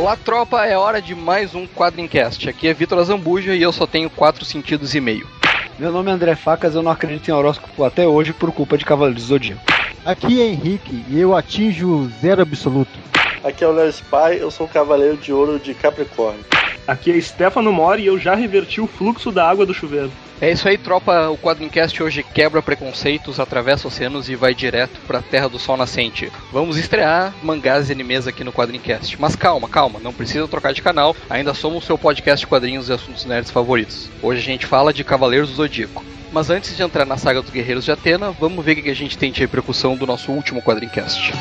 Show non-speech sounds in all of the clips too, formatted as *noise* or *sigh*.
Olá, tropa, é hora de mais um Quadrincast. Aqui é Vitor Azambuja e eu só tenho quatro sentidos e meio. Meu nome é André Facas, eu não acredito em horóscopo até hoje por culpa de Cavaleiros do Zodíaco. Aqui é Henrique e eu atinjo zero absoluto. Aqui é o Léo Spy, eu sou o Cavaleiro de Ouro de Capricórnio. Aqui é Stefano Mori e eu já reverti o fluxo da água do chuveiro. É isso aí, tropa. O Quadrincast hoje quebra preconceitos, atravessa oceanos e vai direto pra Terra do Sol Nascente. Vamos estrear mangás e animes aqui no Quadrincast. Mas calma, calma, não precisa trocar de canal. Ainda somos o seu podcast de quadrinhos e assuntos nerds favoritos. Hoje a gente fala de Cavaleiros do Zodíaco. Mas antes de entrar na saga dos Guerreiros de Atena, vamos ver o que a gente tem de repercussão do nosso último Quadrincast.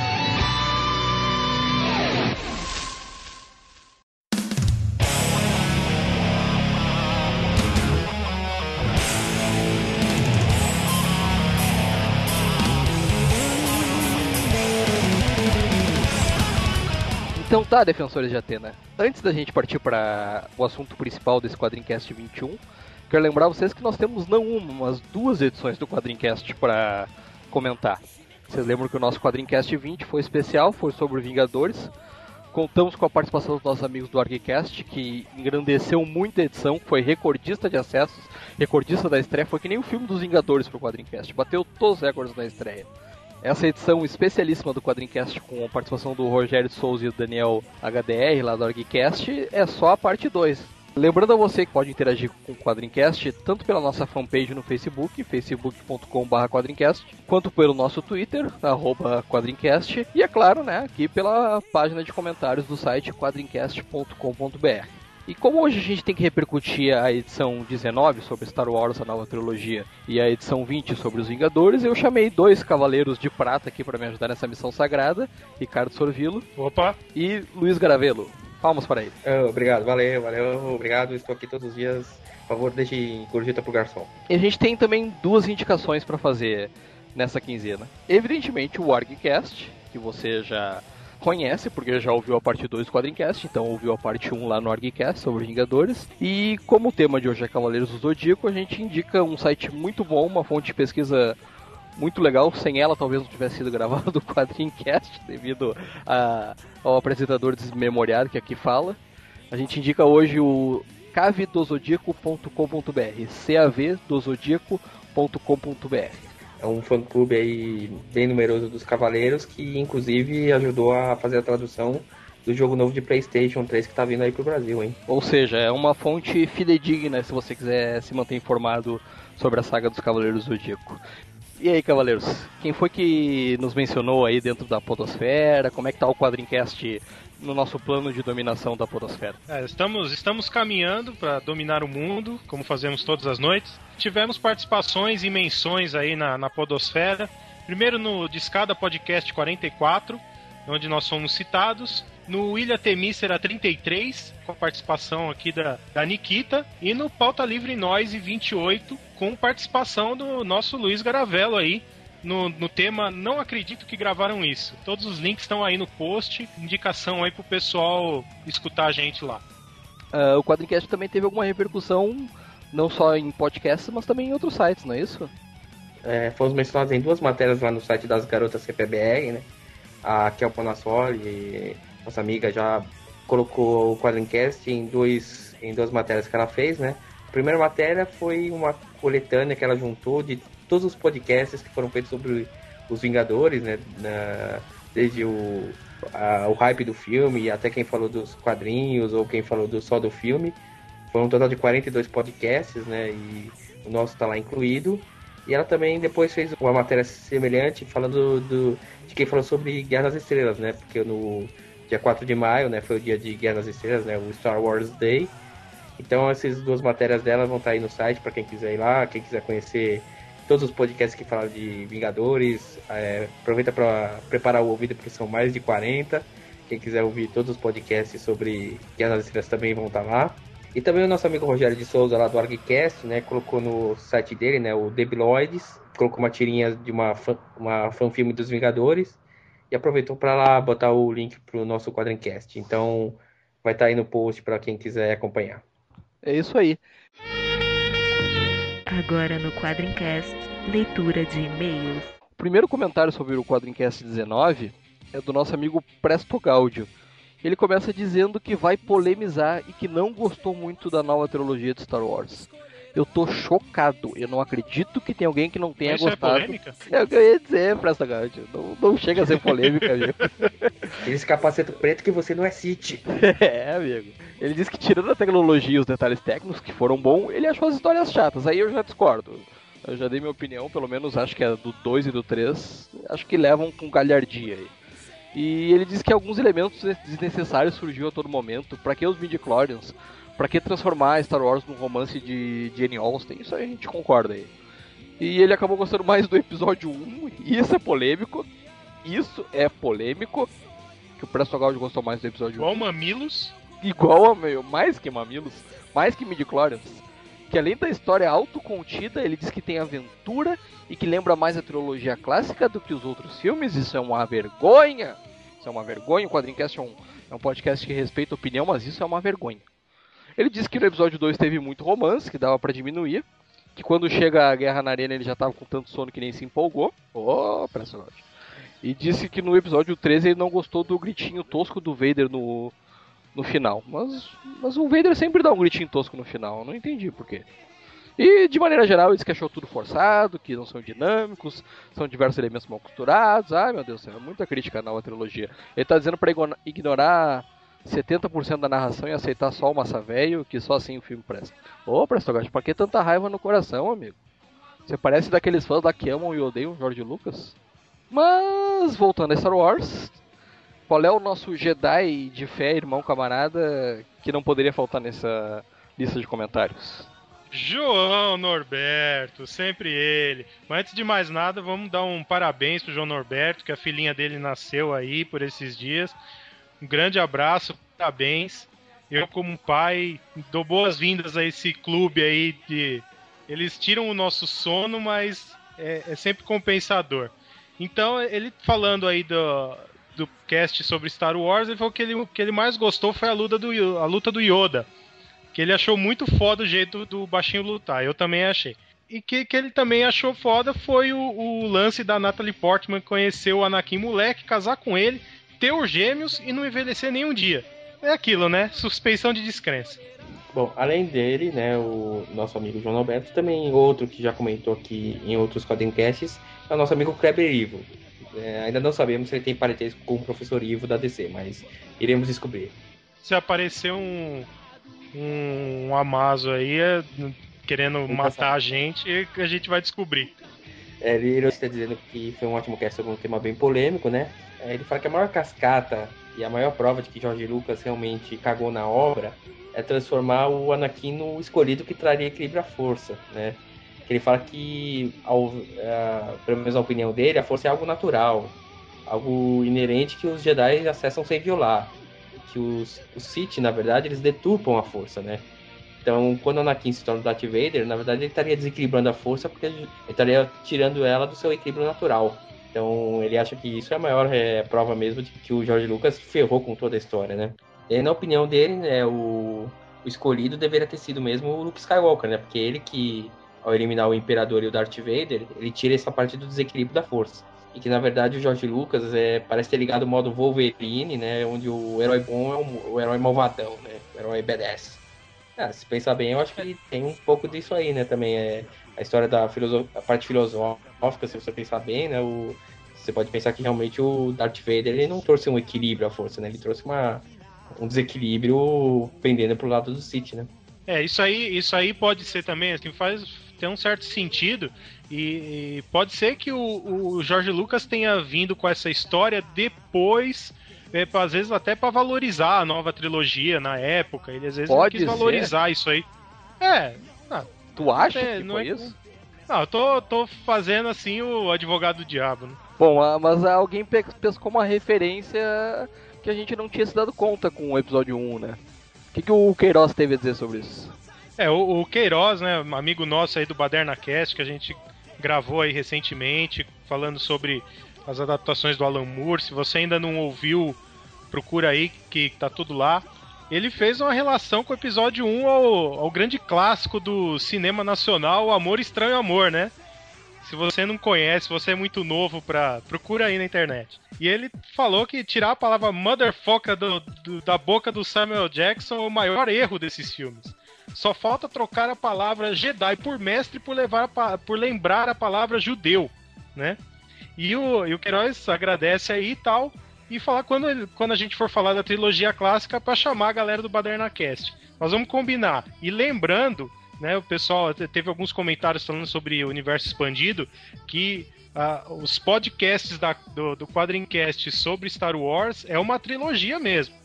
Tá, defensores de Atena. Antes da gente partir para o assunto principal desse Quadrincast 21, quero lembrar vocês que nós temos não uma, mas duas edições do Quadrincast para comentar. Vocês lembram que o nosso Quadrincast 20 foi especial, foi sobre Vingadores. Contamos com a participação dos nossos amigos do ArgCast, que engrandeceu muito a edição, foi recordista de acessos, recordista da estreia, foi que nem o filme dos Vingadores pro Quadrincast, bateu todos os recordes na estreia. Essa edição especialíssima do Quadrincast com a participação do Rogério Souza e do Daniel HDR lá do ArgCast é só a parte 2. Lembrando a você que pode interagir com o Quadrincast tanto pela nossa fanpage no Facebook, facebook.com.br quadrincast, quanto pelo nosso Twitter, arroba quadrincast, e é claro, né, aqui pela página de comentários do site quadrincast.com.br. E como hoje a gente tem que repercutir a edição 19 sobre Star Wars, a nova trilogia, e a edição 20 sobre os Vingadores, eu chamei dois cavaleiros de prata aqui para me ajudar nessa missão sagrada, Ricardo Sorvilo Opa! e Luiz Garavelo. Palmas para ele. Ah, obrigado, valeu, valeu, obrigado. Estou aqui todos os dias. Por favor, deixe gorjeta pro garçom. E a gente tem também duas indicações para fazer nessa quinzena. Evidentemente o ArgCast, que você já conhece, porque já ouviu a parte 2 do Quadrincast, então ouviu a parte 1 lá no ArgCast sobre Vingadores. E como o tema de hoje é Cavaleiros do Zodíaco, a gente indica um site muito bom, uma fonte de pesquisa muito legal. Sem ela, talvez não tivesse sido *laughs* gravado o Quadrincast, devido a, ao apresentador desmemoriado que aqui fala. A gente indica hoje o cavedozodíaco.com.br, cavdozodíaco.com.br. É um fã-clube aí bem numeroso dos Cavaleiros, que inclusive ajudou a fazer a tradução do jogo novo de PlayStation 3 que tá vindo aí pro Brasil, hein? Ou seja, é uma fonte fidedigna se você quiser se manter informado sobre a saga dos Cavaleiros do Zodíaco. E aí, Cavaleiros, quem foi que nos mencionou aí dentro da Podosfera? Como é que tá o Quadrincast no nosso plano de dominação da Podosfera? É, estamos, estamos caminhando para dominar o mundo, como fazemos todas as noites. Tivemos participações e menções aí na, na Podosfera. Primeiro no Discada Podcast 44, onde nós fomos citados. No Ilha Temícera 33, com a participação aqui da, da Nikita. E no Pauta Livre Noise 28, com participação do nosso Luiz Garavello aí, no, no, tema Não Acredito que Gravaram Isso. Todos os links estão aí no post, indicação aí pro pessoal escutar a gente lá. Uh, o Quadrincast também teve alguma repercussão, não só em podcasts, mas também em outros sites, não é isso? É, fomos mencionados em duas matérias lá no site das garotas CPBR, né? A Kel Ponassoli, nossa amiga, já colocou o Quadrincast em, dois, em duas matérias que ela fez, né? A primeira matéria foi uma coletânea que ela juntou de todos os podcasts que foram feitos sobre os Vingadores, né? Na, desde o, a, o hype do filme, até quem falou dos quadrinhos ou quem falou do, só do filme. Foram um total de 42 podcasts, né? E o nosso está lá incluído. E ela também depois fez uma matéria semelhante falando do, de quem falou sobre Guerra nas Estrelas, né? Porque no dia 4 de maio, né, foi o dia de Guerra nas Estrelas, né? O Star Wars Day. Então essas duas matérias dela vão estar aí no site para quem quiser ir lá, quem quiser conhecer todos os podcasts que falam de Vingadores. É, aproveita para preparar o ouvido porque são mais de 40. Quem quiser ouvir todos os podcasts sobre Guerra nas Estrelas também vão estar lá. E também o nosso amigo Rogério de Souza, lá do ArgCast, né, colocou no site dele, né, o Debiloides, colocou uma tirinha de uma, fan, uma fanfilme dos Vingadores e aproveitou para lá botar o link pro nosso Quadrincast. Então, vai estar tá aí no post para quem quiser acompanhar. É isso aí. Agora no Quadrincast, leitura de e-mails. O primeiro comentário sobre o Quadrincast 19 é do nosso amigo Presto Gaudio. Ele começa dizendo que vai polemizar e que não gostou muito da nova trilogia de Star Wars. Eu tô chocado. Eu não acredito que tem alguém que não tenha Isso é gostado. polêmica? É o que eu ia dizer, Presta Gaudio. Não, não chega a ser polêmica, amigo. *laughs* Esse capacete preto que você não é City. *laughs* É, amigo. Ele disse que tirando a tecnologia e os detalhes técnicos, que foram bons, ele achou as histórias chatas. Aí eu já discordo. Eu já dei minha opinião, pelo menos acho que é do 2 e do 3. Acho que levam com galhardia aí. E ele diz que alguns elementos desnecessários surgiu a todo momento. Pra que os midichlorians? Pra que transformar Star Wars num romance de Jane Austen? Isso aí a gente concorda aí. E ele acabou gostando mais do episódio 1. E isso é polêmico. Isso é polêmico. Que o Presto Gaudio gostou mais do episódio Igual 1. Mamilos. Igual a meu, mais que Mamilos. Mais que midichlorians. Que além da história autocontida, ele diz que tem aventura e que lembra mais a trilogia clássica do que os outros filmes. Isso é uma vergonha. Isso é uma vergonha. O Quadrincast é um, é um podcast que respeita a opinião, mas isso é uma vergonha. Ele disse que no episódio 2 teve muito romance, que dava pra diminuir. Que quando chega a guerra na arena ele já tava com tanto sono que nem se empolgou. Ô, oh, personagem. E disse que no episódio 13 ele não gostou do gritinho tosco do Vader no, no final. Mas, mas o Vader sempre dá um gritinho tosco no final. Não entendi por quê. E de maneira geral, ele disse que achou tudo forçado, que não são dinâmicos, são diversos elementos mal costurados. Ai meu Deus é muita crítica à nova trilogia. Ele tá dizendo igno- ignorar 70% da narração e aceitar só o massa velho, que só assim o filme presta. Ô, Presto Gato, pra que tanta raiva no coração, amigo? Você parece daqueles fãs lá que amam e odeiam George Lucas? Mas, voltando a Star Wars, qual é o nosso Jedi de fé, irmão, camarada, que não poderia faltar nessa lista de comentários? João Norberto, sempre ele. Mas antes de mais nada, vamos dar um parabéns pro João Norberto, que a filhinha dele nasceu aí por esses dias. Um grande abraço, parabéns. Eu, como pai, dou boas-vindas a esse clube aí de. Eles tiram o nosso sono, mas é, é sempre compensador. Então, ele falando aí do, do cast sobre Star Wars, ele falou que ele, que ele mais gostou foi a luta do, a luta do Yoda. Que ele achou muito foda o jeito do baixinho lutar. Eu também achei. E que, que ele também achou foda foi o, o lance da Natalie Portman conhecer o Anakin moleque, casar com ele, ter os gêmeos e não envelhecer nenhum dia. É aquilo, né? Suspeição de descrença. Bom, além dele, né, o nosso amigo João Alberto, também outro que já comentou aqui em outros quadrincasts, é o nosso amigo Kleber Ivo. É, ainda não sabemos se ele tem parentesco com o professor Ivo da DC, mas iremos descobrir. Se aparecer um, um, um Amazo aí é, querendo matar a gente, a gente vai descobrir. É, ele está dizendo que foi um ótimo cast sobre um tema bem polêmico, né? É, ele fala que a maior cascata e a maior prova de que Jorge Lucas realmente cagou na obra é transformar o Anakin no escolhido que traria equilíbrio à força, né? Ele fala que, ao, é, pelo menos na opinião dele, a força é algo natural, algo inerente que os Jedi acessam sem violar. Que os, os Sith, na verdade, eles deturpam a força, né? Então, quando Anakin se torna Darth Vader, na verdade ele estaria desequilibrando a força porque ele estaria tirando ela do seu equilíbrio natural. Então, ele acha que isso é a maior é, prova mesmo de que o George Lucas ferrou com toda a história, né? E na opinião dele, né, o, o escolhido deveria ter sido mesmo o Luke Skywalker, né? Porque ele que, ao eliminar o Imperador e o Darth Vader, ele tira essa parte do desequilíbrio da força. E que, na verdade, o George Lucas é, parece ter ligado o modo Wolverine, né? Onde o herói bom é o, o herói malvadão, né? O herói badass. Ah, se pensar bem, eu acho que tem um pouco disso aí, né? Também é a história da a parte filosófica, se você pensar bem, né? O... Você pode pensar que realmente o Darth Vader ele não trouxe um equilíbrio à força, né? Ele trouxe uma... um desequilíbrio pendendo pro lado do Sith, né? É, isso aí, isso aí pode ser também, assim, faz tem um certo sentido e, e pode ser que o, o Jorge Lucas tenha vindo com essa história depois é, às vezes até para valorizar a nova trilogia na época. Ele às vezes Pode não quis valorizar isso aí. É. Ah, Tu acha é, que não foi é- isso? Não, eu tô, tô fazendo assim o advogado do diabo, né? Bom, ah, mas alguém pe- pescou uma referência que a gente não tinha se dado conta com o episódio 1, né? O que, que o Queiroz teve a dizer sobre isso? É, o, o Queiroz, né, amigo nosso aí do Baderna Cast, que a gente gravou aí recentemente, falando sobre as adaptações do Alan Moore. Se você ainda não ouviu, procura aí que tá tudo lá. Ele fez uma relação com o episódio 1 ao, ao grande clássico do cinema nacional, Amor Estranho Amor, né? Se você não conhece, você é muito novo, pra, procura aí na internet. E ele falou que tirar a palavra motherfucker do, do, da boca do Samuel Jackson é o maior erro desses filmes. Só falta trocar a palavra Jedi por mestre por, levar a, por lembrar a palavra judeu, né? E o, e o Queiroz agradece aí e tal, e falar quando, quando a gente for falar da trilogia clássica para chamar a galera do BadernaCast. Nós vamos combinar. E lembrando né, o pessoal teve alguns comentários falando sobre o universo expandido, que uh, os podcasts da, do, do Quadrincast sobre Star Wars é uma trilogia mesmo.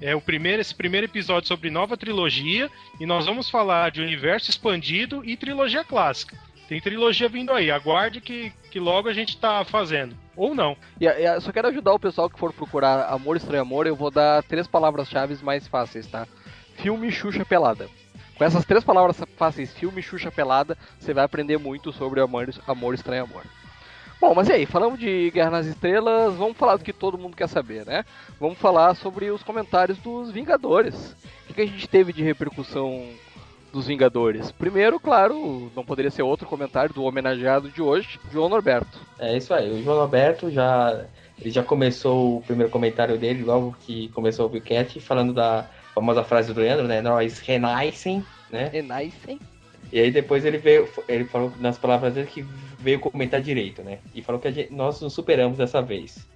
É o primeiro, esse primeiro episódio sobre nova trilogia, e nós vamos falar de universo expandido e trilogia clássica. Tem trilogia vindo aí, aguarde que, que logo a gente tá fazendo. Ou não. E, e só quero ajudar o pessoal que for procurar Amor Estranho Amor, eu vou dar três palavras-chave mais fáceis, tá? Filme Xuxa Pelada. Com essas três palavras fáceis, filme, Xuxa Pelada, você vai aprender muito sobre amor, amor estranho amor. Bom, mas e aí, falamos de Guerra nas Estrelas, vamos falar do que todo mundo quer saber, né? Vamos falar sobre os comentários dos Vingadores. O que a gente teve de repercussão dos Vingadores? Primeiro, claro, não poderia ser outro comentário do homenageado de hoje, João Norberto. É isso aí, o João Norberto já, ele já começou o primeiro comentário dele logo que começou o Wildcat, falando da famosa frase do Leandro, né? Nós renascem, né? Renascem. E aí depois ele veio, ele falou nas palavras dele que veio comentar direito, né? E falou que gente, nós nos superamos dessa vez.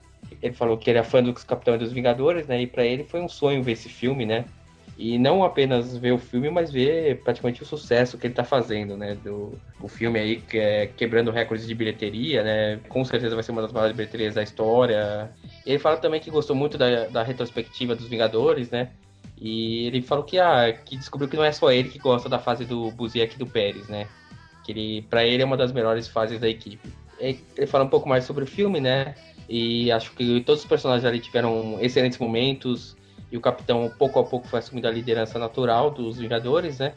Ele falou que ele é fã dos Capitães dos Vingadores, né? E para ele foi um sonho ver esse filme, né? E não apenas ver o filme, mas ver praticamente o sucesso que ele tá fazendo, né? Do o filme aí que é quebrando recordes de bilheteria, né? Com certeza vai ser uma das maiores bilheterias da história. Ele fala também que gostou muito da, da retrospectiva dos Vingadores, né? E ele falou que, ah, que descobriu que não é só ele que gosta da fase do Buziek e do Pérez, né? Que ele, pra ele é uma das melhores fases da equipe. Ele fala um pouco mais sobre o filme, né? E acho que todos os personagens ali tiveram excelentes momentos. E o capitão, pouco a pouco, foi assumindo a liderança natural dos Vingadores, né?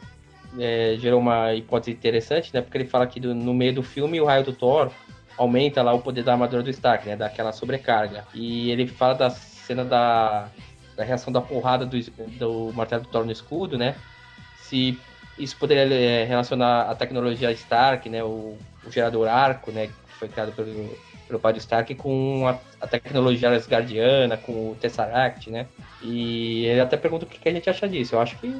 É, gerou uma hipótese interessante, né? Porque ele fala que do, no meio do filme o raio do Thor aumenta lá o poder da armadura do Stark, né? Daquela sobrecarga. E ele fala da cena da da reação da porrada do, do martelo do Thor no escudo, né? Se isso poderia é, relacionar a tecnologia Stark, né? O, o, gerador arco, né? Que foi criado pelo, pelo do Stark com a, a tecnologia Asgardiana, com o Tesseract, né? E ele até pergunta o que a gente acha disso. Eu acho que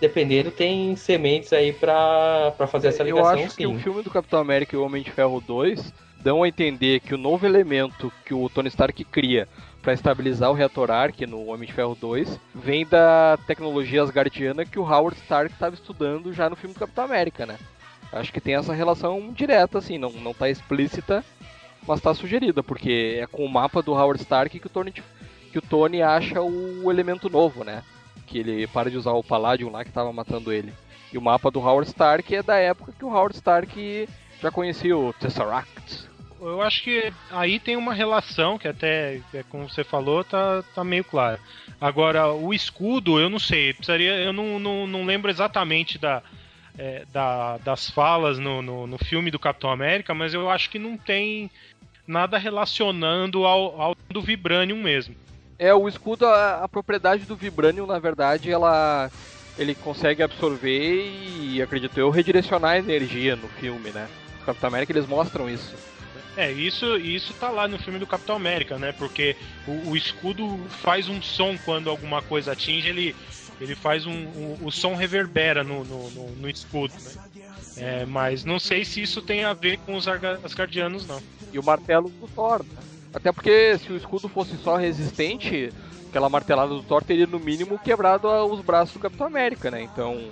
dependendo, tem sementes aí pra, pra fazer essa ligação. Eu acho sim. que o filme do Capitão América e o Homem de Ferro 2 dão a entender que o novo elemento que o Tony Stark cria para estabilizar o reator Arc no Homem de Ferro 2 vem da tecnologia asgardiana que o Howard Stark estava estudando já no filme do Capitão América, né? Acho que tem essa relação direta, assim, não, não tá explícita, mas tá sugerida, porque é com o mapa do Howard Stark que o Tony, que o Tony acha o elemento novo, né? Que ele para de usar o Palladium lá que estava matando ele. E o mapa do Howard Stark é da época que o Howard Stark já conhecia o Tesseract eu acho que aí tem uma relação que até, é, como você falou, tá, tá meio claro. Agora, o escudo, eu não sei, precisaria, eu não, não, não lembro exatamente da, é, da, das falas no, no, no, filme do Capitão América, mas eu acho que não tem nada relacionando ao, ao do Vibranium mesmo. É, o escudo, a, a propriedade do Vibranium, na verdade, ela ele consegue absorver e, acredito eu, redirecionar a energia no filme, né? No Capitão América eles mostram isso. É, isso, isso tá lá no filme do Capitão América, né? Porque o, o escudo faz um som quando alguma coisa atinge, ele, ele faz um. um o som reverbera no, no, no, no escudo, né? É, mas não sei se isso tem a ver com os Asgardianos, não. E o martelo do Thor, né? Até porque se o escudo fosse só resistente, aquela martelada do Thor teria no mínimo quebrado os braços do Capitão América, né? Então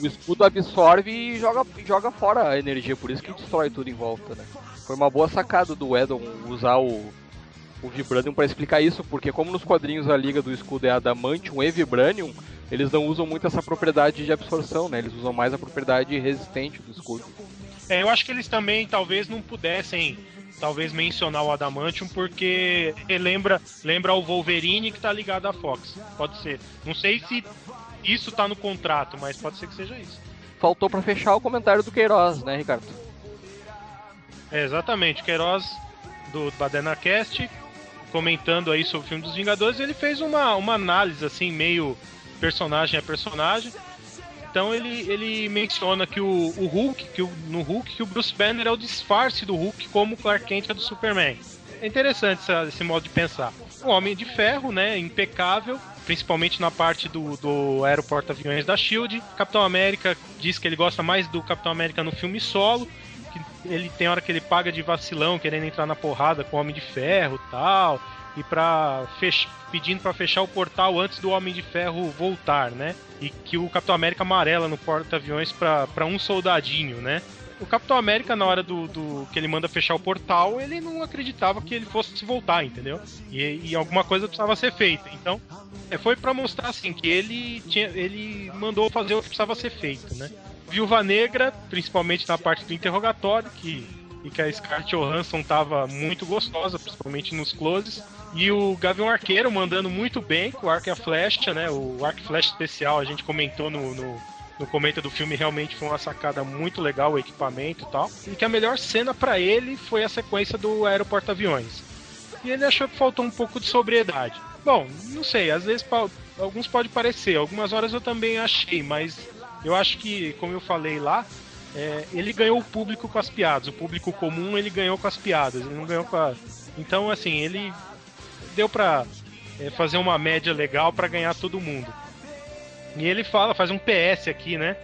o escudo absorve e joga, joga fora a energia, por isso que destrói tudo em volta, né? Foi uma boa sacada do Edon usar o, o Vibranium para explicar isso, porque como nos quadrinhos a liga do escudo é Adamantium e Vibranium, eles não usam muito essa propriedade de absorção, né? Eles usam mais a propriedade resistente do escudo. É, eu acho que eles também talvez não pudessem talvez mencionar o Adamantium porque lembra, lembra o Wolverine que tá ligado à Fox. Pode ser. Não sei se isso tá no contrato, mas pode ser que seja isso. Faltou para fechar o comentário do Queiroz, né, Ricardo? É, exatamente. Queiroz do BadenaCast comentando aí sobre o filme dos Vingadores, ele fez uma, uma análise assim, meio personagem a personagem. Então ele, ele menciona que o, o Hulk, que o, no Hulk, que o Bruce Banner é o disfarce do Hulk como Clark Kent é do Superman. É interessante essa, esse modo de pensar. Um homem de ferro, né, impecável, principalmente na parte do, do aeroporto aviões da Shield. Capitão América diz que ele gosta mais do Capitão América no filme solo. Que ele tem hora que ele paga de vacilão, querendo entrar na porrada com o Homem de Ferro tal. E para fech... pedindo para fechar o portal antes do Homem de Ferro voltar, né? E que o Capitão América amarela no porta-aviões para um soldadinho, né? O Capitão América, na hora do, do, que ele manda fechar o portal, ele não acreditava que ele fosse voltar, entendeu? E, e alguma coisa precisava ser feita. Então, é, foi para mostrar assim que ele tinha, ele mandou fazer o que precisava ser feito, né? Viúva Negra, principalmente na parte do interrogatório, que e que a Scarlett Johansson tava muito gostosa, principalmente nos closes. E o Gavião Arqueiro mandando muito bem com o arco e a flecha, né? O arco e flecha especial, a gente comentou no, no, no comenta do filme, realmente foi uma sacada muito legal o equipamento e tal. E que a melhor cena para ele foi a sequência do aeroporto aviões. E ele achou que faltou um pouco de sobriedade. Bom, não sei, às vezes alguns pode parecer, algumas horas eu também achei, mas eu acho que, como eu falei lá, é, ele ganhou o público com as piadas. O público comum ele ganhou com as piadas. Ele não ganhou com a. Então, assim, ele deu pra é, fazer uma média legal para ganhar todo mundo. E ele fala, faz um PS aqui, né?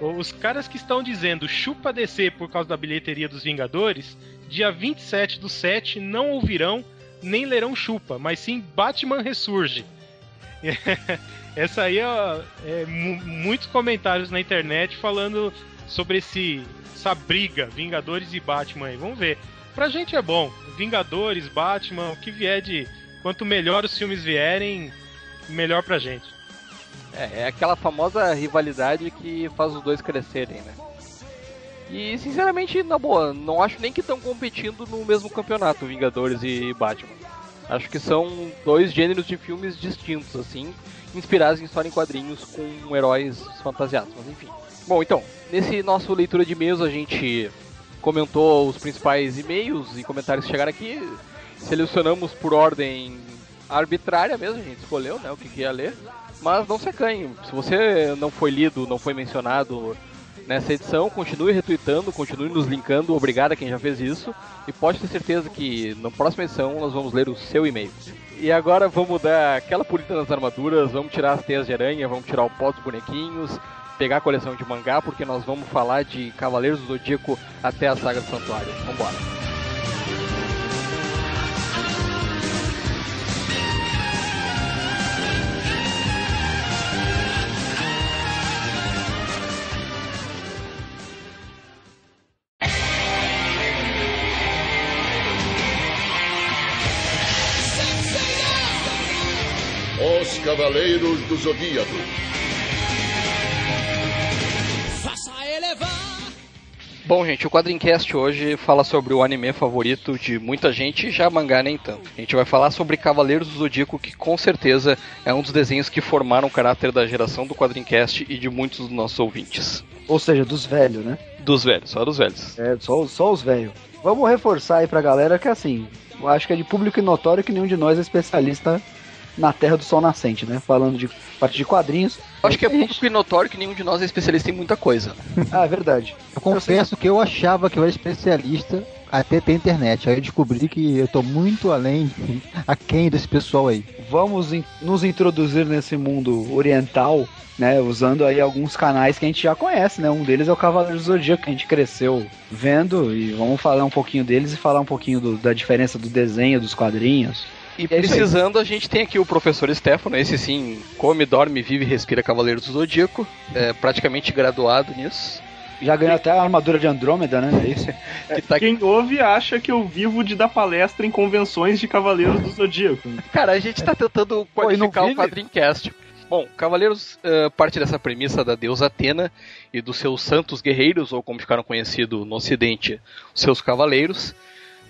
Os caras que estão dizendo chupa DC por causa da bilheteria dos Vingadores, dia 27 do 7 não ouvirão nem lerão chupa, mas sim Batman Ressurge. *laughs* Essa aí é, é muitos comentários na internet falando sobre esse, essa briga, Vingadores e Batman aí. Vamos ver. Pra gente é bom. Vingadores, Batman, o que vier de. Quanto melhor os filmes vierem, melhor pra gente. É, é aquela famosa rivalidade que faz os dois crescerem, né? E sinceramente, na boa, não acho nem que estão competindo no mesmo campeonato, Vingadores e Batman. Acho que são dois gêneros de filmes distintos, assim, inspirados em história em quadrinhos com heróis fantasiados, mas enfim. Bom, então, nesse nosso leitura de e-mails a gente comentou os principais e-mails e comentários que chegaram aqui. Selecionamos por ordem arbitrária mesmo, a gente escolheu né, o que, que ia ler. Mas não se acanhe, se você não foi lido, não foi mencionado nessa edição, continue retweetando, continue nos linkando, obrigado a quem já fez isso. E pode ter certeza que na próxima edição nós vamos ler o seu e-mail. E agora vamos dar aquela purita nas armaduras, vamos tirar as teias de aranha, vamos tirar o pó dos bonequinhos, pegar a coleção de mangá, porque nós vamos falar de Cavaleiros do Zodíaco até a saga do Santuário. Vambora! Cavaleiros do Zodíaco. Bom, gente, o Quadrincast hoje fala sobre o anime favorito de muita gente, já mangá nem tanto. A gente vai falar sobre Cavaleiros do Zodíaco, que com certeza é um dos desenhos que formaram o caráter da geração do Quadrincast e de muitos dos nossos ouvintes. Ou seja, dos velhos, né? Dos velhos, só dos velhos. É, só, só os velhos. Vamos reforçar aí pra galera que assim, eu acho que é de público notório que nenhum de nós é especialista na Terra do Sol Nascente, né? Falando de parte de quadrinhos. Acho que é público e notório que nenhum de nós é especialista em muita coisa. ah, é verdade. Eu confesso que eu achava que eu era especialista até ter internet. Aí eu descobri que eu tô muito além, *laughs* aquém desse pessoal aí. Vamos in nos introduzir nesse mundo oriental, né? Usando aí alguns canais que a gente já conhece, né? Um deles é o Cavaleiro do Zodíaco, que a gente cresceu vendo. E vamos falar um pouquinho deles e falar um pouquinho do, da diferença do desenho, dos quadrinhos. E é precisando, a gente tem aqui o professor Stefano, esse sim, come, dorme, vive e respira Cavaleiro do Zodíaco, é praticamente graduado nisso. Já ganhou até a armadura de Andrômeda, né? É isso. *laughs* que tá... Quem ouve acha que eu vivo de dar palestra em convenções de Cavaleiros do Zodíaco. Cara, a gente tá tentando qualificar o Quadrincast. Bom, Cavaleiros uh, parte dessa premissa da deusa Atena e dos seus santos guerreiros, ou como ficaram conhecidos no ocidente, os seus cavaleiros,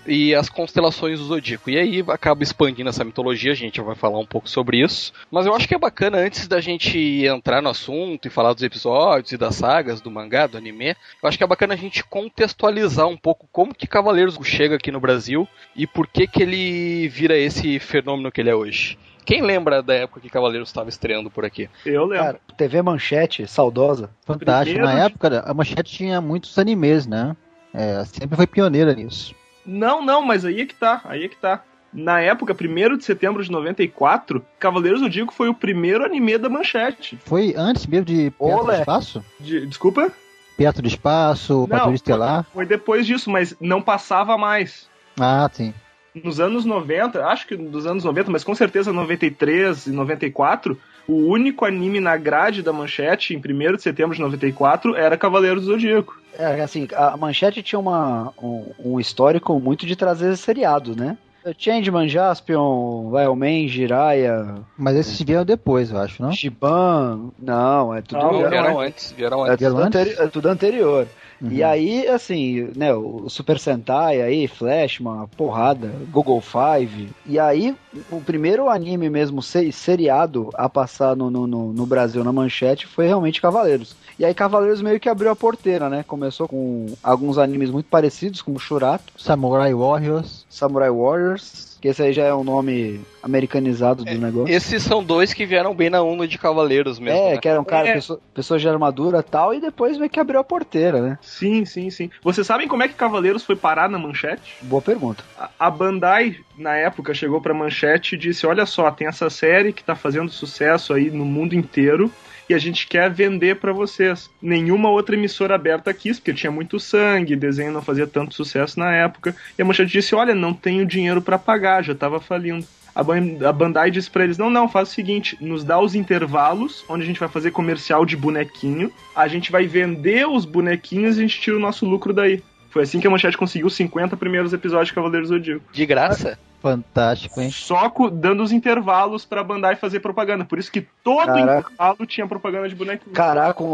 e as constelações do Zodíaco. E aí acaba expandindo essa mitologia, a gente vai falar um pouco sobre isso. Mas eu acho que é bacana, antes da gente entrar no assunto e falar dos episódios e das sagas, do mangá, do anime, eu acho que é bacana a gente contextualizar um pouco como que Cavaleiros chega aqui no Brasil e por que que ele vira esse fenômeno que ele é hoje. Quem lembra da época que Cavaleiros estava estreando por aqui? Eu lembro. Cara, TV Manchete, saudosa. Fantástico. Primeiro Na época, a Manchete tinha muitos animes, né? É, sempre foi pioneira nisso. Não, não, mas aí é que tá, aí é que tá. Na época, 1 de setembro de 94, Cavaleiros do Zodíaco foi o primeiro anime da Manchete. Foi antes mesmo de Perto Olé. do Espaço? De- desculpa? Perto do Espaço, Patrulha Estelar. Foi depois disso, mas não passava mais. Ah, sim. Nos anos 90, acho que dos anos 90, mas com certeza 93 e 94, o único anime na grade da Manchete, em 1 de setembro de 94, era Cavaleiros do Zodíaco. É, assim, a Manchete tinha uma, um, um histórico muito de trazer seriados, né? Changeman, Jaspion, Wildman, Jiraiya, Mas esses vieram depois, eu acho, não? Shiban, não, é tudo, Não, é, vieram antes, vieram é antes. tudo, antes? anteri- é tudo anterior. E Uhum. aí, assim, né, o Super Sentai aí, Flash, uma porrada, Google Five. E aí, o primeiro anime mesmo se- seriado a passar no, no, no- no Brasil na manchete foi realmente Cavaleiros. E aí Cavaleiros meio que abriu a porteira, né? Começou com alguns animes muito parecidos, como Shurato, Samurai Warriors. Samurai Warriors, que esse aí já é um nome americanizado do negócio. Esses são dois que vieram bem na onda de Cavaleiros mesmo. É, né? que era um cara, É. pessoa, pessoa de armadura e tal, e depois meio que abriu a porteira, né? Sim, sim, sim. Vocês sabem como é que Cavaleiros foi parar na Manchete? Boa pergunta. A- A Bandai, na época, chegou pra Manchete e disse: Olha só, tem essa série que tá fazendo sucesso aí no mundo inteiro e a gente quer vender pra vocês. Nenhuma outra emissora aberta quis, porque tinha muito sangue, desenho não fazia tanto sucesso na época. E a Manchete disse: Olha, não tenho dinheiro pra pagar, já tava falindo. A Bandai disse pra eles: Não, não, faz o seguinte, nos dá os intervalos, onde a gente vai fazer comercial de bonequinho, a gente vai vender os bonequinhos e a gente tira o nosso lucro daí. Foi assim que a Manchete conseguiu os 50 primeiros episódios de Cavaleiros do Zodíaco. De graça? Fantástico, hein? Só dando os intervalos pra Bandai fazer propaganda. Por isso que todo Caraca. intervalo tinha propaganda de bonequinho. Caraca,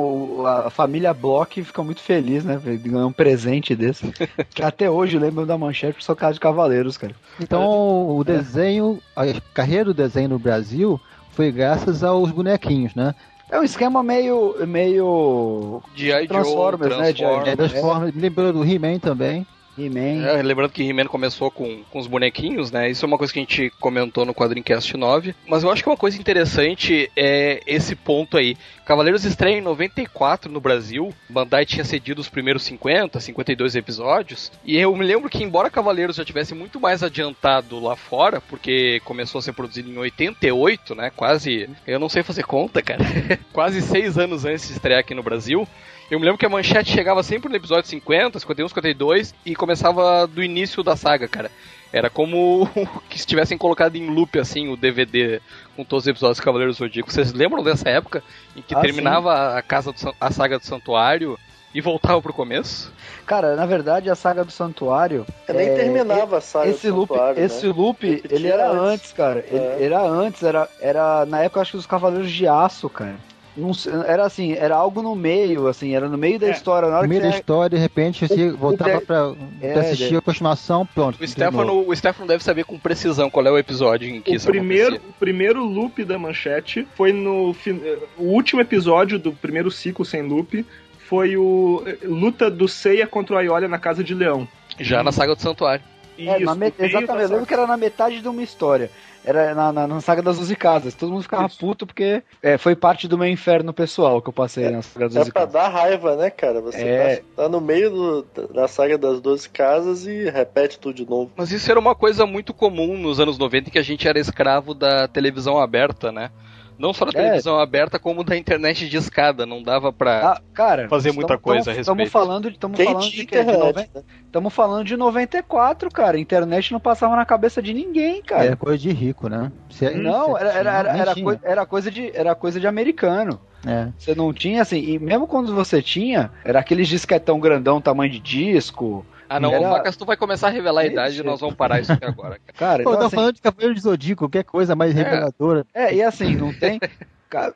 a família Block fica muito feliz, né? de ganhar um presente desse. *laughs* que até hoje lembram da manchete por sua casa de cavaleiros, cara. Então, o desenho, a carreira do desenho no Brasil foi graças aos bonequinhos, né? É um esquema meio. meio. G.I. Joe, Transformers, né? Transformers. É, das formas, me lembrou do He-Man também. He-Man. É, lembrando que He-Man começou com, com os bonequinhos, né? Isso é uma coisa que a gente comentou no Quadrincast 9. Mas eu acho que uma coisa interessante é esse ponto aí. Cavaleiros estreia em 94 no Brasil. Bandai tinha cedido os primeiros 50, 52 episódios. E eu me lembro que, embora Cavaleiros já tivesse muito mais adiantado lá fora, porque começou a ser produzido em 88, né? Quase. Eu não sei fazer conta, cara. *laughs* Quase seis anos antes de estrear aqui no Brasil. Eu me lembro que a manchete chegava sempre no episódio 50, 51, 52 e começava do início da saga, cara. Era como *laughs* que se tivessem colocado em loop assim o DVD com todos os episódios do Cavaleiros do Zodíaco. Vocês lembram dessa época em que Ah, terminava a casa do, a saga do Santuário e voltava pro começo? Cara, na verdade, a saga do Santuário. Eu nem é, terminava a saga Esse do loop, Santuário, esse né? loop, ele era antes. antes, cara. Ele É. era antes, era, era na época acho que os Cavaleiros de Aço, cara. Não sei, era assim, era algo no meio, assim, era no meio da É. história. Na hora No meio que da história, de repente, você o- voltava o de- pra, É, pra assistir de- a continuação, pronto. O. Stefano, o Stefano deve saber com precisão qual é o episódio em que O isso primeiro, acontecia. o primeiro loop da manchete foi no. fin- O último episódio do primeiro ciclo sem loop foi o eh, luta do Seiya contra o Aiolia na Casa de Leão. Já na saga do Santuário. É, Isso, me- meio exatamente, eu lembro que era na metade de uma história. Era na, na, na saga das 12 casas. Todo mundo ficava Isso. puto porque é, foi parte do meu inferno pessoal que eu passei na saga das É 12 pra casas. dar raiva, né, cara? Você É. tá, tá no meio do- da saga das 12 casas e repete tudo de novo. Mas isso era uma coisa muito comum nos anos 90 que a gente era escravo da televisão aberta, né? Não só da É. televisão aberta, como da internet de escada. Não dava pra. Ah, cara, Fazer muita coisa a Estamos respeito. falando de, tamo falando de, de internet, noven- né? Tamo falando de 94, cara. Internet não passava na cabeça de ninguém, cara. Era coisa de rico, né? Você- Não, você era, era, era, era, tinha. coi- era coisa de, era coisa de americano. É. Você não tinha assim, e mesmo quando você tinha, era aqueles disquetão grandão, tamanho de disco. Ah, não, Era- o Facas, tu vai começar a revelar a idade e nós vamos parar isso aqui agora. cara. *laughs* Cara, Pô, eu então, tô assim, falando de Cavaleiro de Zodíaco, qualquer coisa mais reveladora. É, e assim, não tem. *laughs*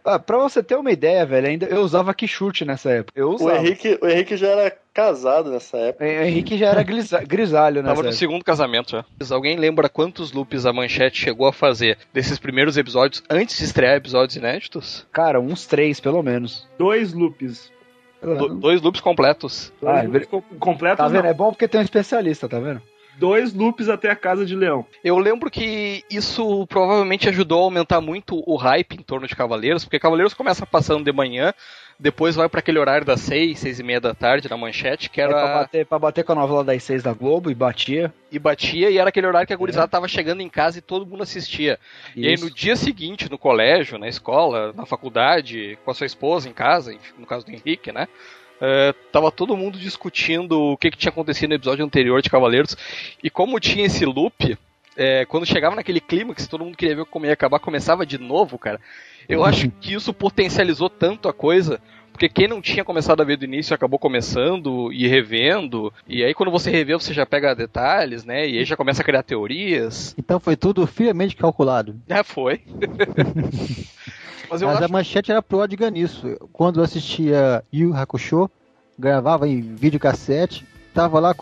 Ah, pra você ter uma ideia, velho, ainda eu usava quichute nessa época. Eu O usava. Henrique, o Henrique já era casado nessa época. O Henrique já era grisa- grisalho nessa Tava no época. segundo casamento já. Alguém lembra quantos loops a manchete chegou a fazer desses primeiros episódios antes de estrear episódios inéditos? Cara, uns três, pelo menos. Dois loops. Do- dois loops completos. Dois Ah, loops com- completos, Tá vendo? não. É bom porque tem um especialista, tá vendo? Dois loops até a Casa de Leão. Eu lembro que isso provavelmente ajudou a aumentar muito o hype em torno de Cavaleiros, porque Cavaleiros começa passando de manhã, depois vai para aquele horário das seis, seis e meia da tarde na manchete, que É pra era bater, pra bater com a novela das seis da Globo e batia. e batia e era aquele horário que a gurizada tava chegando em casa e todo mundo assistia. E aí Isso. no dia seguinte, no colégio, na escola, na faculdade, com a sua esposa em casa, no caso do Henrique, né? eh, tava todo mundo discutindo o que, que tinha acontecido no episódio anterior de Cavaleiros. E como tinha esse loop, eh, quando chegava naquele clima que todo mundo queria ver como ia acabar, começava de novo, cara. Eu acho *laughs* que isso potencializou tanto a coisa. Porque quem não tinha começado a ver do início acabou começando e revendo. E aí quando você revê, você já pega detalhes, né? E aí já começa a criar teorias. Então foi tudo friamente calculado. É, foi. *laughs* Mas eu Mas acho a manchete era pródiga nisso. Quando eu assistia Yu Hakusho, gravava em videocassete, tava lá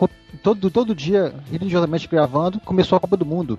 todo, todo dia, religiosamente gravando, começou a Copa do Mundo.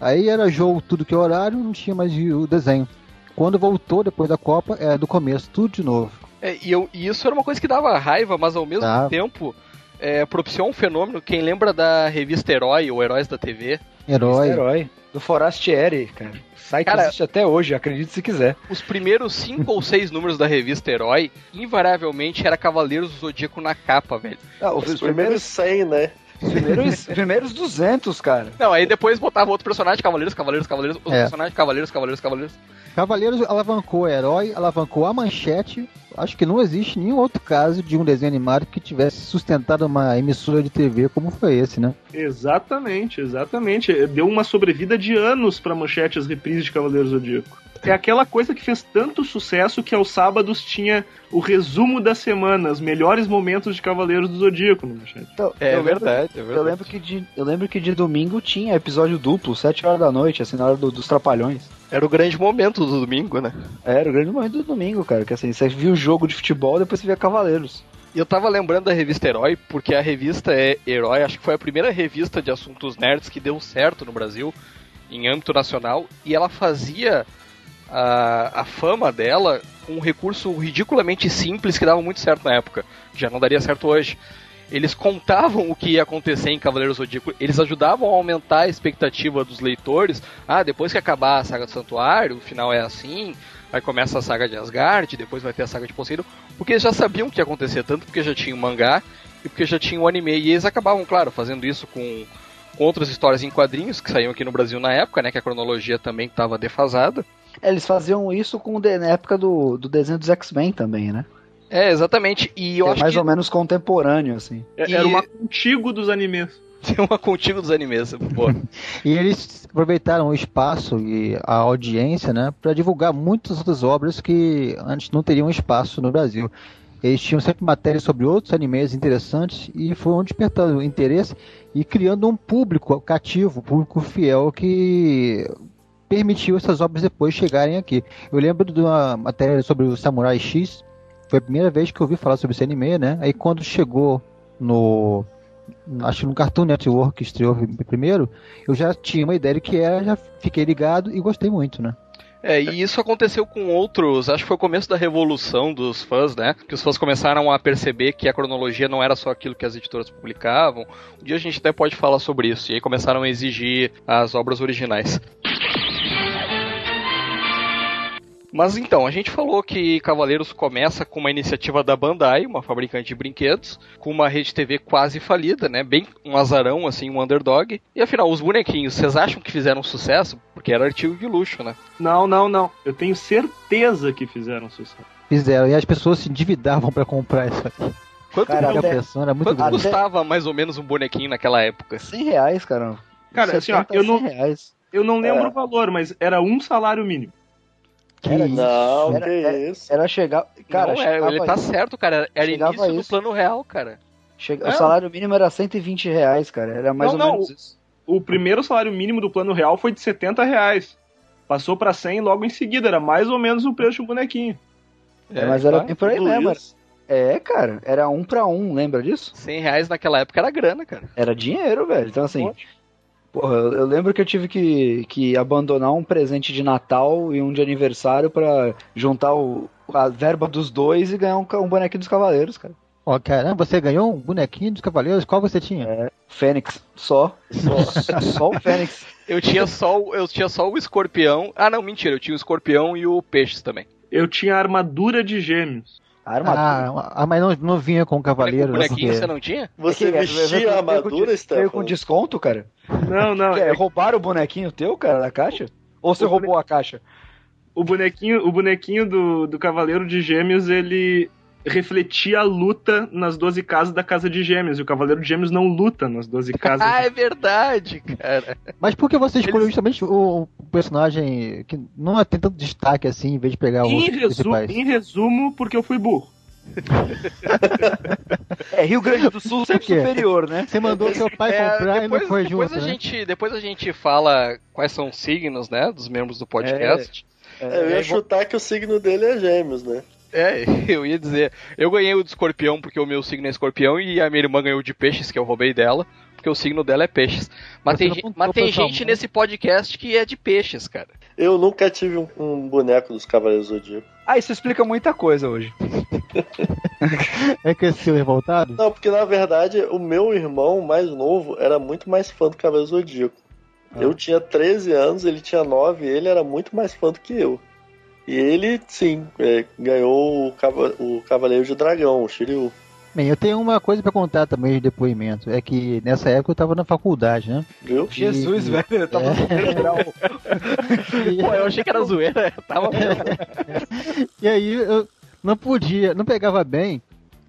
Aí era jogo tudo que é horário, não tinha mais o desenho. Quando voltou depois da Copa, é do começo, tudo de novo. É, e, eu- e isso era uma coisa que dava raiva, mas ao mesmo Dava. tempo é, propiciou um fenômeno. Quem lembra da revista Herói, ou Heróis da TV? Herói. Herói. Do Forastieri, cara. Sai que Cara- existe até hoje, acredite se quiser. Os primeiros cinco ou seis números da revista Herói, invariavelmente era Cavaleiros do Zodíaco na capa, velho. Ah, Os primeiros 100, né? Os primeiros, primeiros 200, cara. Não, aí depois botava outro personagem, Cavaleiros, Cavaleiros, Cavaleiros, outro É. personagem, Cavaleiros, Cavaleiros, Cavaleiros. Cavaleiros alavancou o herói, alavancou a manchete. Acho que não existe nenhum outro caso de um desenho animado que tivesse sustentado uma emissora de TV como foi esse, né? Exatamente, exatamente. Deu uma sobrevida de anos pra manchete as reprises de Cavaleiros do Zodíaco. É aquela coisa que fez tanto sucesso que aos sábados tinha o resumo da semana, os melhores momentos de Cavaleiros do Zodíaco no manchete. Então, É eu lembro- verdade, é verdade. Eu lembro, que de, eu lembro que de domingo tinha episódio duplo, 7 horas da noite, assim, na hora do- dos Trapalhões. Era o grande momento do domingo, né? Era o grande momento do domingo, cara. Que assim, você viu o jogo de futebol, depois você via Cavaleiros. E eu tava lembrando da revista Herói, porque a revista é Herói, acho que foi a primeira revista de assuntos nerds que deu certo no Brasil, em âmbito nacional, e ela fazia a, a fama dela com um recurso ridiculamente simples que dava muito certo na época. Já não daria certo hoje. Eles contavam o que ia acontecer em Cavaleiros Zodíaco, eles ajudavam a aumentar a expectativa dos leitores. Ah, depois que acabar a saga do Santuário, o final é assim, aí começa a saga de Asgard, depois vai ter a saga de Poseidon, porque eles já sabiam o que ia acontecer, tanto porque já tinha o mangá e porque já tinha o anime. E eles acabavam, claro, fazendo isso com, com outras histórias em quadrinhos que saíam aqui no Brasil na época, né? Que a cronologia também estava defasada. Eles faziam isso com na época do, do desenho dos X-Men também, né? É, exatamente. E eu é acho mais que ou menos contemporâneo, assim. É- E- Era uma contigo dos animes. tem uma contigo dos animes. Pô. *laughs* E eles aproveitaram o espaço e a audiência, né, para divulgar muitas outras obras que antes não teriam espaço no Brasil. Eles tinham sempre matérias sobre outros animes interessantes e foram despertando interesse e criando um público cativo, um público fiel que permitiu essas obras depois chegarem aqui. Eu lembro de uma matéria sobre o Samurai X, foi a primeira vez que eu ouvi falar sobre esse anime, né? Aí quando chegou no acho que no Cartoon Network que estreou primeiro, eu já tinha uma ideia do que era, já fiquei ligado e gostei muito, né? É, e isso aconteceu com outros, acho que foi o começo da revolução dos fãs, né? Que os fãs começaram a perceber que a cronologia não era só aquilo que as editoras publicavam. Um dia a gente até pode falar sobre isso. E aí começaram a exigir as obras originais. Mas então, a gente falou que Cavaleiros começa com uma iniciativa da Bandai, uma fabricante de brinquedos, com uma rede TV quase falida, né? Bem um azarão, assim, um underdog. E afinal, os bonequinhos, vocês acham que fizeram sucesso? Porque era artigo de luxo, né? Não, não, não. Eu tenho certeza que fizeram sucesso. Fizeram, e as pessoas se endividavam para comprar isso aqui. Quanto, Cara, a até- pressão era muito quanto custava mais ou menos um bonequinho naquela época? 100 reais, cara. Cara, assim, ó, 70, eu não- 100 reais. Eu não lembro É. o valor, mas era um salário mínimo. Era isso. Não, Era- que era- isso. Era chegar. Cara, não, é, chegava ele tá certo, cara. Era início do isso. plano real, cara. Chega- É. O salário mínimo era 120 reais, cara. Era mais Não, ou não. menos isso. O primeiro salário mínimo do plano real foi de 70 reais. Passou pra 100 logo em seguida, era mais ou menos o preço de um bonequinho. É, mas era tá. bem por aí mesmo. É, cara, era um pra um, lembra disso? 100 reais naquela época era grana, cara. Era dinheiro, velho. Então, assim, porra, eu, lembro que eu tive que, que abandonar um presente de Natal e um de aniversário pra juntar o, a verba dos dois e ganhar um, um bonequinho dos Cavaleiros, cara. Ó, caramba, você ganhou um bonequinho dos Cavaleiros? Qual você tinha? É, Fênix, só. Só, *laughs* só o Fênix. Eu tinha só o, eu tinha só o escorpião. Ah, não, mentira, eu tinha o escorpião e o peixes também. Eu tinha a armadura de gêmeos. A armadura. Ah, ah, mas não, não vinha com o Cavaleiro. o bonequinho porque- você não tinha? Você que- vestia a veio com- armadura, Veio com desconto, cara? Não, não. É, roubaram o bonequinho teu, cara, da caixa? Ou você O roubou a caixa? o bonequinho, o bonequinho do, do Cavaleiro de Gêmeos, ele refletia a luta nas 12 casas da Casa de Gêmeos. E o Cavaleiro de Gêmeos não luta nas 12 casas. Ah, é verdade, cara. Mas por que você escolheu justamente o, o personagem que não tem tanto destaque assim, em vez de pegar os em, resumo, em resumo, porque eu fui burro. É, Rio Grande do Sul sempre superior, né? Você mandou seu pai É, comprar e não foi depois junto, a né? gente, depois a gente fala quais são os signos, né, dos membros do podcast. É, eu ia chutar que o signo dele é gêmeos, né? É, *laughs* eu ia dizer, eu ganhei o de escorpião porque o meu signo é escorpião e a minha irmã ganhou o de peixes, que eu roubei dela, porque o signo dela é peixes. Mas Você tem, não mas tem gente mãe? nesse podcast que é de peixes, cara. Eu nunca tive um, um boneco dos Cavaleiros do Zodíaco. Ah, isso explica muita coisa hoje. É cresceu revoltado? Não, porque na verdade o meu irmão mais novo era muito mais fã do Cavaleiro Zodíaco. Eu tinha 13 anos, ele tinha 9 e ele era muito mais fã do que eu. E ele, sim, é, ganhou o, cava- o Cavaleiro de Dragão, o Shiryu. Bem, eu tenho uma coisa pra contar também de depoimento. É que nessa época eu tava na faculdade, né? Viu? Jesus, E- velho, eu tava É. no primeiro grau. E- *laughs* Pô, eu achei que era zoeira, tava *laughs* E aí eu não podia, não pegava bem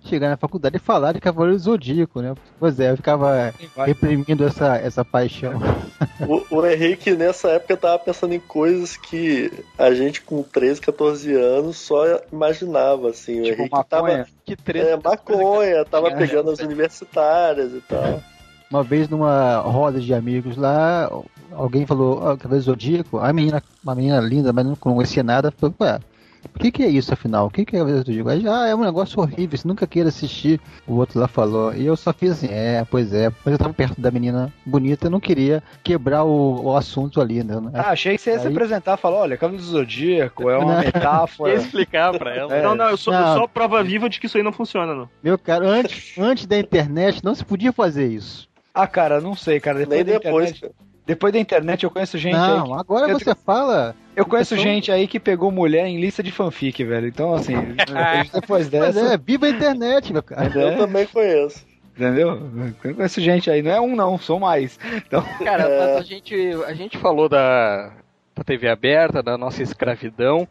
chegar na faculdade e falar de Cavaleiro Zodíaco, né? Pois é, eu ficava reprimindo essa, essa paixão. *laughs* O, o Henrique nessa época tava pensando em coisas que a gente com 13, 14 anos só imaginava, assim. O Tipo Henrique maconha. tava. Que treta. É, maconha, tava É. pegando as universitárias e tal. Uma vez numa roda de amigos lá, alguém falou, ó, Cavaleiro Zodíaco, a menina, uma menina linda, mas não conhecia nada, falou, ué, o que, que é isso afinal? O que, que é do Zodíaco? Aí, ah, é um negócio horrível, você nunca queira assistir. O outro lá falou, e eu só fiz assim, é, pois é, mas eu tava perto da menina bonita, eu não queria quebrar o, o assunto ali, né? Ah, achei que você ia se Aí- apresentar e falar, olha, Cavaleiro do Zodíaco é uma Não. Ia metáfora. *laughs* explicar pra ela. É. Não, não, eu sou, eu Não. sou a prova viva de que isso aí não funciona, não. Meu cara, antes, antes da internet não se podia fazer isso. Ah, cara, não sei, cara. Depois Nem da depois, internet, cara. Depois da internet eu conheço gente aí. não, que- agora eu- você fala. Eu conheço pessoal- gente aí que pegou mulher em lista de fanfic, velho. Então, assim, *laughs* depois Mas dessa. é, viva a internet, meu cara. Eu né? também conheço. Entendeu? Eu conheço gente aí. Não é um, não, são mais. Então, Cara, É. mas a gente, a gente falou da, da TV aberta, da nossa escravidão,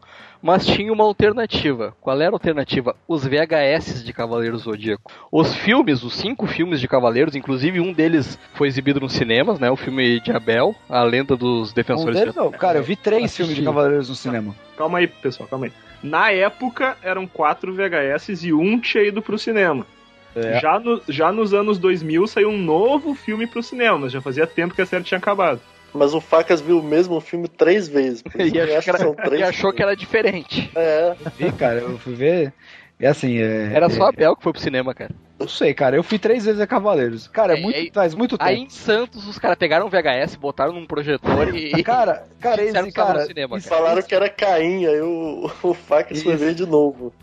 mas tinha uma alternativa. Qual era a alternativa? Os VHS de Cavaleiros Zodíaco. Os filmes, os cinco filmes de Cavaleiros, inclusive um deles foi exibido nos cinemas, né? O filme de Abel, A Lenda dos um Defensores deles, de não. Cara, eu vi três Assisti. filmes de Cavaleiros no cinema. Calma aí, pessoal, calma aí. Na época, eram quatro VHS e um tinha ido pro cinema. É. Já, no- já nos anos 2000 saiu um novo filme pro cinema, mas já fazia tempo que a série tinha acabado. Mas o Facas viu o mesmo filme três vezes. *laughs* E achou acho que, era, três *laughs* e achou que era diferente. É, Vi, cara, eu fui ver. É assim, é. Era só é, Abel que foi pro cinema, cara. Não sei, cara. Eu fui três vezes a Cavaleiros. Cara, é É, muito, é- faz muito tempo. Aí em Santos, os caras pegaram um VHS, botaram num projetor e. *laughs* Cara, cara, esse, no cara, cinema, isso- falaram que era Caim, aí o, o Facas foi ver de novo.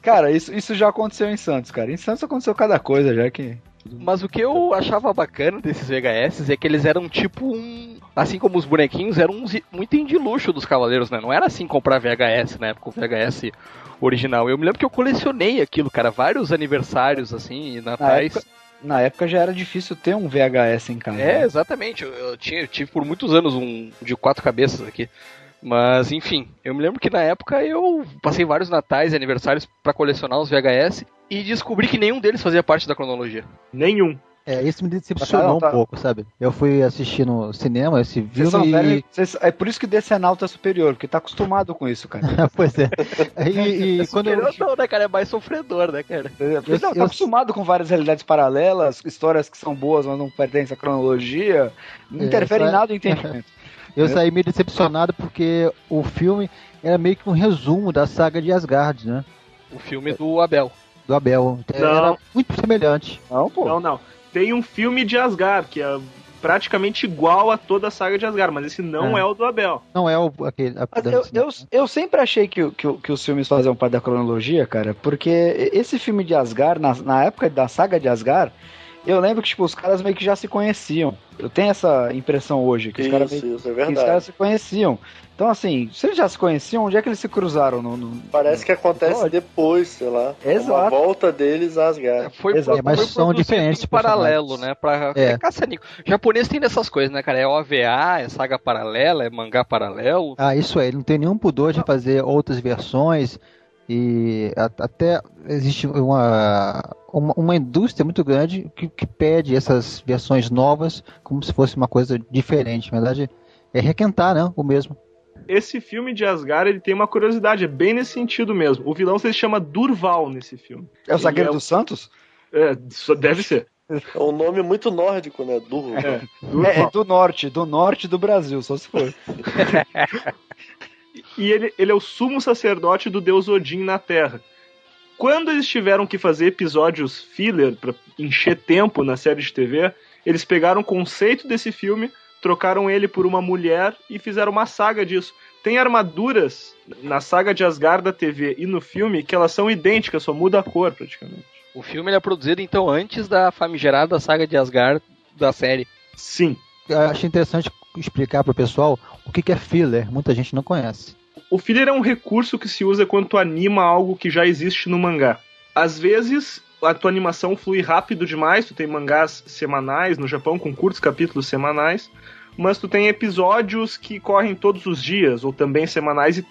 cara, isso, isso já aconteceu em Santos, cara. Em Santos aconteceu cada coisa, já que. Mas o que eu achava bacana desses VHS é que eles eram tipo um. Assim como os bonequinhos, eram uns, um item de luxo dos cavaleiros, né? Não era assim comprar VHS na época, o VHS original. Eu me lembro que eu colecionei aquilo, cara, vários aniversários, assim, e natais. época- Na época já era difícil ter um VHS em casa. É, né? exatamente. Eu, eu tinha, eu tive por muitos anos um de quatro cabeças aqui. Mas, enfim, eu me lembro que na época eu passei vários natais e aniversários pra colecionar os VHS e descobri que nenhum deles fazia parte da cronologia. Nenhum. É, isso me decepcionou Tá, tá. um pouco, sabe? Eu fui assistir no cinema esse velhos, e... vocês- é por isso que Decenalto é superior, porque tá acostumado com isso, cara. *laughs* pois é. *laughs* E, e quando eu... não, né, cara? É mais sofredor, né, cara? Eu- não, tá eu- acostumado com várias realidades paralelas, histórias que são boas, mas não pertencem à cronologia. Não É, interfere em só- nada o entendimento. *laughs* Eu saí meio decepcionado porque o filme era meio que um resumo da saga de Asgard, né? O filme do Abel. Do Abel. Não. Era muito semelhante. Não, pô. Não, não. Tem um filme de Asgard, que é praticamente igual a toda a saga de Asgard, mas esse não É. é, o do Abel. Não é o aquele. a- Mas eu, eu, eu sempre achei que, o- que, que os filmes faziam parte da cronologia, cara, porque esse filme de Asgard, na, na época da saga de Asgard, eu lembro que tipo, os caras meio que já se conheciam. Eu tenho essa impressão hoje, que os caras meio Isso, é que os verdade. caras se conheciam. Então, assim, se eles já se conheciam, onde é que eles se cruzaram? No, no- Parece que acontece depois, sei lá. Exato. Uma volta deles a Asgard. Foi, Exato. foi mas são produzido diferentes em paralelo, né? Pra É. é. caça-nico. O japonês tem dessas coisas, né, cara? É OVA, é saga paralela, é mangá paralelo. Ah, isso aí, não tem nenhum pudor de fazer outras versões e até existe uma, uma, uma indústria muito grande que, que pede essas versões novas como se fosse uma coisa diferente. Na verdade, é requentar, né? O mesmo. Esse filme de Asgard, ele tem uma curiosidade, é bem nesse sentido mesmo. O vilão se chama Durval nesse filme. É o Zagueiro é dos Santos? É, deve ser. É um nome muito nórdico, né? Durro. É, É, Durval. é do norte, do norte do Brasil, só se for. *laughs* E ele, ele é o sumo sacerdote do deus Odin na Terra. Quando eles tiveram que fazer episódios filler pra encher tempo na série de TV, eles pegaram o conceito desse filme, trocaram ele por uma mulher e fizeram uma saga disso. Tem armaduras na saga de Asgard da TV e no filme que elas são idênticas, só muda a cor praticamente. O filme ele é produzido, então, antes da famigerada saga de Asgard da série. Sim. Eu acho interessante explicar para o pessoal o que que é filler. Muita gente não conhece. O filler é um recurso que se usa quando tu anima algo que já existe no mangá. Às vezes, a tua animação flui rápido demais, tu tem mangás semanais no Japão com curtos capítulos semanais, mas tu tem episódios que correm todos os dias ou também semanais e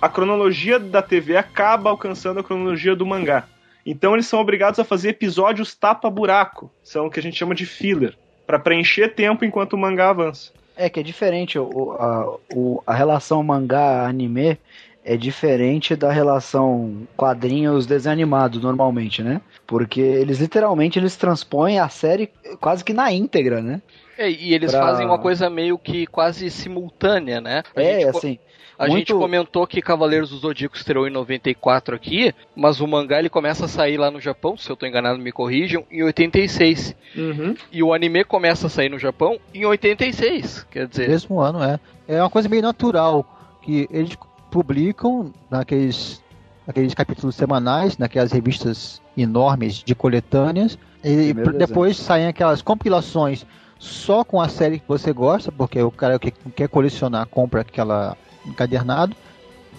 a cronologia da TV acaba alcançando a cronologia do mangá. Então eles são obrigados a fazer episódios tapa-buraco, são o que a gente chama de filler, para preencher tempo enquanto o mangá avança. É que é diferente, o, a, o- a relação mangá-anime é diferente da relação quadrinhos-desenho animado, normalmente, né? Porque eles literalmente eles transpõem a série quase que na íntegra, né? É, e eles Pra- fazem uma coisa meio que quase simultânea, né? A É, gente assim, A muito- gente comentou que Cavaleiros do Zodíaco estreou em 94 aqui, mas o mangá ele começa a sair lá no Japão, se eu tô enganado me corrijam, em 86. Uhum. E o anime começa a sair no Japão em 86. Quer dizer, Mesmo ano, é. É uma coisa meio natural que eles publicam naqueles, naqueles capítulos semanais, naquelas revistas enormes de coletâneas, e Primeiro depois saem aquelas compilações só com a série que você gosta, porque o cara que quer colecionar compra aquela encadernado,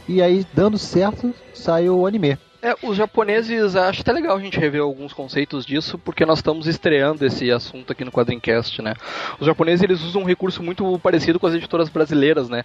e aí dando certo sai o anime. É, os japoneses, acho até legal a gente rever alguns conceitos disso, porque nós estamos estreando esse assunto aqui no Quadrincast, né? Os japoneses, eles usam um recurso muito parecido com as editoras brasileiras, né?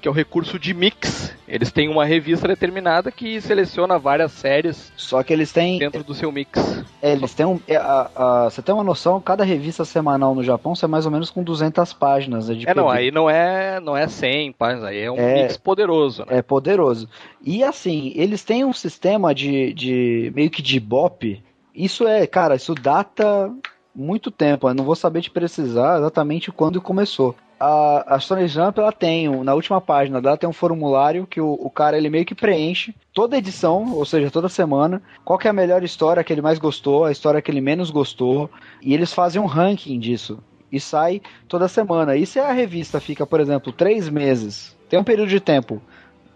Que é o recurso de mix. Eles têm uma revista determinada que seleciona várias séries Só que eles têm. dentro do seu mix. é, eles têm um. é, a- a- você tem uma noção, cada revista semanal no Japão sai mais ou menos com 200 páginas né, É, não, aí não é, não é 100 páginas, aí é um É. mix poderoso, né? É poderoso. E assim, eles têm um sistema de, de meio que de bop. Isso é, cara, isso data muito tempo. Eu não vou saber te precisar exatamente quando começou. A, a Stone Jump, ela tem, na última página dela tem um formulário que o, o cara ele meio que preenche toda edição, ou seja, toda semana, qual é a melhor história que ele mais gostou, a história que ele menos gostou, e eles fazem um ranking disso. E sai toda semana. E se a revista fica, por exemplo, três meses, tem um período de tempo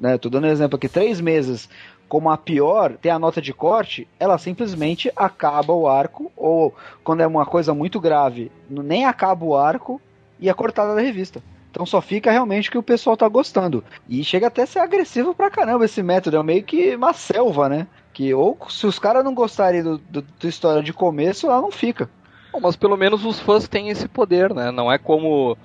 né? Tô dando um exemplo aqui, três meses como a pior, tem a nota de corte, ela simplesmente acaba o arco, ou quando é uma coisa muito grave, nem acaba o arco e é cortada da revista. Então só fica realmente que o pessoal tá gostando. E chega até a ser agressivo pra caramba esse método, é meio que uma selva, né? Que ou se os caras não gostarem do, do, da história de começo, ela não fica. Bom, mas pelo menos os fãs têm esse poder, né? Não é como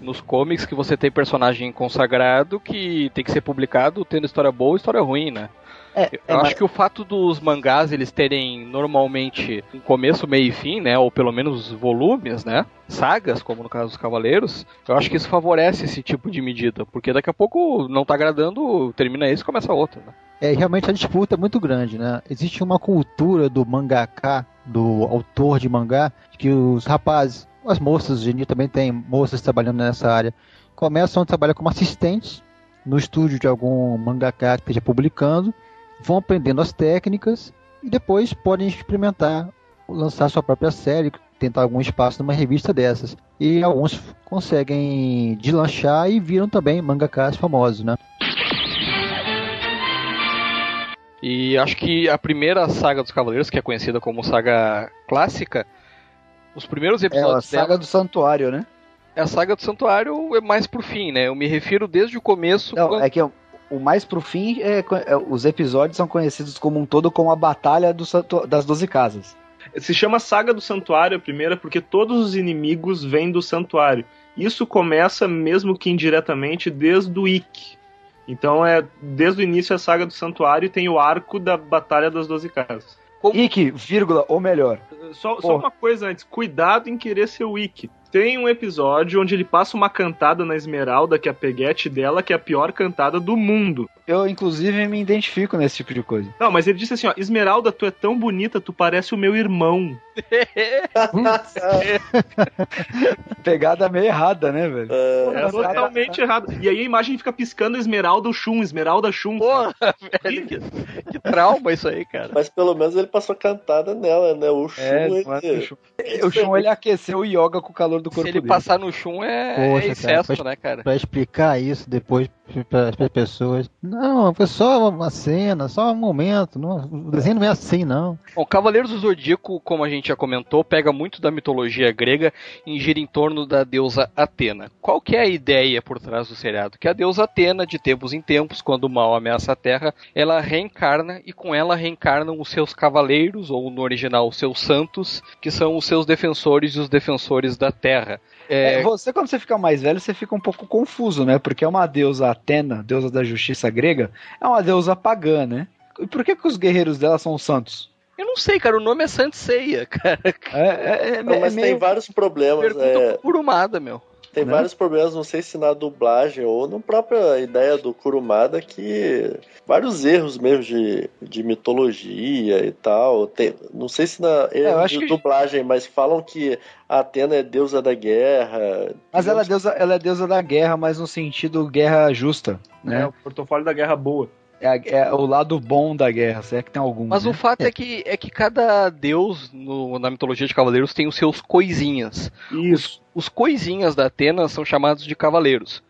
nos comics que você tem personagem consagrado que tem que ser publicado tendo história boa e história ruim, né? É, Eu acho que o fato dos mangás eles terem normalmente um começo, meio e fim, né? Ou pelo menos volumes, né? Sagas, como no caso dos Cavaleiros, eu acho que isso favorece esse tipo de medida, porque daqui a pouco não tá agradando, termina esse e começa outro, né? É, realmente a disputa é muito grande, né? Existe uma cultura do mangaka, do autor de mangá, que os rapazes, as moças, hoje em dia também tem moças trabalhando nessa área, começam a trabalhar como assistentes no estúdio de algum mangaka que esteja publicando, vão aprendendo as técnicas e depois podem experimentar lançar sua própria série, tentar algum espaço numa revista dessas. E alguns conseguem deslanchar e viram também mangakas famosos, né? E acho que a primeira saga dos Cavaleiros, que é conhecida como saga clássica, os primeiros É episódios a saga dela- do santuário, né? é a saga do Santuário é mais pro fim, né? Eu me refiro desde o começo. Não, quando- é que o o mais pro fim, é, é, os episódios são conhecidos como um todo como a Batalha do santu- das Doze Casas. Se chama Saga do Santuário a primeira porque todos os inimigos vêm do santuário. Isso começa, mesmo que indiretamente, desde o Ikki. Então é desde o início a saga do santuário e tem o arco da Batalha das Doze Casas. Ikki, vírgula, ou melhor. Só, só uma coisa antes, cuidado em querer ser o Ikki. Tem um episódio onde ele passa uma cantada na Esmeralda, que é a peguete dela, que é a pior cantada do mundo. Eu, inclusive, me identifico nesse tipo de coisa. Não, mas ele disse assim, ó, Esmeralda, tu é tão bonita, tu parece o meu irmão. *laughs* Pegada meio errada, né, velho? É totalmente errado. E aí a imagem fica piscando Esmeralda Shun, Esmeralda Shun. Porra, velho, que, que trauma isso aí, cara. Mas pelo menos ele passou cantada nela, né? O Shun, É, ele... é. O Shun, ele aqueceu o Yoga com o calor do corpo Se ele dele. passar no chum é, Poxa, é excesso, cara, né, cara? Pra explicar isso depois para as pessoas. Não, foi só uma cena, só um momento. Não, o desenho não é assim, não. Bom, Cavaleiros do Zodíaco, como a gente já comentou, pega muito da mitologia grega e gira em torno da deusa Atena. Qual que é a ideia por trás do seriado? Que a deusa Atena, de tempos em tempos, quando o mal ameaça a Terra, ela reencarna e com ela reencarnam os seus cavaleiros, ou no original, os seus santos, que são os seus defensores e os defensores da Terra. É, É, você, quando você fica mais velho, você fica um pouco confuso, né? Porque é uma deusa Atena, deusa da justiça grega, é uma deusa pagã, né? E por que, que os guerreiros dela são santos? Eu não sei, cara, o nome é Sanseia, *laughs* cara. É, é, é, Não, mas é tem meio... vários problemas. Pergunta É, pro Kurumada, meu. Tem né? vários problemas, não sei se na dublagem ou na própria ideia do Kurumada, que vários erros mesmo de, de mitologia e tal. Tem, não sei se na acho de que- dublagem, mas falam que a Atena é deusa da guerra. Mas ela é, deusa, ela é deusa da guerra, mas no sentido guerra justa, É, né? o portfólio da Guerra Boa. É, é o lado bom da guerra, se é que tem algum. Mas né? o fato é que, é que cada deus no- na mitologia de cavaleiros tem os seus coisinhas. Isso. Os coisinhas da Atena são chamados de cavaleiros.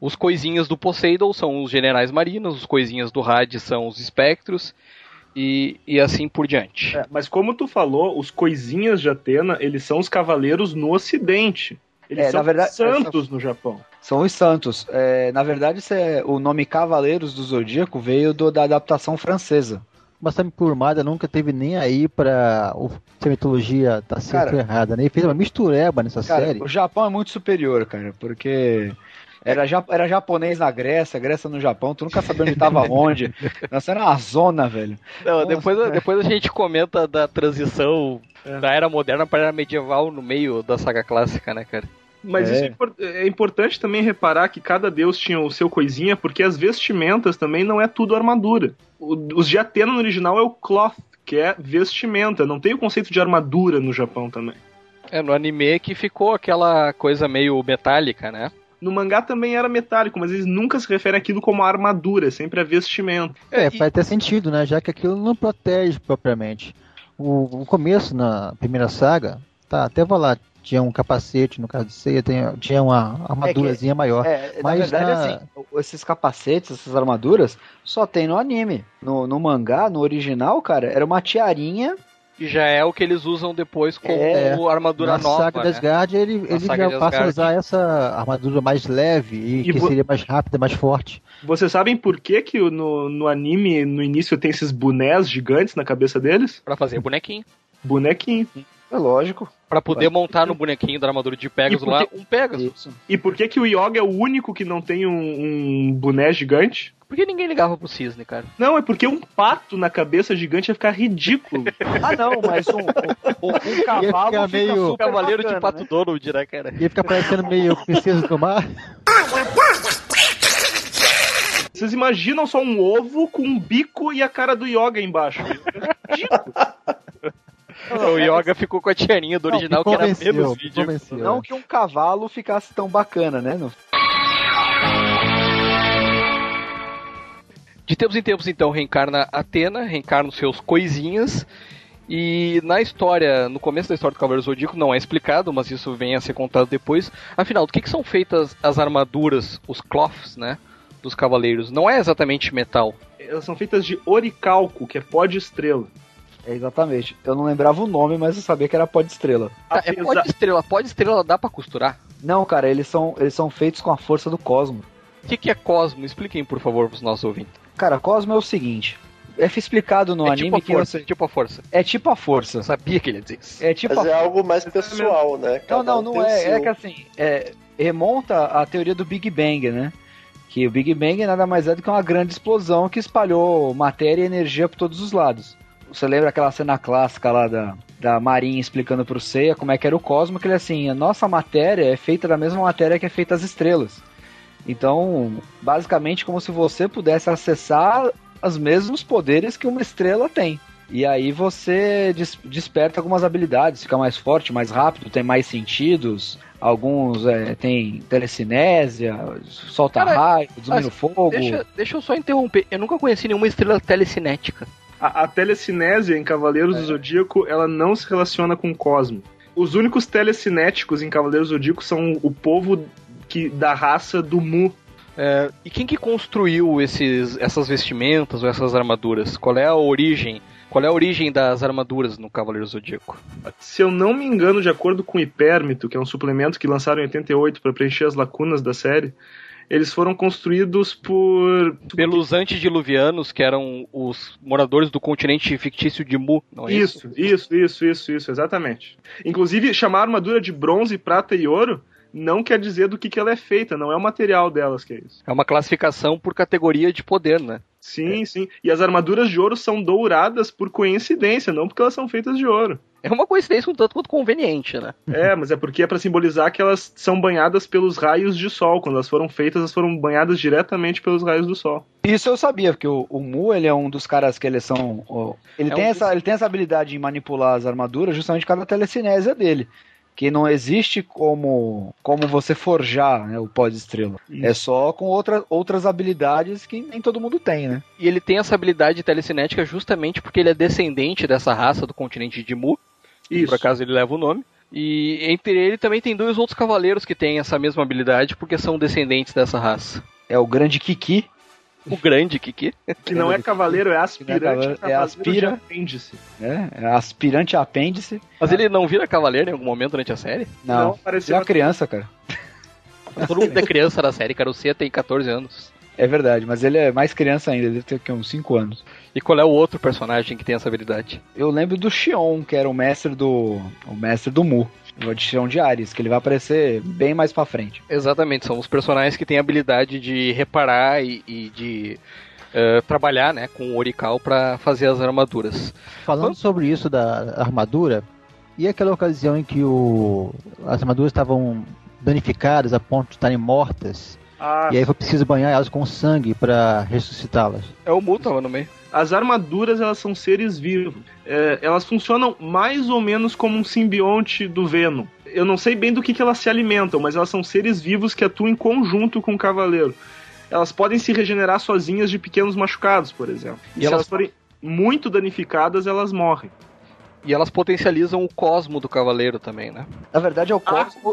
Os coisinhas do Poseidon são os generais marinos, os coisinhas do Hades são os espectros e, e assim por diante. É, mas como tu falou, os coisinhas de Atena, eles são os cavaleiros no ocidente. Eles É, são na verdade, santos no Japão. São os santos. É, na verdade, é, o nome Cavaleiros do Zodíaco veio do- da adaptação francesa. Mas a Kurumada nunca teve nem aí pra o, se a mitologia tá certa Cara- ou errada, né? Ele fez uma mistureba nessa Cara, série. o Japão é muito superior, cara, porque era, ja- era japonês na Grécia, Grécia no Japão, tu nunca sabia onde tava *laughs* onde. Nossa, era uma zona, velho. Não, Nossa, depois, cara. depois a gente comenta da transição É. da era moderna para a era medieval no meio da saga clássica, né, cara? Mas É. isso é, impor- é importante também reparar que cada deus tinha o seu coisinha, porque as vestimentas também não é tudo armadura. O- os de Atena no original é o cloth, que é vestimenta. Não tem o conceito de armadura no Japão também. É, no anime que ficou aquela coisa meio metálica, né? No mangá também era metálico, mas eles nunca se referem àquilo como armadura, é sempre a vestimenta. É, e- faz até sentido, né? Já que aquilo não protege propriamente. O, o começo na primeira saga, tá, até vou lá, tinha um capacete, no caso de ceia, tinha uma armadurazinha maior. É, na Mas verdade, na- assim, esses capacetes, essas armaduras, só tem no anime. No, no mangá, no original, cara, era uma tiarinha. E já é o que eles usam depois como É, armadura na nova, saga né? das Asgard, ele, Na ele saga de já passa a usar essa armadura mais leve e, E que vo- seria mais rápida, mais forte. Vocês sabem por que, que no, no anime, no início, tem esses bonés gigantes na cabeça deles? Pra fazer bonequinho. Bonequinho. É lógico. Pra poder montar no bonequinho da armadura de Pegasus E por lá, que- um Pegasus. Isso. E por que, que o Yoga é o único que não tem um, um boné gigante? Por que ninguém ligava pro cisne, cara? Não, é porque um pato na cabeça gigante ia ficar ridículo. *laughs* Ah, não, mas um, um, um cavalo ficar fica meio- super Cavaleiro de bacana, Pato né? Donald, né, cara? Ia ficar parecendo meio princesa do mar. Vocês imaginam só um ovo com um bico e a cara do Yoga embaixo. É *laughs* ridículo o Yoga ficou com a tiarinha do original, não, que era menos vídeo. Não que um cavalo ficasse tão bacana, né? No... De tempos em tempos, então, reencarna Atena, reencarna os seus coisinhas. E na história, no começo da história do Cavaleiro Zodíaco, não é explicado, mas isso vem a ser contado depois. Afinal, do que, que são feitas as armaduras, os cloths, né? Dos cavaleiros? Não é exatamente metal. Elas são feitas de oricalco, que é pó de estrela. É, exatamente. Eu não lembrava o nome, mas eu sabia que era pó de estrela. Ah, é pó de estrela. Pó de estrela dá pra costurar? Não, cara, eles são, eles são feitos com a força do cosmo. O que, que é cosmo? Expliquem, por favor, pros nossos ouvintes. Cara, cosmo é o seguinte. É explicado no é anime tipo a que força, você... tipo a força. É tipo a força. Eu sabia que ele ia dizer isso. É tipo Mas a é algo mais pessoal, né? Não, Cada não, um não tem o é. seu. É que assim, é, remonta à teoria do Big Bang, né? Que o Big Bang nada mais é do que uma grande explosão que espalhou matéria e energia por todos os lados. Você lembra aquela cena clássica lá da, da Marinha explicando pro Seiya como é que era o cosmo, que ele é assim, a nossa matéria é feita da mesma matéria que é feita as estrelas. Então, basicamente como se você pudesse acessar os mesmos poderes que uma estrela tem. E aí você des desperta algumas habilidades, fica mais forte, mais rápido, tem mais sentidos. Alguns é, tem telecinésia, solta Cara, raio, mas fogo. Deixa, deixa eu só interromper. Eu nunca conheci nenhuma estrela telecinética. A, a telecinésia em Cavaleiros do Zodíaco, ela não se relaciona com o cosmo. Os únicos telecinéticos em Cavaleiros do Zodíaco são o povo que, da raça do Mu. É, e quem que construiu esses, essas vestimentas ou essas armaduras? Qual é a origem? Qual é a origem das armaduras no Cavaleiro Zodíaco? Se eu não me engano, de acordo com o Hipérmito, que é um suplemento que lançaram em 88 para preencher as lacunas da série, eles foram construídos por. Pelos antediluvianos, que eram os moradores do continente fictício de Mu, não é isso? Isso, isso, isso, isso, isso, exatamente. Inclusive, chamar a armadura de bronze, prata e ouro não quer dizer do que, que ela é feita, não é o material delas que é isso. É uma classificação por categoria de poder, né? Sim, é. sim. E as armaduras de ouro são douradas por coincidência, não porque elas são feitas de ouro. É uma coincidência um tanto quanto conveniente, né? É, mas é porque é para simbolizar que elas são banhadas pelos raios de sol. Quando elas foram feitas, elas foram banhadas diretamente pelos raios do sol. Isso eu sabia, porque o, o Mu, ele é um dos caras que eles são. ele, É tem um essa, ele tem essa habilidade em manipular as armaduras justamente por causa da telecinésia dele. Que não existe como, como você forjar né, o pó de estrela. Isso. É só com outra, outras habilidades que nem todo mundo tem, né? E ele tem essa habilidade telecinética justamente porque ele é descendente dessa raça do continente de Mu. Isso. Por acaso ele leva o nome. E entre ele também tem dois outros cavaleiros que têm essa mesma habilidade porque são descendentes dessa raça. É o grande Kiki. O grande Kiki. Que não é cavaleiro, é aspirante. cavaleiro, é cavaleiro aspira. apêndice. né? É aspirante a apêndice. Mas ele não vira cavaleiro em algum momento durante a série? Não, Não, ele é uma criança, cara. Todo mundo é criança da série, cara. O Cia tem 14 anos. É verdade, mas ele é mais criança ainda, ele deve ter aqui, uns 5 anos. E qual é o outro personagem que tem essa habilidade? Eu lembro do Xion, que era o mestre do. o mestre do Mu. O de Xion de Ares, que ele vai aparecer bem mais pra frente. Exatamente, são os personagens que têm a habilidade de reparar e, e de eh, trabalhar né, com o Orical para fazer as armaduras. Falando sobre isso da armadura, e aquela ocasião em que o, as armaduras estavam danificadas a ponto de estarem mortas, Ah, e aí foi preciso banhar elas com sangue para ressuscitá-las. É o Mu tava no meio. As armaduras, elas são seres vivos. É, elas funcionam mais ou menos como um simbionte do Venom. Eu não sei bem do que, que elas se alimentam, mas elas são seres vivos que atuam em conjunto com o cavaleiro. Elas podem se regenerar sozinhas de pequenos machucados, por exemplo. E, E se elas- elas forem muito danificadas, elas morrem. E elas potencializam o cosmo do cavaleiro também, né? Na verdade, é o cosmo,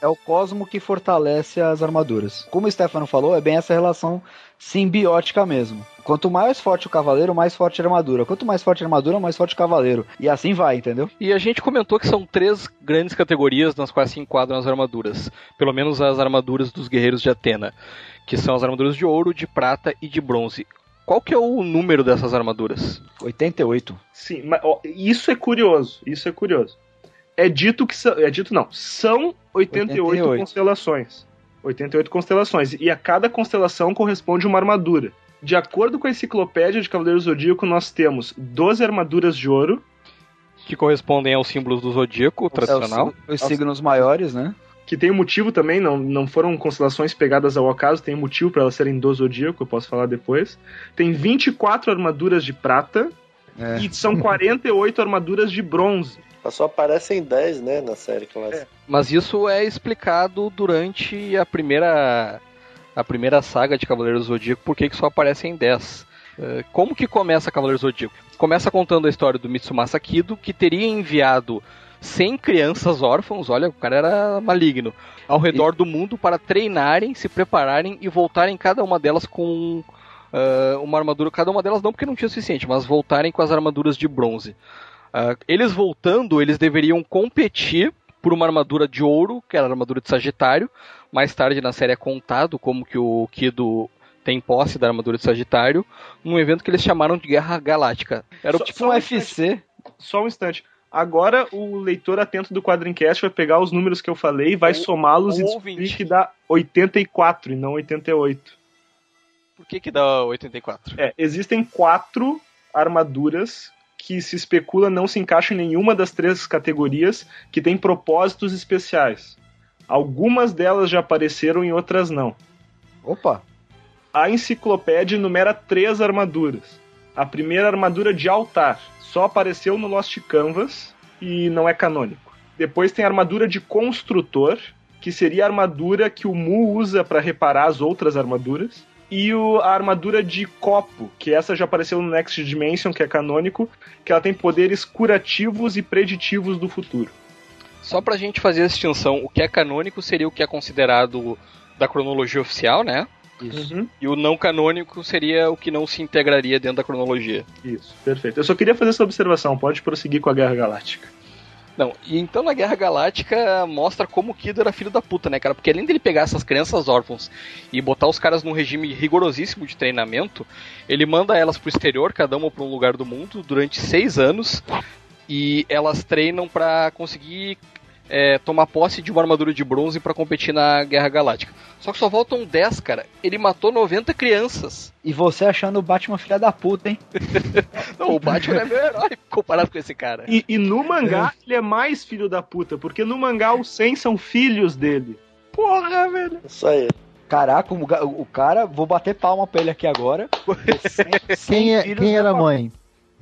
é o cosmo que fortalece as armaduras. Como o Stefano falou, é bem essa relação simbiótica mesmo. Quanto mais forte o cavaleiro, mais forte a armadura. Quanto mais forte a armadura, mais forte o cavaleiro. E assim vai, entendeu? E a gente comentou que são três grandes categorias nas quais se enquadram as armaduras. Pelo menos as armaduras dos guerreiros de Atena. Que são as armaduras de ouro, de prata e de bronze. Qual que é o número dessas armaduras? 88. Sim, mas ó, isso é curioso. Isso é curioso. É dito que são. É dito não. São 88, 88. constelações. 88 constelações. E a cada constelação corresponde uma armadura. De acordo com a enciclopédia de Cavaleiro Zodíaco, nós temos 12 armaduras de ouro. Que correspondem aos símbolos do zodíaco tradicional. É, os, os signos maiores, né? Que tem um motivo também, não, não foram constelações pegadas ao acaso, tem um motivo para elas serem do zodíaco, eu posso falar depois. Tem 24 armaduras de prata É. e são 48 armaduras de bronze. Mas só aparecem 10, né, na série clássica. Mas isso é explicado durante a primeira a primeira saga de Cavaleiros do Zodíaco, por que que só aparecem 10? Eh, como que começa Cavaleiros do Zodíaco? Começa contando a história do Mitsumasa Kido, que teria enviado 100 crianças órfãos, olha, o cara era maligno, ao redor do mundo para treinarem, se prepararem e voltarem cada uma delas com ah, uma armadura, cada uma delas não porque não tinha o suficiente, mas voltarem com as armaduras de bronze. Ah, eles voltando, eles deveriam competir por uma armadura de ouro, que era a armadura de Sagitário. Mais tarde na série é contado como que o Kido tem posse da armadura de Sagitário, num evento que eles chamaram de Guerra Galáctica. Era Só- tipo só um um UFC. Só um instante. Agora o leitor atento do Quadrincast vai pegar os números que eu falei, vai somá-los e descobrir que dá 84 e não 88. Por que que dá 84? É, existem quatro armaduras que se especula não se encaixam em nenhuma das três categorias que têm propósitos especiais. Algumas delas já apareceram e outras não. Opa! A enciclopédia enumera três armaduras. A primeira armadura de altar só apareceu no Lost Canvas e não é canônico. Depois tem a armadura de construtor, que seria a armadura que o Mu usa para reparar as outras armaduras. E o- a armadura de copo, que essa já apareceu no Next Dimension, que é canônico, que ela tem poderes curativos e preditivos do futuro. Só pra gente fazer a distinção, o que é canônico seria o que é considerado da cronologia oficial, né? Isso. E o não canônico seria o que não se integraria dentro da cronologia. Isso, perfeito. Eu só queria fazer essa observação, pode prosseguir com a Guerra Galáctica. Não, e então na Guerra Galáctica mostra como o Kido era filho da puta, né, cara? Porque além dele pegar essas crianças órfãos e botar os caras num regime rigorosíssimo de treinamento, ele manda elas pro exterior, cada uma pra um lugar do mundo, durante seis anos, e elas treinam pra conseguir é, tomar posse de uma armadura de bronze pra competir na Guerra Galáctica. Só que só voltam 10, cara. Ele matou 90 crianças. E você achando o Batman filha da puta, hein? *laughs* Não, o Batman é meu herói comparado com esse cara. E, e no mangá ele é mais filho da puta, porque no mangá os 100 são filhos dele. Porra, velho. Isso aí. Caraca, o, o cara, vou bater palma pra ele aqui agora. *laughs* Quem, é, quem era a mãe?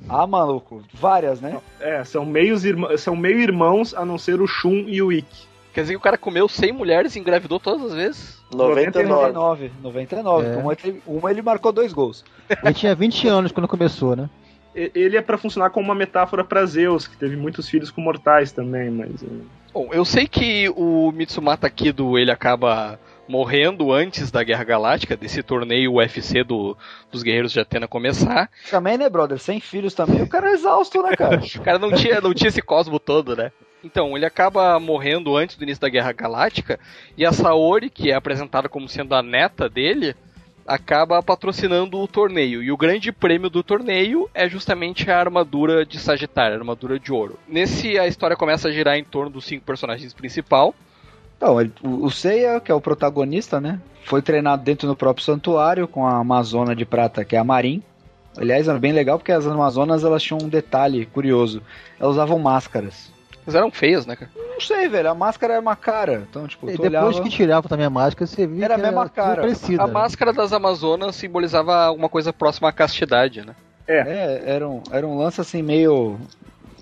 Ah, maluco, várias, né? É, são, meios são meio irmãos, a não ser o Shun e o Ikki. Quer dizer que o cara comeu 100 mulheres e engravidou todas as vezes? 99. 99. 99. É. Uma, ele- uma ele marcou dois gols. *laughs* Ele tinha 20 anos quando começou, né? Ele é pra funcionar como uma metáfora pra Zeus, que teve muitos filhos com mortais também, mas. é, Bom, eu sei que o Mitsumata Kido ele acaba morrendo antes da Guerra Galáctica, desse torneio UFC do, dos Guerreiros de Atena começar. Também, né, brother? Sem filhos também, o cara é exausto, né, cara? *laughs* O cara não tinha, não tinha esse cosmo todo, né? Então, ele acaba morrendo antes do início da Guerra Galáctica, e a Saori, que é apresentada como sendo a neta dele, acaba patrocinando o torneio. E o grande prêmio do torneio é justamente a armadura de Sagitário, a armadura de ouro. Nesse, a história começa a girar em torno dos cinco personagens principal. Então, ele- o, Seiya, que é o protagonista, né? Foi treinado dentro do próprio santuário com a Amazona de prata, que é a Marin. Aliás, era bem legal porque as Amazonas elas tinham um detalhe curioso. Elas usavam máscaras. Elas eram feias, né, cara? Não sei, velho. A máscara era uma cara. Então, tipo, E tu depois olhava... que tirava também a máscara, você via Era a que mesma cara. parecida. A máscara das Amazonas simbolizava alguma coisa próxima à castidade, né? É, era um, era um lance assim meio.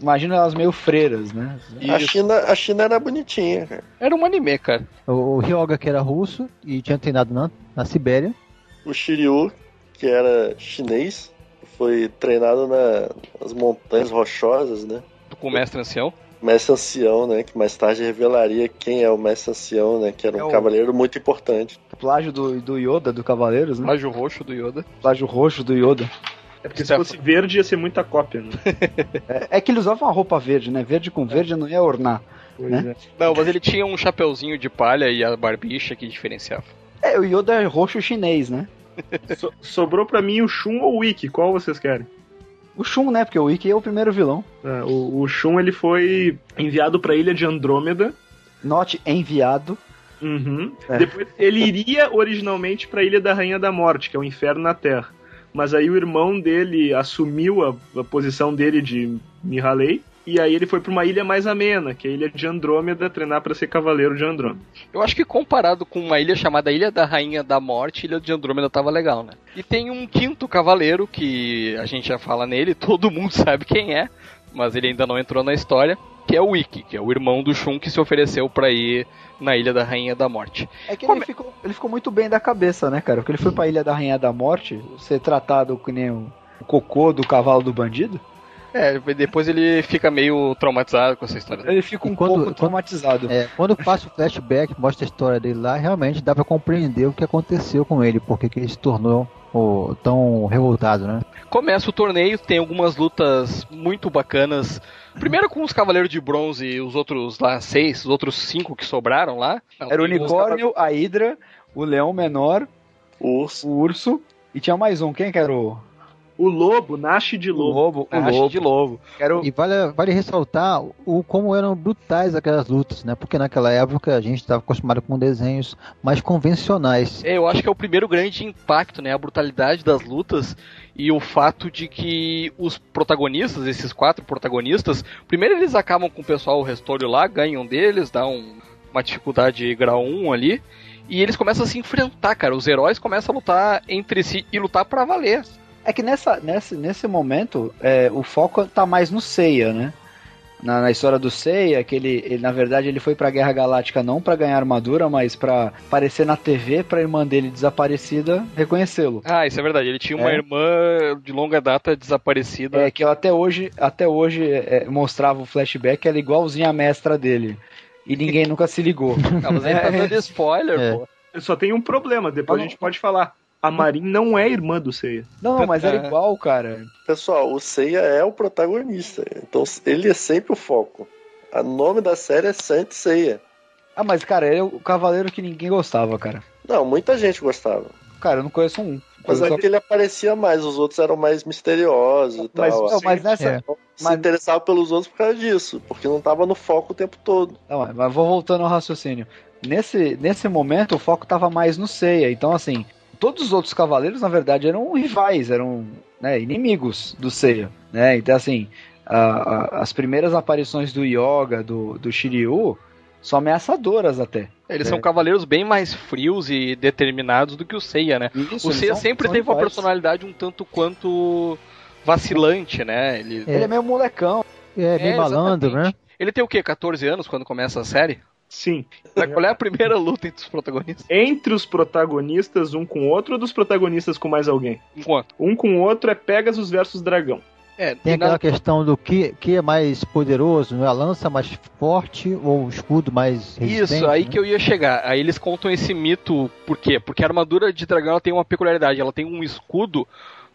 Imagina elas meio freiras, né? A China, a China era bonitinha, cara. Era um anime, cara. O, o Ryoga, que era russo e tinha treinado na, na Sibéria. O Shiryu, que era chinês, foi treinado na- nas montanhas rochosas, né? Com o mestre ancião. Mestre Ancião, né? Que mais tarde revelaria quem é o Mestre Ancião, né? Que era um É o- cavaleiro muito importante. Plágio do, do Yoda, do Cavaleiros, né? Plágio roxo do Yoda. Plágio roxo do Yoda. É porque se fosse verde ia ser muita cópia, né? *laughs* É, é que ele usava uma roupa verde, né? Verde com verde não ia ornar. Pois Né? é. Não, mas ele tinha um chapeuzinho de palha e a barbicha que diferenciava. É, o Yoda é roxo chinês, né? So- sobrou pra mim o Shun ou o Ikki, qual vocês querem? O Shun, né? Porque o Ikki é o primeiro vilão. É, o, o Shun ele foi enviado pra ilha de Andrômeda. Note enviado. Uhum. É. Depois ele iria originalmente pra ilha da Rainha da Morte, que é o inferno na Terra. Mas aí o irmão dele assumiu a, a posição dele de Mihalei. E aí ele foi pra uma ilha mais amena, que é a ilha de Andrômeda, treinar pra ser cavaleiro de Andrômeda. Eu acho que comparado com uma ilha chamada Ilha da Rainha da Morte, Ilha de Andrômeda tava legal, né? E tem um quinto cavaleiro que a gente já fala nele, *laughs* todo mundo sabe quem é, mas ele ainda não entrou na história, que é o Ikki, que é o irmão do Shun que se ofereceu pra ir na Ilha da Rainha da Morte. É que ele ficou, ele ficou muito bem da cabeça, né, cara? Porque ele foi pra Ilha da Rainha da Morte, ser tratado que nem o cocô do cavalo do bandido. É, depois ele fica meio traumatizado com essa história. Ele fica um quando- pouco quando- traumatizado. É, quando passa o flashback, mostra a história dele lá, realmente dá pra compreender o que aconteceu com ele, porque que ele se tornou o, tão revoltado, né? Começa o torneio, tem algumas lutas muito bacanas. Primeiro com os Cavaleiros de Bronze e os outros lá, seis, os outros cinco que sobraram lá. Era o unicórnio, a hidra, o leão menor, o urso. o urso, e tinha mais um. Quem que era o... O lobo, Nash de O lobo. lobo. Cavaleiros O lobo. de Lobo. Era o... E vale, vale ressaltar o como eram brutais aquelas lutas, né? Porque naquela época a gente estava acostumado com desenhos mais convencionais. É, eu acho que é o primeiro grande impacto, né? A brutalidade das lutas e o fato de que os protagonistas, esses quatro protagonistas, primeiro eles acabam com o pessoal o restolho lá, ganham deles, dá um- uma dificuldade grau 1 ali, e eles começam a se enfrentar, cara. Os heróis começam a lutar entre si e lutar pra valer. É que nessa, nesse, nesse momento, é, o foco tá mais no Seiya, né? Na, na história do Seiya, que ele, ele, na verdade, ele foi pra Guerra Galáctica não pra ganhar armadura, mas pra aparecer na TV pra irmã dele desaparecida reconhecê-lo. Ah, isso é verdade. Ele tinha uma É. irmã de longa data desaparecida. É que eu até hoje, até hoje é, mostrava o flashback, ela igualzinha a mestra dele. E ninguém *laughs* nunca se ligou. Ah, mas aí tá dando *laughs* spoiler, É. pô. Só tem um problema, depois Ah, a gente pode falar. A Marin não é irmã do Seiya. Não, mas era É. igual, cara. Pessoal, o Seiya é o protagonista, então ele é sempre o foco. O nome da série é Saint Seiya. Ah, mas, cara, ele é o cavaleiro que ninguém gostava, cara. Não, muita gente gostava. Cara, eu não conheço um. Mas é só- que ele aparecia mais, os outros eram mais misteriosos e Mas tal. Não, mas nessa. É. Se mas- interessava pelos outros por causa disso, porque não tava no foco o tempo todo. Não, mas vou voltando ao raciocínio. Nesse, nesse momento, o foco tava mais no Seiya. Então, assim, todos os outros cavaleiros, na verdade, eram rivais, eram né, inimigos do Seiya. Né? Então, assim, a- a- as primeiras aparições do Yoga, do, do Shiryu, são ameaçadoras até. Eles É. são cavaleiros bem mais frios e determinados do que o Seiya, né? Isso, o Seiya são- sempre são teve uma rivais. personalidade um tanto quanto vacilante, né? Ele, Ele é meio molecão. É, bem É, malandro, exatamente. né? ele tem o quê? 14 anos quando começa a série? Sim. Qual é a primeira luta entre os protagonistas? Entre os protagonistas, um com o outro, ou dos protagonistas com mais alguém? Enquanto. Um com o outro é Pegasus versus Dragão. É, Tem e na- aquela questão do que, que é mais poderoso, né? a lança mais forte ou o escudo mais resistente. Isso, aí né? que eu ia chegar. Aí eles contam esse mito, por quê? Porque a armadura de dragão ela tem uma peculiaridade, ela tem um escudo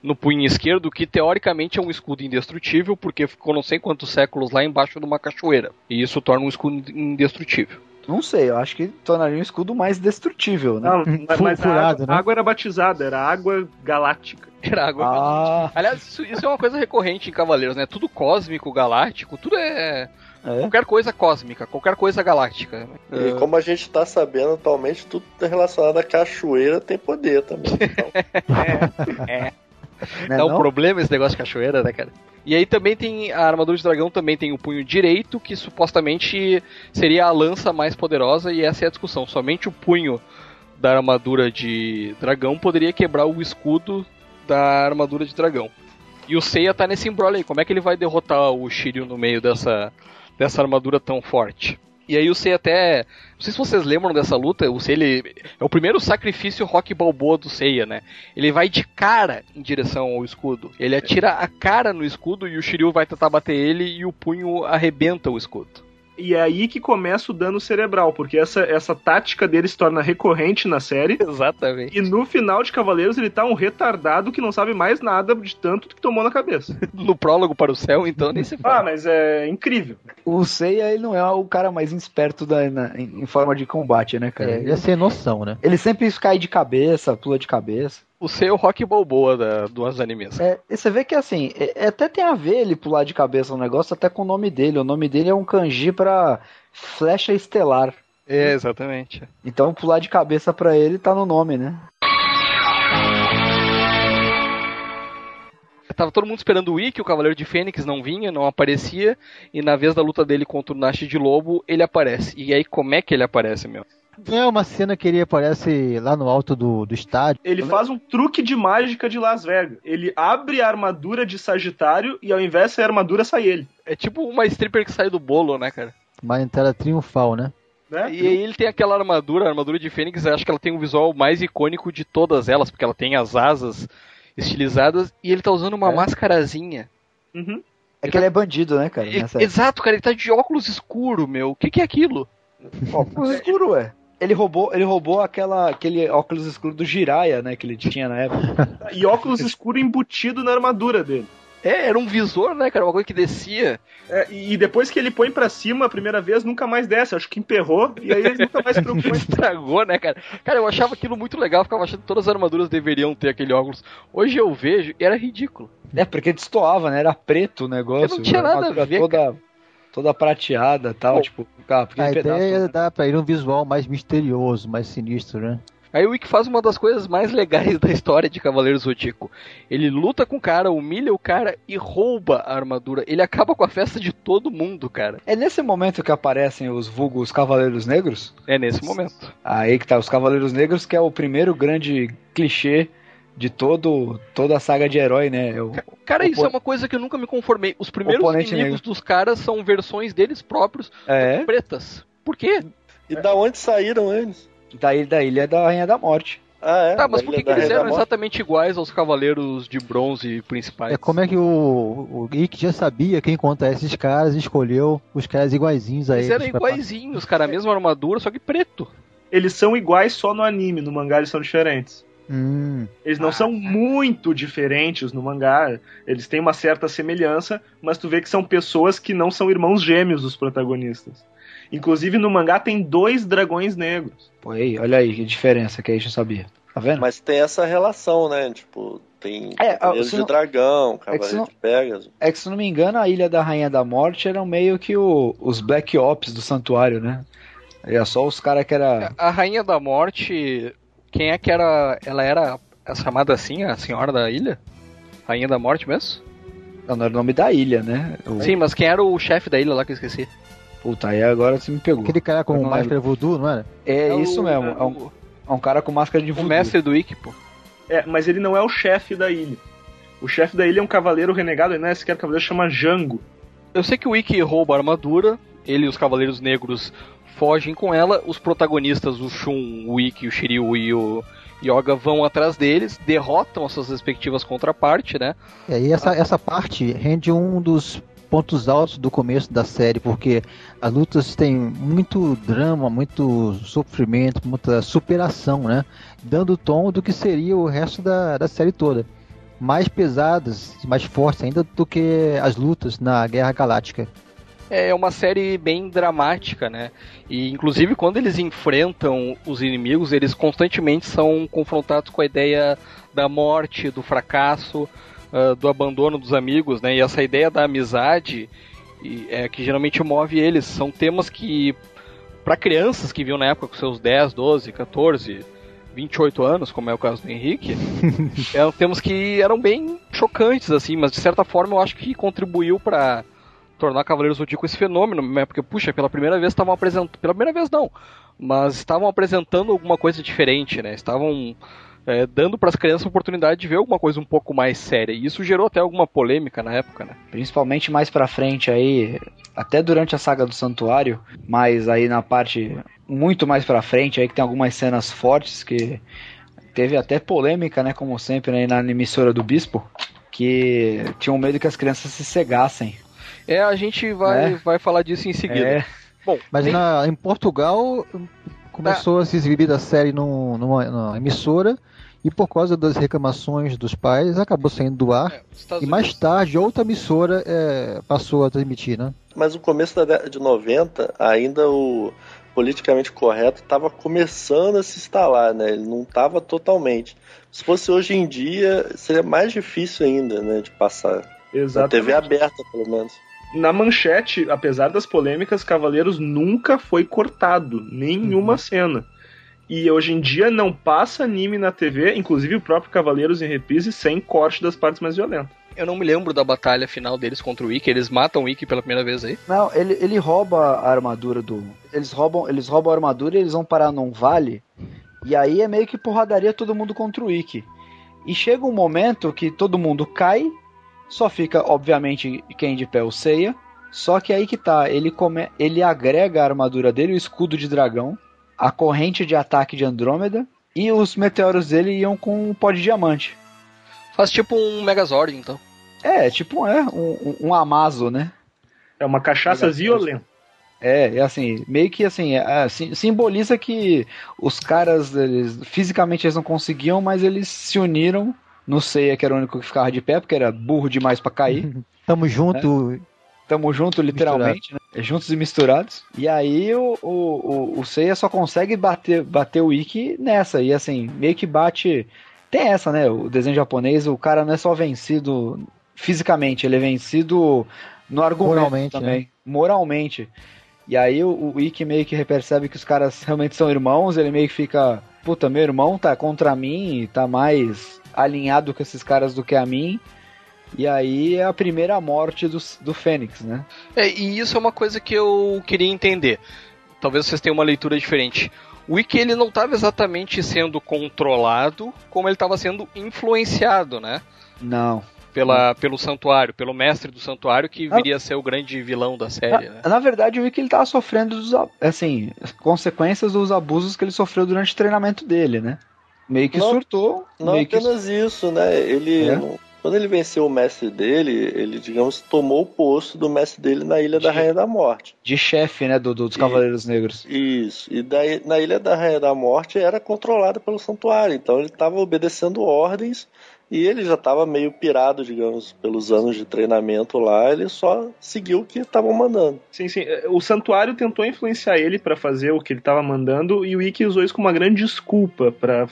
no punho esquerdo que teoricamente é um escudo indestrutível, porque ficou não sei quantos séculos lá embaixo de uma cachoeira. E isso torna um escudo indestrutível. Não sei, eu acho que tornaria um escudo mais destrutível, né? Não, mas, *laughs* mas a, Furado, água, né? a água era batizada, era água galáctica. *laughs* Era água. Ah, Aliás, isso, isso é uma coisa recorrente em Cavaleiros, né? Tudo cósmico, galáctico, tudo é. é. Qualquer coisa cósmica, qualquer coisa galáctica. E como a gente tá sabendo atualmente, tudo relacionado à cachoeira tem poder também. Então, *laughs* *laughs* Né, Dá um não? problema esse negócio de cachoeira, né, cara? E aí também tem a armadura de dragão também tem o punho direito, que supostamente seria a lança mais poderosa, e essa é a discussão. Somente o punho da armadura de dragão poderia quebrar o escudo da armadura de dragão. E o Seiya tá nesse embrolho aí. Como é que ele vai derrotar o Shiryu no meio dessa, dessa armadura tão forte? E aí o Seiya até. Sei se vocês lembram dessa luta. O ele, é o primeiro sacrifício rock balboa do Seiya, né? Ele vai de cara em direção ao escudo. Ele atira a cara no escudo e o Shiryu vai tentar bater ele e o punho arrebenta o escudo. E é aí que começa o dano cerebral, porque essa, essa tática dele se torna recorrente na série. Exatamente. E no final de Cavaleiros ele tá um retardado que não sabe mais nada de tanto que tomou na cabeça. *laughs* No prólogo para o céu, então nem se fala. Ah, mas é incrível. O Seiya, ele não é o cara mais esperto da, na- em, forma de combate, né, cara? É, ele é sem noção, né? Ele sempre cai de cabeça, pula de cabeça. O o rock balboa da, dos animes. É, e você vê que assim, é- é- até tem a ver ele pular de cabeça no negócio, até com o nome dele. O nome dele é um kanji pra flecha estelar. É, exatamente. Então pular de cabeça pra ele tá no nome, né? Tava todo mundo esperando o Ikki, o Cavaleiro de Fênix não vinha, não aparecia, e na vez da luta dele contra o Nash de Lobo, ele aparece. E aí como é que ele aparece, meu? Não é uma cena que ele aparece lá no alto do, do estádio. Ele faz um truque de mágica de Las Vegas. Ele abre a armadura de Sagitário e ao invés de sair a armadura, sai ele. É tipo uma stripper que sai do bolo, né, cara? Uma entrada triunfal, né? Né? E aí ele tem aquela armadura, a armadura de Fênix, eu acho que ela tem o visual mais icônico de todas elas, porque ela tem as asas estilizadas e ele tá usando uma É. mascarazinha. Uhum. É que ele é bandido, né, cara? E- exato, cara, ele tá de óculos escuro, meu. O que, que é aquilo? Óculos escuro, ué. Ele roubou, ele roubou aquela, aquele óculos escuro do Jiraya, né, que ele tinha na época. E óculos escuro embutido na armadura dele. É, era um visor, né, cara? Uma coisa que descia. É, e depois que ele põe pra cima a primeira vez, nunca mais desce. Acho que emperrou e aí ele nunca mais se *laughs* preocupou. Estragou, né, cara? Cara, eu achava aquilo muito legal, ficava achando que todas as armaduras deveriam ter aquele óculos. Hoje eu vejo e era ridículo. É, porque destoava, né? Era preto o negócio. Eu não tinha nada a ver, toda, toda prateada e tal, Bom, tipo, cara, porque A pedaço, ideia é né? dar pra ele um visual mais misterioso, mais sinistro, né? Aí o Wick faz uma das coisas mais legais *laughs* da história de Cavaleiro Zodíaco. Ele luta com o cara, humilha o cara e rouba a armadura. Ele acaba com a festa de todo mundo, cara. É nesse momento que aparecem os vulgos Cavaleiros Negros? É nesse momento. Aí que tá, os Cavaleiros Negros, que é o primeiro grande clichê de todo, toda a saga de herói, né? O, Cara, isso é uma coisa que eu nunca me conformei. Os primeiros inimigos negro. dos caras são versões deles próprios é, pretas. Por quê? E da onde saíram eles? daí da Ilha da Rainha da Morte. Ah, é? Tá, mas Da por que, Ilha que da eles da eram exatamente iguais aos cavaleiros de bronze principais? É como é que o, o Geek já sabia quem contar esses caras e escolheu os caras iguaizinhos a Eles eles. eram iguaizinhos, cara, a mesma armadura, só que preto. Eles são iguais só no anime, no mangá eles são diferentes. Hum, Eles não são muito diferentes no mangá, eles têm uma certa semelhança, mas tu vê que são pessoas que não são irmãos gêmeos dos protagonistas. Inclusive no mangá tem dois dragões negros. Pô, aí, olha aí que diferença que a gente sabia. Tá vendo? Mas tem essa relação, né? Tipo, tem É, de não- Dragão, se Cavaleiro não- de Pegasus. É que se não me engano, a Ilha da Rainha da Morte eram meio que o- os Black Ops do santuário, né? Era só os caras que era. A Rainha da Morte, quem é que era. Ela era chamada assim, a Senhora da Ilha? Rainha da Morte mesmo? Não, não era o nome da ilha, né? O- Sim, mas quem era o chefe da ilha lá que eu esqueci? Puta, aí agora você me pegou. aquele cara com máscara voodoo, não era? É, isso o- mesmo. é É um, é um cara com máscara de O voodoo. mestre do Ikki, pô. É, mas ele não é o chefe da ilha. O chefe da ilha é um cavaleiro renegado, ele não é sequer cavaleiro, chama Jango. Eu sei que o Ikki rouba a armadura, ele e os Cavaleiros Negros fogem com ela, os protagonistas, o Shun, o Ikki, o Shiryu e o Yoga vão atrás deles, derrotam as suas respectivas contrapartes, né? E aí essa, essa parte rende um dos pontos altos do começo da série, porque as lutas têm muito drama, muito sofrimento, muita superação, né? Dando tom do que seria o resto da, da série toda. Mais pesadas, mais fortes ainda do que as lutas na Guerra Galáctica. É uma série bem dramática, né? E inclusive quando eles enfrentam os inimigos, eles constantemente são confrontados com a ideia da morte, do fracasso, ah, do abandono dos amigos, né? E essa ideia da amizade e- é que geralmente move eles. São temas que, para crianças que viam na época com seus 10, 12, 14, 28 anos, como é o caso do Henrique, *laughs* eram temas que eram bem chocantes, assim, mas de certa forma eu acho que contribuiu para tornar Cavaleiros do Zodíaco esse fenômeno, né? Porque, puxa, pela primeira vez estavam apresentando. Pela primeira vez não, mas estavam apresentando alguma coisa diferente, né? Estavam é, dando para as crianças a oportunidade de ver alguma coisa um pouco mais séria. E isso gerou até alguma polêmica na época, né? Principalmente mais pra frente aí, até durante a saga do Santuário, mas aí na parte muito mais pra frente aí que tem algumas cenas fortes que teve até polêmica, né, como sempre né, na emissora do Bispo, que tinham medo que as crianças se cegassem. É, a gente vai, É. vai falar disso em seguida. É. Bom, Mas tem- na- em Portugal começou a se exibir a série num- numa, numa emissora e por causa das reclamações dos pais acabou saindo do ar. Estados E mais Unidos- tarde outra emissora é, passou a transmitir, né? Mas no começo da década de 90, ainda o politicamente correto estava começando a se instalar, né? Ele não estava totalmente. Se fosse hoje em dia, seria mais difícil ainda, né? De passar. Na Exatamente. TV aberta, pelo menos. Na manchete, apesar das polêmicas, Cavaleiros nunca foi cortado, nenhuma cena. E hoje em dia não passa anime na TV, inclusive o próprio Cavaleiros em reprise, sem corte das partes mais violentas. Eu não me lembro da batalha final deles contra o Ikki. Eles matam o Ikki pela primeira vez aí. Não, ele, ele rouba a armadura do. Eles roubam, eles roubam a armadura e eles vão parar num vale. E aí é meio que porradaria todo mundo contra o Ikki. E chega um momento que todo mundo cai, só fica, obviamente, quem de pé o Seiya. Só que aí que tá, ele, come, ele agrega a armadura dele, o escudo de dragão, a corrente de ataque de Andrômeda, e os meteoros dele iam com o pó de diamante. Faz tipo um Megazord, então. É, tipo é, um, um, um Amazo, né? É uma cachaça violenta. É, é assim, meio que assim, é, sim- simboliza que os caras, eles, fisicamente eles não conseguiam, mas eles se uniram no Seiya, que era o único que ficava de pé, porque era burro demais pra cair. *laughs* Tamo junto. Tamo junto, literalmente, né? Juntos e misturados. E aí o, o, o, o Seiya só consegue bater, bater o Ikki nessa. E assim, meio que bate. Tem essa, né? O desenho japonês, o cara não é só vencido fisicamente, ele é vencido no argumento Moralmente, também. né? Moralmente. E aí o, o Ikki meio que percebe que os caras realmente são irmãos, ele meio que fica, puta, meu irmão tá contra mim, tá mais alinhado com esses caras do que a mim. E aí é a primeira morte do, do Fênix, né? É, e isso é uma coisa que eu queria entender. Talvez vocês tenham uma leitura diferente. O Ikki ele não estava exatamente sendo controlado, como ele estava sendo influenciado, né? Não. Pela, pelo santuário, pelo mestre do santuário, que Ah. viria a ser o grande vilão da série, né? Na, na verdade, o Ikki ele tava sofrendo dos, assim, consequências dos abusos que ele sofreu durante o treinamento dele, né? Meio que Não- surtou. Não meio que apenas isso, né? Ele. É? não- quando ele venceu o mestre dele, ele, digamos, tomou o posto do mestre dele na Ilha da Rainha da Morte. de chefe, né, do, do- dos E- Cavaleiros Negros. Isso. E daí, na Ilha da Rainha da Morte era controlada pelo santuário. Então ele estava obedecendo ordens e ele já estava meio pirado, digamos, pelos anos de treinamento lá. Ele só seguiu o que estavam mandando. Sim, sim. É, O santuário tentou influenciar ele pra fazer o que ele tava mandando e o Ikki usou isso como uma grande desculpa pra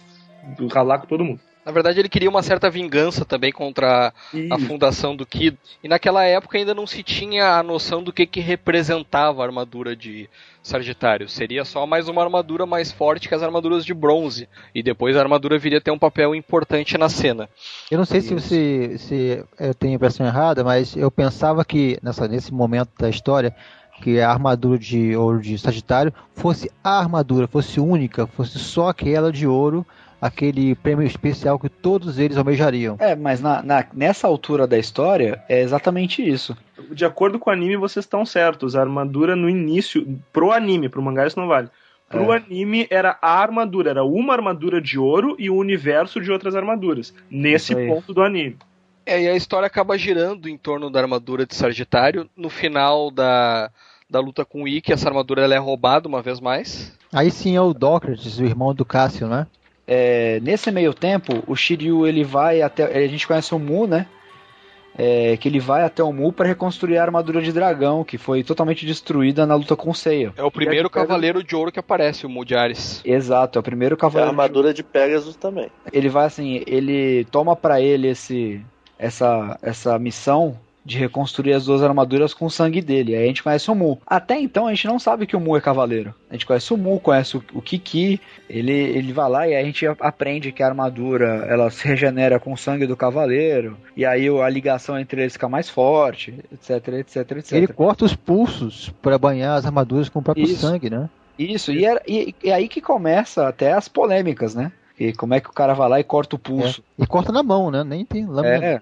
ralar com todo mundo. Na verdade, ele queria uma certa vingança também contra a Isso. fundação do Kid. E naquela época ainda não se tinha a noção do que, que representava a armadura de Sagitário. Seria só mais uma armadura mais forte que as armaduras de bronze. E depois a armadura viria a ter um papel importante na cena. Eu não sei se você se eu tenho a impressão errada, mas eu pensava que nessa, nesse momento da história que a armadura de ouro de Sagitário fosse a armadura, fosse única, fosse só aquela de ouro, aquele prêmio especial que todos eles almejariam. É, mas na, na- nessa altura da história é exatamente isso. De acordo com o anime, vocês estão certos. A armadura no início, pro anime, pro mangá isso não vale. Pro É. anime era a armadura, era uma armadura de ouro e o universo de outras armaduras. Nesse ponto do anime. É, e a história acaba girando em torno da armadura de Sagitário. No final da, da luta com o Ikki, essa armadura ela é roubada uma vez mais. Aí sim é o Docrates, o irmão do Cássio, né? É, nesse meio tempo, o Shiryu ele vai até. A gente conhece o Mu, né? É, que ele vai até o Mu para reconstruir a armadura de dragão, que foi totalmente destruída na luta com o Seiya. É o primeiro E aí pega- cavaleiro de ouro que aparece, o Mudiares. Exato, é o primeiro E a cavaleiro. armadura de Pegasus também. Ele vai assim, ele toma pra ele esse essa essa missão de reconstruir as duas armaduras com o sangue dele. Aí a gente conhece o Mu. Até então a gente não sabe que o Mu é cavaleiro. A gente conhece o Mu, conhece o, o Kiki. Ele, ele vai lá e a gente aprende que a armadura ela se regenera com o sangue do cavaleiro. E aí a ligação entre eles fica mais forte, etc, etc, etc. Ele corta os pulsos para banhar as armaduras com o próprio Isso. sangue, né? Isso, e, era, e, e aí que começa até as polêmicas, né? E como é que o cara vai lá e corta o pulso. E corta na mão, né? Nem tem lâmina. É.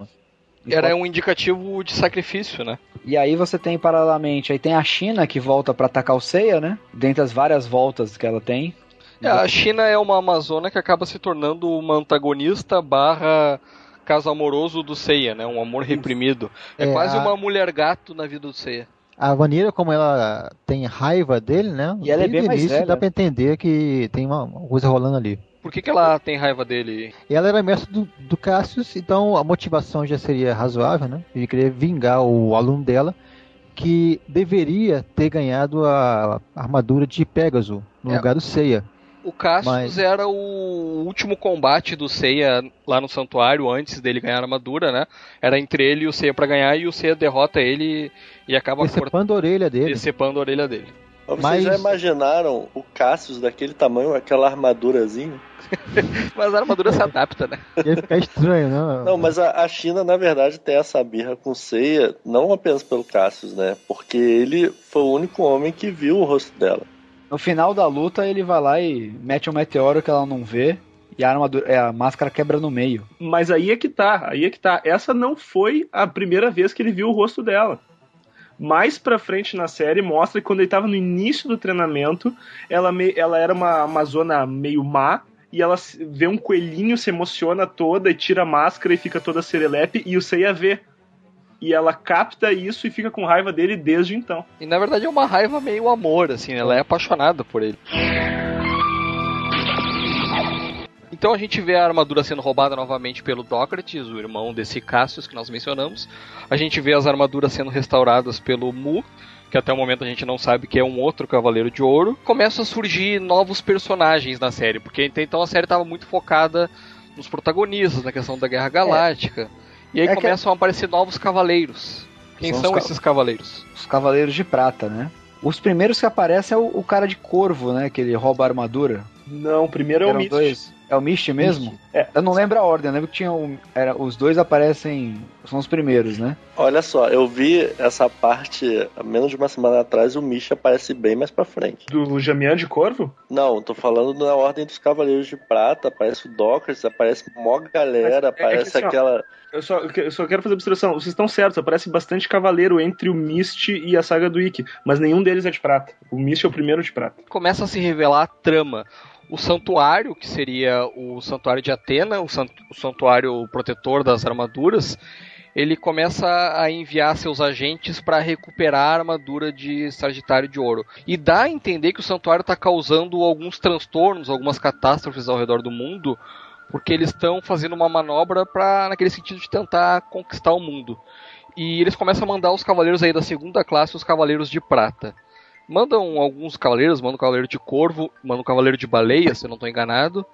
Era um indicativo de sacrifício, né? E aí você tem paralelamente, aí tem a China que volta pra atacar o Seiya, né? Dentre as várias voltas que ela tem. É, a China é uma amazona que acaba se tornando uma antagonista barra caso amoroso do Seiya, né? Um amor reprimido. É, É, quase a- uma mulher gato na vida do Seiya. A maneira como ela tem raiva dele, né? E ela é bem mais início velha. dá pra entender que tem uma coisa rolando ali. Por que, que ela tem raiva dele? E ela era mestre do, do Cassius, então a motivação já seria razoável, né? De querer vingar o aluno dela, que deveria ter ganhado a armadura de Pégaso no É. lugar do Seiya. O Cassius Mas- era o último combate do Seiya lá no santuário antes dele ganhar a armadura, né? Era entre ele e o Seiya pra ganhar e o Seiya derrota ele e acaba cortando, Decepando a orelha dele. decepando a orelha dele. Mas Mas- vocês já imaginaram o Cassius daquele tamanho, aquela armadurazinha? *laughs* Mas a armadura se adapta, né? Ia ficar estranho, né? Não, mas a, a China, na verdade, tem essa birra com Seiya, não apenas pelo Cassius, né? Porque ele foi o único homem que viu o rosto dela. No final da luta, ele vai lá e mete um meteoro que ela não vê. E a, armadura, é, a máscara quebra no meio. Mas aí é que tá, aí é que tá. Essa não foi a primeira vez que ele viu o rosto dela. Mais pra frente na série mostra que quando ele tava no início do treinamento, ela, me- ela era uma amazona meio má, e ela vê um coelhinho, se emociona toda e tira a máscara e fica toda serelepe, e o Seiya vê. E ela capta isso e fica com raiva dele desde então. E na verdade é uma raiva meio amor, assim, ela é apaixonada por ele. Então a gente vê a armadura sendo roubada novamente pelo Dócrates, o irmão desse Cassius que nós mencionamos. A gente vê as armaduras sendo restauradas pelo Mu, que até o momento a gente não sabe que é um outro Cavaleiro de Ouro. Começam a surgir novos personagens na série, porque até então a série estava muito focada nos protagonistas, na questão da Guerra Galáctica. E aí É que- começam a aparecer novos cavaleiros. Quem São são, ca- esses cavaleiros? Os Cavaleiros de Prata, né? Os primeiros que aparecem é o, o cara de corvo, né? Que ele rouba a armadura. Não, o primeiro é o Eram Mist. dois. É o Mist mesmo? É. Eu não lembro a ordem, eu lembro que tinha um, era, os dois aparecem. São os primeiros, né? Olha só, eu vi essa parte há menos de uma semana atrás, o Misha aparece bem mais pra frente. Do Jamian de Corvo? Não, tô falando na Ordem dos Cavaleiros de Prata, aparece o Dócrates, aparece mó galera, Mas é que aparece assim, aquela... Eu só, eu só quero fazer observação. Vocês estão certos, aparece bastante cavaleiro entre o Mist e a saga do Ikki, mas nenhum deles é de prata. O Mist é o primeiro de prata. começa a se revelar a trama. O santuário, que seria o santuário de Atena, o, sant- o santuário protetor das armaduras, ele começa a enviar seus agentes para recuperar a armadura de Sagitário de Ouro. E dá a entender que o santuário está causando alguns transtornos, algumas catástrofes ao redor do mundo, porque eles estão fazendo uma manobra para naquele sentido de tentar conquistar o mundo. E eles começam a mandar os cavaleiros aí da segunda classe, os cavaleiros de prata. Mandam alguns cavaleiros, mandam um cavaleiro de corvo, mandam um cavaleiro de baleia, se eu não estou enganado.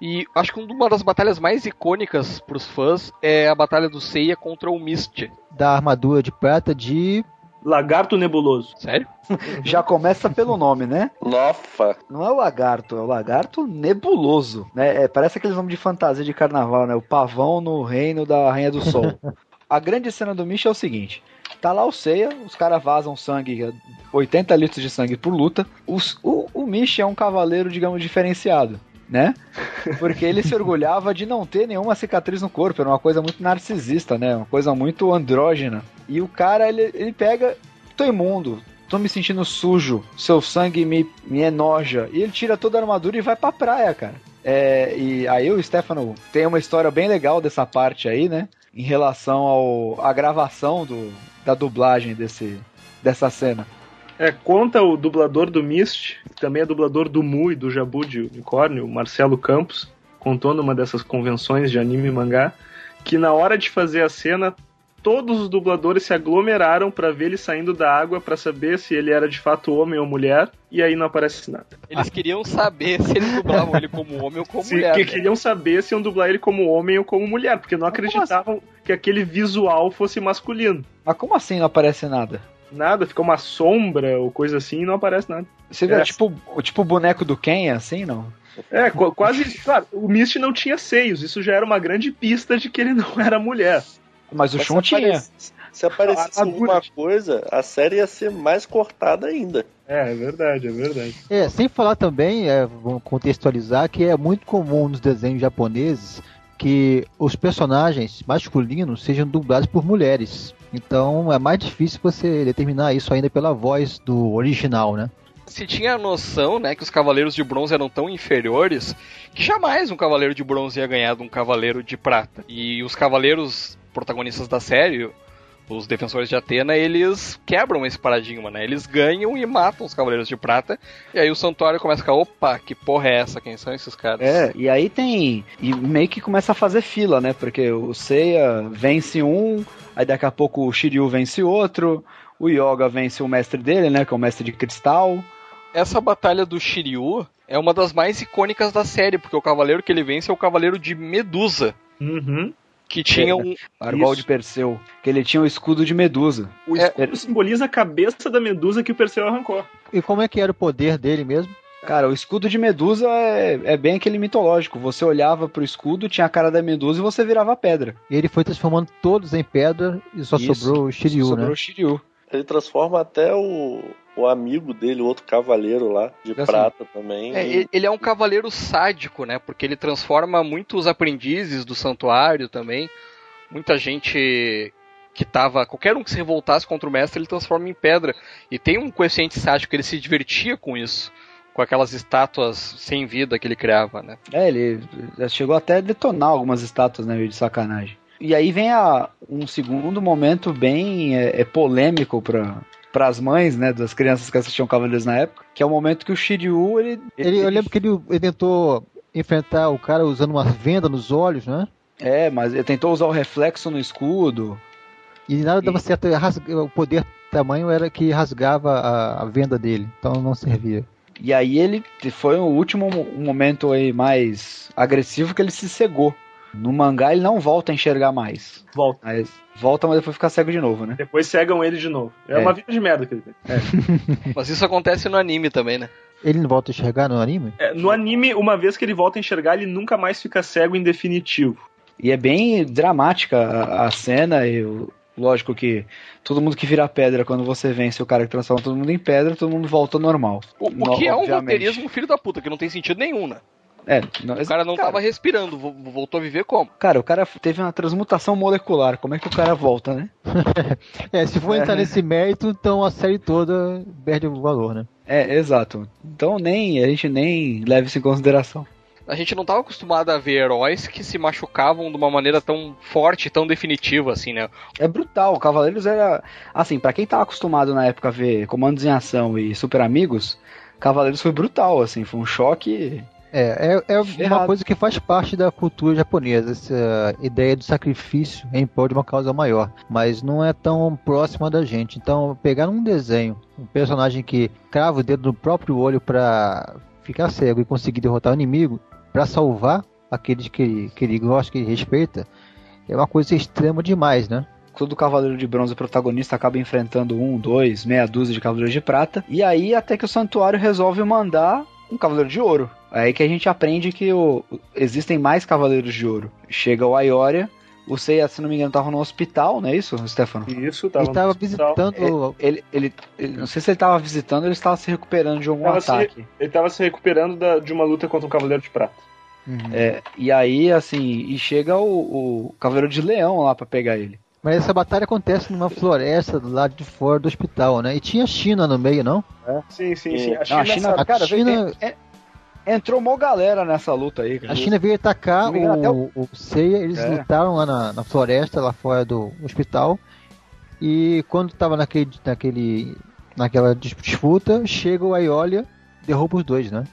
E acho que uma das batalhas mais icônicas para os fãs é a batalha do Seiya contra o Mist. Da armadura de prata de. Lagarto nebuloso. Sério? *laughs* Já começa pelo nome, né? Nofa. Não é o lagarto, é o lagarto nebuloso. Né? É, parece aqueles nomes de fantasia de carnaval, né? O pavão no reino da Rainha do Sol. *laughs* A grande cena do Misha é o seguinte: tá lá o Seiya, os caras vazam sangue, 80 litros de sangue por luta. Os- o, o Misha é um cavaleiro, digamos, diferenciado. Né? Porque ele se *laughs* orgulhava de não ter nenhuma cicatriz no corpo, era uma coisa muito narcisista, né? Uma coisa muito andrógena. E o cara, ele, ele pega, tô imundo, tô me sentindo sujo, seu sangue me, me enoja. E ele tira toda a armadura e vai pra praia, cara. É, e aí o Stefano tem uma história bem legal dessa parte aí, né? Em relação ao, à gravação do, da dublagem desse, dessa cena. É, conta o dublador do Mist, que também é dublador do Mu e do Jabu de Unicórnio, Marcelo Campos, contou numa dessas convenções de anime e mangá, que na hora de fazer a cena, todos os dubladores se aglomeraram pra ver ele saindo da água pra saber se ele era de fato homem ou mulher, e aí não aparece nada. Eles queriam saber se eles dublavam ele como homem ou como Se, mulher. que né? queriam saber se iam dublar ele como homem ou como mulher, porque não acreditavam que aquele visual fosse masculino. Mas como assim não aparece nada? Nada, fica uma sombra ou coisa assim e não aparece nada. Você vê, É. tipo, o tipo o boneco do Ken, assim, não? É, qu- quase. Claro, o Mist não tinha seios, isso já era uma grande pista de que ele não era mulher. Mas o Shun se tinha. aparecesse- Se aparecesse A armadura alguma coisa, a série ia ser mais cortada ainda. É, é verdade, é verdade. É, sem falar também, é, vamos contextualizar, que é muito comum nos desenhos japoneses que os personagens masculinos sejam dublados por mulheres. Então é mais difícil você determinar isso ainda pela voz do original, né? Se tinha a noção, né, que os cavaleiros de bronze eram tão inferiores que jamais um cavaleiro de bronze ia ganhar de um cavaleiro de prata. E os cavaleiros protagonistas da série, os defensores de Atena, eles quebram esse paradigma, né? Eles ganham e matam os cavaleiros de prata. E aí o santuário começa a ficar, opa, que porra é essa? Quem são esses caras? É, e aí tem. E meio que começa a fazer fila, né? Porque o Seiya vence um, aí daqui a pouco o Shiryu vence outro, o Yoga vence o mestre dele, né? Que é o mestre de cristal. Essa batalha do Shiryu é uma das mais icônicas da série, porque o cavaleiro que ele vence é o cavaleiro de Medusa, Uhum. Que tinha um, Argol Isso. de Perseu. Que ele tinha o escudo de Medusa. O É. escudo simboliza a cabeça da medusa que o Perseu arrancou. e como é que era o poder dele mesmo? Cara, o escudo de Medusa é, é bem aquele mitológico. Você olhava pro escudo, tinha a cara da Medusa e você virava pedra. E ele foi transformando todos em pedra e só Isso, sobrou o Shiryu, só sobrou né? o Shiryu. Ele transforma até o, o amigo dele, o outro cavaleiro lá, de Assim, prata também. É, em- ele- é um cavaleiro sádico, né? Porque ele transforma muitos aprendizes do santuário também. Muita gente que tava. Qualquer um que se revoltasse contra o mestre, ele transforma em pedra. E tem um coeficiente sádico, ele se divertia com isso. Com aquelas estátuas sem vida que ele criava, né? É, ele chegou até a detonar algumas estátuas, né, meio de sacanagem. E aí vem a, um segundo momento bem é, é, polêmico para para as mães, né, das crianças que assistiam Cavaleiros na época, que é o momento que o Shiryu, ele... Ele, eu lembro que ele, ele tentou enfrentar o cara usando uma venda nos olhos, né? É, mas ele tentou usar o reflexo no escudo. E nada dava certo. rasga- O poder tamanho era que rasgava a, a venda dele, então não servia. E aí ele foi o último mo- momento aí mais agressivo que ele se cegou. No mangá ele não volta a enxergar mais. Volta. Mas volta, mas depois fica cego de novo, né? Depois cegam ele de novo. É, É. uma vida de merda que ele tem. *laughs* Mas isso acontece no anime também, né? Ele não volta a enxergar no anime? É, no anime, uma vez que ele volta a enxergar, ele nunca mais fica cego em definitivo. E é bem dramática a, a cena e o- lógico que todo mundo que vira pedra quando você vence o cara que transforma todo mundo em pedra, todo mundo volta ao normal. O, o No- que é um roteirismo filho da puta, que não tem sentido nenhum, né? É, não- O cara não cara, tava respirando, vo- voltou a viver como? Cara, o cara teve uma transmutação molecular. Como é que o cara volta, né? *laughs* É, se for É. entrar nesse mérito, então a série toda perde o valor, né? É, exato. Então nem a gente nem leva isso em consideração. A gente não tava acostumado a ver heróis que se machucavam de uma maneira tão forte, tão definitiva, assim, né? É brutal. O Cavaleiros era. Assim, pra quem tava acostumado na época a ver Comandos em Ação e Super Amigos, Cavaleiros foi brutal, assim. Foi um choque. É, é, é uma coisa que faz parte da cultura japonesa, essa ideia do sacrifício em prol de uma causa maior, mas não é tão próxima da gente. Então, pegar um desenho, um personagem que crava o dedo no próprio olho pra ficar cego e conseguir derrotar o inimigo, pra salvar aqueles que, que ele gosta, que ele respeita, é uma coisa extrema demais, né? Todo Cavaleiro de Bronze protagonista acaba enfrentando um, dois, meia dúzia de Cavaleiros de Prata. E aí, até que o Santuário resolve mandar um Cavaleiro de Ouro. Aí que a gente aprende que o- existem mais Cavaleiros de Ouro. Chega o Aioria. O Seiya, se não me engano, tava no hospital, não é isso, Stefano? Isso, tava Ele estava no hospital. visitando. Ele, ele, ele- não sei se ele tava visitando ou ele estava se recuperando de algum Tava se- ataque. Ele tava se recuperando da- de uma luta contra um Cavaleiro de Prata. Uhum. É, e aí, assim, e chega o, o Cavaleiro de Leão lá pra pegar ele. Mas essa batalha acontece numa floresta do lado de fora do hospital, né? E tinha China no meio, não? Sim, sim, E- sim. A Não, China, a China, a cara, China- é- é- entrou mó galera nessa luta aí. cara. A China veio atacar não até o, o Seiya, eles É. lutaram lá na, na floresta, lá fora do hospital. E quando tava naquele, naquele, naquela disputa, chega o Aiolia, derruba os dois, né?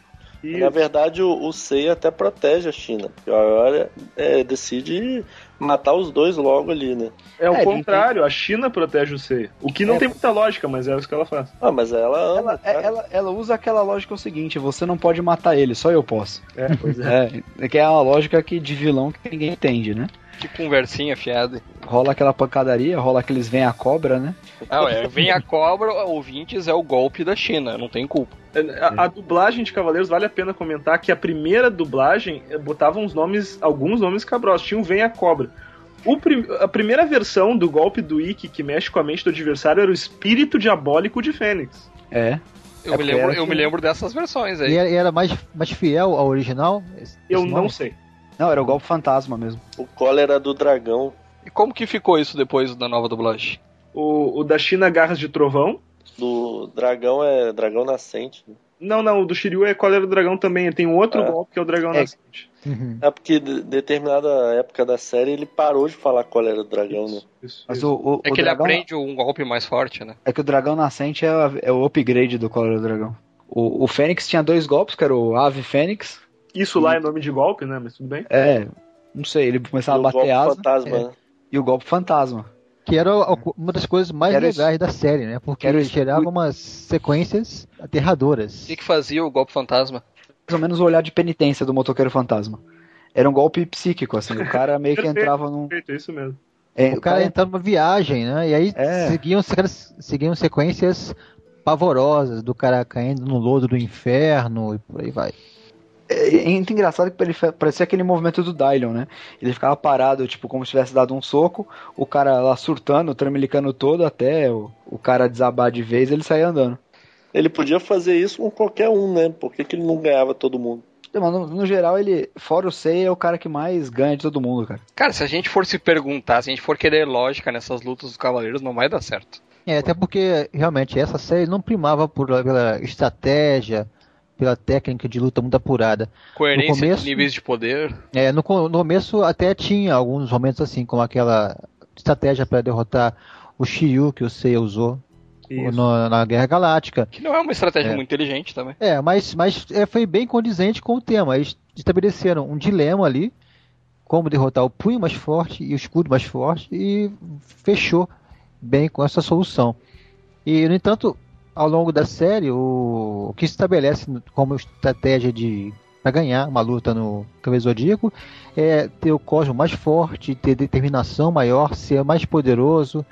E- Na verdade, o, o Seiya até protege a China. Porque a Aioria é, decide matar os dois logo ali, né? É o É, contrário, a China protege o Seiya. O que não É. tem muita lógica, mas é isso que ela faz. Ah, mas ela ama. Ela, é- ela, ela usa aquela lógica o seguinte: você não pode matar ele, só eu posso. É, pois é. *laughs* É, que é uma lógica que, de vilão que ninguém entende, né? Que conversinha fiada. Rola aquela pancadaria, rola aqueles vem a cobra, né? Ah, é, vem a cobra, ouvintes, é o golpe da China, não tem culpa. A, a dublagem de Cavaleiros vale a pena comentar que a primeira dublagem eh, botava uns nomes, alguns nomes cabrosos. Tinha um Vem a Cobra. O prim- a primeira versão do golpe do Ikki que mexe com a mente do adversário era o espírito diabólico de Fênix. É. Eu, É me, lembro, eu me lembro dessas versões aí. E era, e era mais, mais fiel ao original? esse- Eu esse não sei. Não, era o golpe fantasma mesmo. O cólera do dragão. E como que ficou isso depois da nova dublagem? O, o da China Garras de Trovão. Do dragão é dragão nascente. né? Não, não, o do Shiryu é Cólera do Dragão também. Tem um outro É. golpe que é o Dragão É. Nascente. Uhum. É porque de determinada época da série ele parou de falar cólera do dragão, né? Isso, Mas isso. o, o, É o que ele dragão, aprende um golpe mais forte, né? É que o dragão nascente é, a- é o upgrade do Cólera do Dragão. O, o Fênix tinha dois golpes, que era o Ave Fênix. Isso lá é nome de golpe, né? Mas tudo bem. É, não sei, ele E começava o a bater golpe asa. fantasma, é, né? E o golpe fantasma. Que era o- uma das coisas mais isso. legais da série, né? Porque isso. gerava umas sequências O aterradoras. que, que fazia o golpe fantasma? Mais ou menos o olhar de penitência do motoqueiro fantasma. Era um golpe psíquico, assim. O cara meio que entrava num. Perfeito, é isso mesmo. É, O cara entrava numa viagem, né? E aí É. seguiam, seguiam sequências pavorosas do cara caindo no lodo do inferno e por aí vai. É, é muito engraçado que parecia aquele movimento do Dylion, né? Ele ficava parado, tipo, como se tivesse dado um soco, o cara lá surtando, tremelicando todo, até o, o cara desabar de vez, ele saía andando. Ele podia fazer isso com qualquer um, né? Por que, que ele não ganhava todo mundo? Mas no, no geral, ele, fora o Seiya, é o cara que mais ganha de todo mundo, cara. Cara, se a gente for se perguntar, se a gente for querer lógica nessas lutas dos cavaleiros, não vai dar certo. É, até porque realmente essa série não primava por, pela estratégia, pela técnica de luta muito apurada. Coerência No começo- de níveis de poder. É, no, no começo até tinha alguns momentos assim, como aquela estratégia para derrotar o Shiryu que o Seiya usou no- na Guerra Galáctica. Que não é uma estratégia É. muito inteligente também. É, mas, mas é, foi bem condizente com o tema. Eles estabeleceram um dilema ali, como derrotar o punho mais forte e o escudo mais forte, e fechou bem com essa solução. E, no entanto, ao longo da série, o, o que se estabelece como estratégia de para ganhar uma luta no Cavaleiro Zodíaco é ter o cosmo mais forte, ter determinação maior, ser mais poderoso,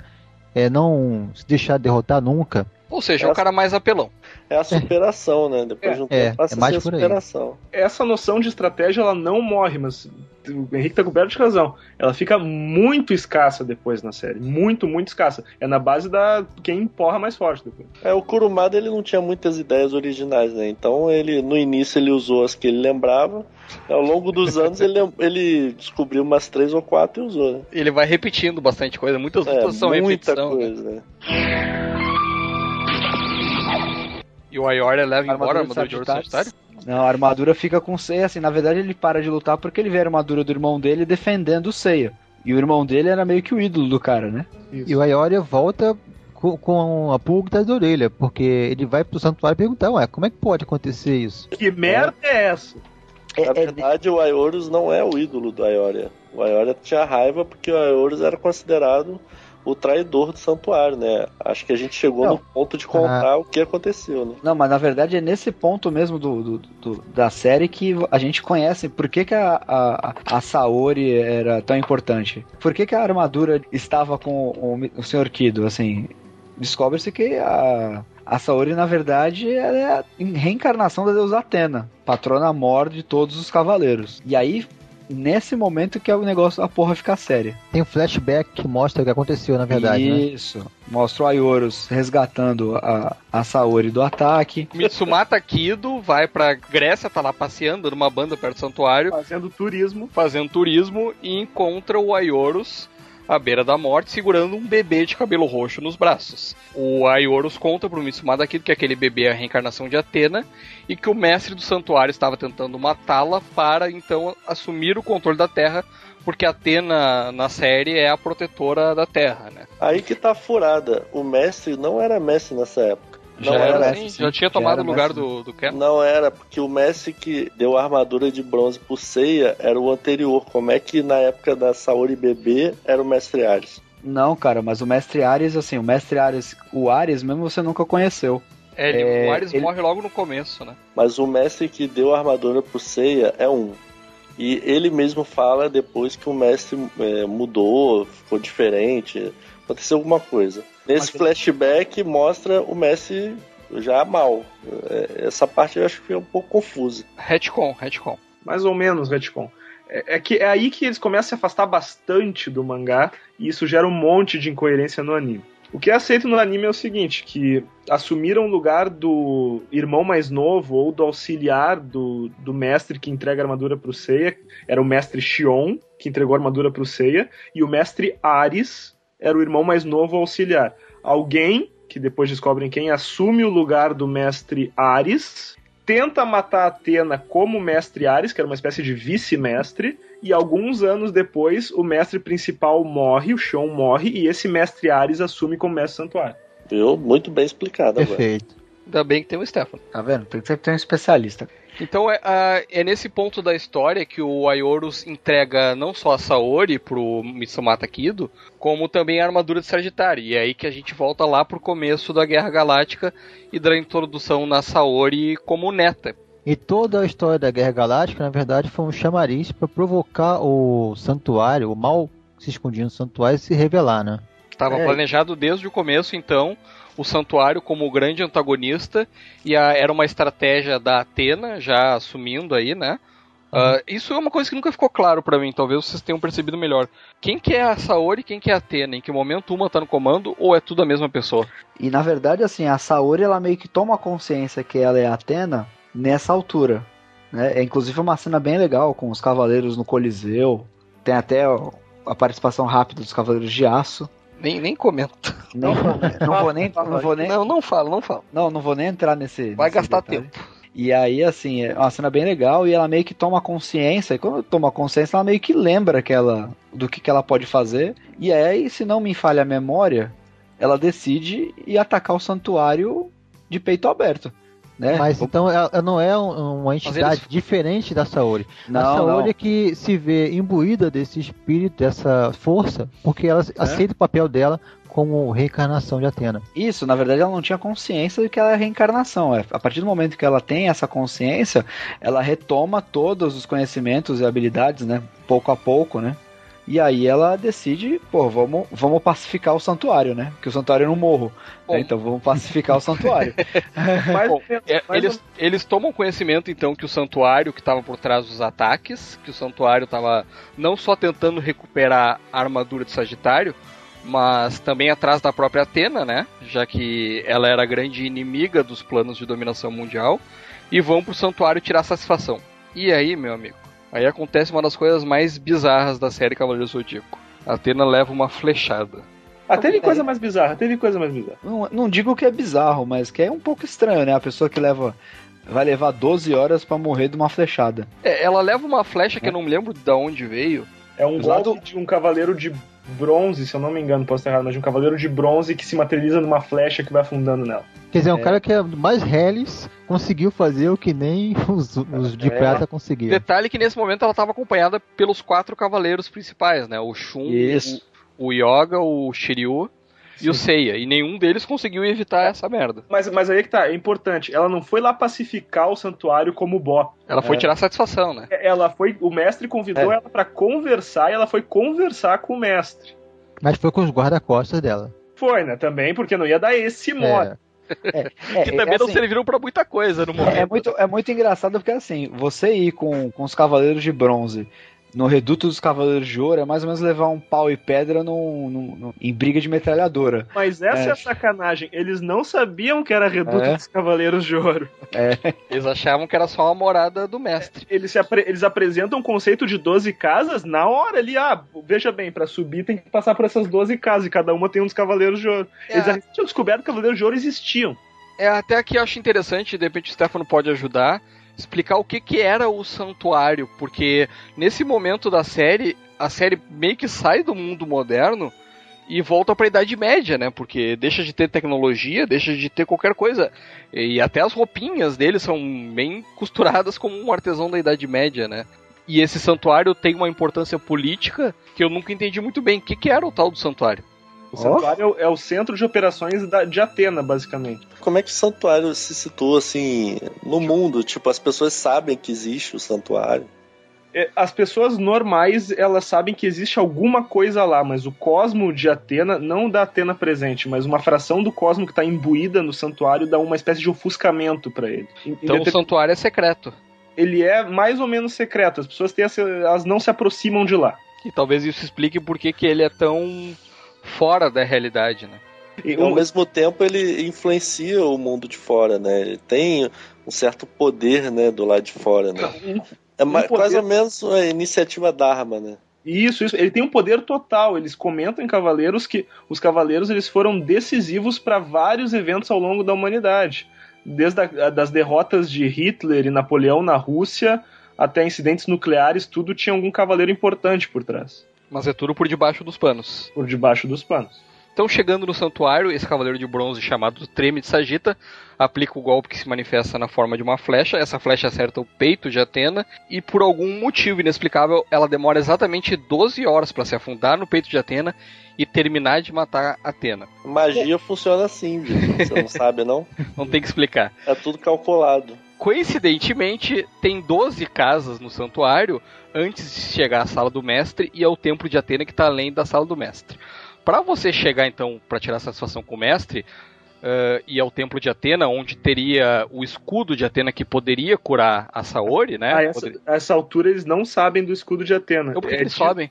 é, não se deixar derrotar nunca. Ou seja, é o cara mais apelão. É a superação, né? Depois de um É, tempo passa é mais a superação. Essa noção de estratégia ela não morre, mas o Henrique tá coberto de razão. Ela fica muito escassa depois na série. Muito, muito escassa. É na base da quem empurra mais forte depois. É, o Kurumada ele não tinha muitas ideias originais, né? Então ele no início ele usou as que ele lembrava. Ao longo dos *laughs* anos ele, ele descobriu umas três ou quatro e usou, né? Ele vai repetindo bastante coisa. Muitas É, lutas são muita repetição. né? coisa, né? E o Aioria leva embora a Armadura ouro Sagitário? Não, a armadura fica com o Seiya, assim, na verdade ele para de lutar porque ele vê a armadura do irmão dele defendendo o Seiya. E o irmão dele era meio que o ídolo do cara, né? E o Aioria volta com, com a pulga atrás da orelha, porque ele vai pro santuário perguntar, ué, como é que pode acontecer isso? Que merda é essa? Na verdade, o Aiorus não é o ídolo do Aioria. O Aioria tinha raiva porque o Aiorus era considerado o traidor do santuário, né? Acho que a gente chegou Não. no ponto de contar Ah. o que aconteceu, né? Não, mas na verdade é nesse ponto mesmo do, do- do- da série que a gente conhece por que, que a, a, a Saori era tão importante. Por que, que a armadura estava com o, o Sr. Kido, assim... Descobre-se que a, a Saori, na verdade, é a reencarnação da deusa Atena, patrona mor de todos os cavaleiros. E aí, nesse momento que é o negócio, a porra fica séria. Tem um flashback que mostra o que aconteceu, na verdade, né? Isso. Mostra o Ayorus resgatando a, a Saori do ataque. Mitsumata Kido vai pra Grécia, tá lá passeando numa banda perto do santuário. Fazendo turismo. Fazendo turismo e encontra o Aiorus à beira da morte, segurando um bebê de cabelo roxo nos braços. O Aiorus conta pro Mitsumata Kido que aquele bebê é a reencarnação de Atena e que o mestre do santuário estava tentando matá-la para então assumir o controle da Terra, porque Atena na série é a protetora da Terra, né? Aí que tá furada. O mestre não era mestre nessa época. Não Já era, mestre, sim, já tinha tomado o lugar do, do Ken. Não era, porque o mestre que deu a armadura de bronze pro Seiya era o anterior. Como é que na época da Saori bebê era o mestre Ares? Não, cara, mas o mestre Ares, assim, o mestre Ares, o Ares mesmo você nunca conheceu. É, ele, É, o Ares ele- morre logo no começo, né? Mas o mestre que deu a armadura pro Seiya é um. E ele mesmo fala depois que o mestre é, mudou, ficou diferente, aconteceu alguma coisa. Nesse flashback mostra o mestre já mal. É, Essa parte eu acho que é um pouco confusa. Retcon, retcon. Mais ou menos, retcon. É, é que é aí que eles começam a se afastar bastante do mangá e isso gera um monte de incoerência no anime. O que é aceito no anime é o seguinte, que assumiram o lugar do irmão mais novo ou do auxiliar do, do mestre que entrega a armadura pro Seiya, era o mestre Shion, que entregou a armadura pro Seiya, e o mestre Ares era o irmão mais novo auxiliar. Alguém, que depois descobrem quem, assume o lugar do mestre Ares, tenta matar Atena como mestre Ares, que era uma espécie de vice-mestre, e alguns anos depois o mestre principal morre, o Shon morre, e esse mestre Ares assume como mestre santuário. Viu? Muito bem explicado agora. Perfeito. Ainda bem que tem o Stefano. Tá vendo? Tem que sempre ter um especialista. Então é, é nesse ponto da história que o Aiorus entrega não só a Saori pro Mitsumata Kido, como também a armadura de Sagitário. E é aí que a gente volta lá pro começo da Guerra Galáctica e da introdução na Saori como neta. E toda a história da Guerra Galáctica, na verdade, foi um chamariz para provocar o santuário, o mal que se escondia no santuário, se revelar, né? Estava É. planejado desde o começo, então, o santuário como o grande antagonista e a, era uma estratégia da Atena, já assumindo aí, né? Uh, isso é uma coisa que nunca ficou claro para mim, talvez vocês tenham percebido melhor. Quem que é a Saori e quem que é a Atena? Em que momento uma tá no comando ou é tudo a mesma pessoa? E na verdade, assim, a Saori ela meio que toma consciência que ela é a Atena nessa altura. Né? É inclusive uma cena bem legal com os cavaleiros no Coliseu. Tem até a participação rápida dos cavaleiros de aço. Nem, nem comento. Não, não vou nem. Não, vou nem não, não falo, não falo. Não, não vou nem entrar nesse. Vai nesse gastar detalhe. tempo. E aí, assim, é uma cena bem legal e ela meio que toma consciência. E quando toma consciência, ela meio que lembra que ela, do que, que ela pode fazer. E aí, se não me falha a memória, ela decide ir atacar o santuário de peito aberto. Né? Mas então ela não é um- uma entidade eles- diferente da Saori. a Não, Saori não. é que se vê imbuída desse espírito, dessa força, porque ela aceita o papel dela como reencarnação de Atena. Isso, na verdade, ela não tinha consciência de que ela é reencarnação. É, A partir do momento que ela tem essa consciência, ela retoma todos os conhecimentos e habilidades, né? Pouco a pouco, né? E aí ela decide, pô, vamos, vamos pacificar o santuário, né? Que o santuário é no morro. Né? Então vamos pacificar o santuário. *laughs* Mais Bom, É, mais eles, eles tomam conhecimento então que o santuário que estava por trás dos ataques, que o santuário estava não só tentando recuperar a armadura de Sagitário, mas também atrás da própria Atena, né? Já que ela era a grande inimiga dos planos de dominação mundial, e vão pro santuário tirar satisfação. E aí, meu amigo, aí acontece uma das coisas mais bizarras da série Cavaleiro Zodíaco. A Atena leva uma flechada. Ah, teve coisa mais bizarra, teve coisa mais bizarra. não, não digo que é bizarro, mas que é um pouco estranho, né? A pessoa que leva. Vai levar 12 horas pra morrer de uma flechada. É, ela leva uma flecha que eu não me lembro de onde veio. É um golpe de um cavaleiro de bronze, se eu não me engano, posso estar errado, mas de um cavaleiro de bronze que se materializa numa flecha que vai afundando nela. Quer dizer, um É. cara que é mais reles conseguiu fazer o que nem os, os de É. prata conseguiram. Detalhe que nesse momento ela estava acompanhada pelos quatro cavaleiros principais, né? O Shun, Isso. o, o Yoga, o Shiryu e o Seiya. E nenhum deles conseguiu evitar essa merda. Mas, mas aí que tá, é importante, ela não foi lá pacificar o santuário como Bó. Ela foi É. tirar satisfação, né? Ela foi, o mestre convidou É. ela pra conversar e ela foi conversar com o mestre. Mas foi com os guarda-costas dela. Foi, né? Também, porque não ia dar esse modo. É. É, *laughs* Que é também não assim, serviram pra muita coisa no momento. É muito, é muito engraçado porque assim, você ir com, com os Cavaleiros de Bronze no reduto dos Cavaleiros de Ouro é mais ou menos levar um pau e pedra num, num- num- em briga de metralhadora. Mas essa é. É. a sacanagem. Eles não sabiam que era reduto É. dos Cavaleiros de Ouro. Eles achavam que era só uma morada do mestre. Eles, se apre- eles apresentam o conceito de 12 casas na hora ali. Ah, veja bem, pra subir tem que passar por essas 12 casas e cada uma tem uns Cavaleiros de Ouro. Eles É. já tinham descoberto que Cavaleiros de Ouro existiam. É, até aqui eu acho interessante, de repente o Stefano pode ajudar, explicar o que, que era o santuário, porque nesse momento da série, a série meio que sai do mundo moderno e volta pra Idade Média, né? Porque deixa de ter tecnologia, deixa de ter qualquer coisa. E até as roupinhas deles são bem costuradas como um artesão da Idade Média, né? E esse santuário tem uma importância política que eu nunca entendi muito bem. O que, que era o tal do santuário? O santuário é o- é o centro de operações da- de Atena, basicamente. Como é que o santuário se situa assim no mundo? Tipo, as pessoas sabem que existe o santuário. É, As pessoas normais, elas sabem que existe alguma coisa lá, mas o cosmo de Atena, não da Atena presente, mas uma fração do cosmo que está imbuída no santuário dá uma espécie de ofuscamento para ele. Então o deter- santuário é secreto. Ele é mais ou menos secreto, as pessoas têm essa- elas não se aproximam de lá. E talvez isso explique por que que ele é tão fora da realidade, né? E ao mesmo tempo ele influencia o mundo de fora, né? Ele tem um certo poder, né, do lado de fora, né? É ma- um poder- quase ou menos a iniciativa Dharma, né? Isso, isso. Ele tem um poder total. Eles comentam em Cavaleiros que os Cavaleiros eles foram decisivos para vários eventos ao longo da humanidade. Desde a, das derrotas de Hitler e Napoleão na Rússia até incidentes nucleares, tudo tinha algum cavaleiro importante por trás, Mas é tudo por debaixo dos panos. por debaixo dos panos. Então, chegando no santuário, esse cavaleiro de bronze chamado Treme de Sagita aplica o golpe que se manifesta na forma de uma flecha. Essa flecha acerta o peito de Atena e, por algum motivo inexplicável, ela demora exatamente 12 horas para se afundar no peito de Atena e terminar de matar Atena. Magia funciona assim, viu? Você não sabe, não? *laughs* Não tem que explicar. É tudo calculado. Coincidentemente, tem 12 casas no santuário antes de chegar à sala do mestre e ao templo de Atena que está além da sala do mestre. Para você chegar então para tirar satisfação com o mestre, uh, e ao Templo de Atena, onde teria o escudo de Atena que poderia curar a Saori, né? A essa, Poderia- a essa altura eles não sabem do escudo de Atena. Então por que é, eles di- sabem?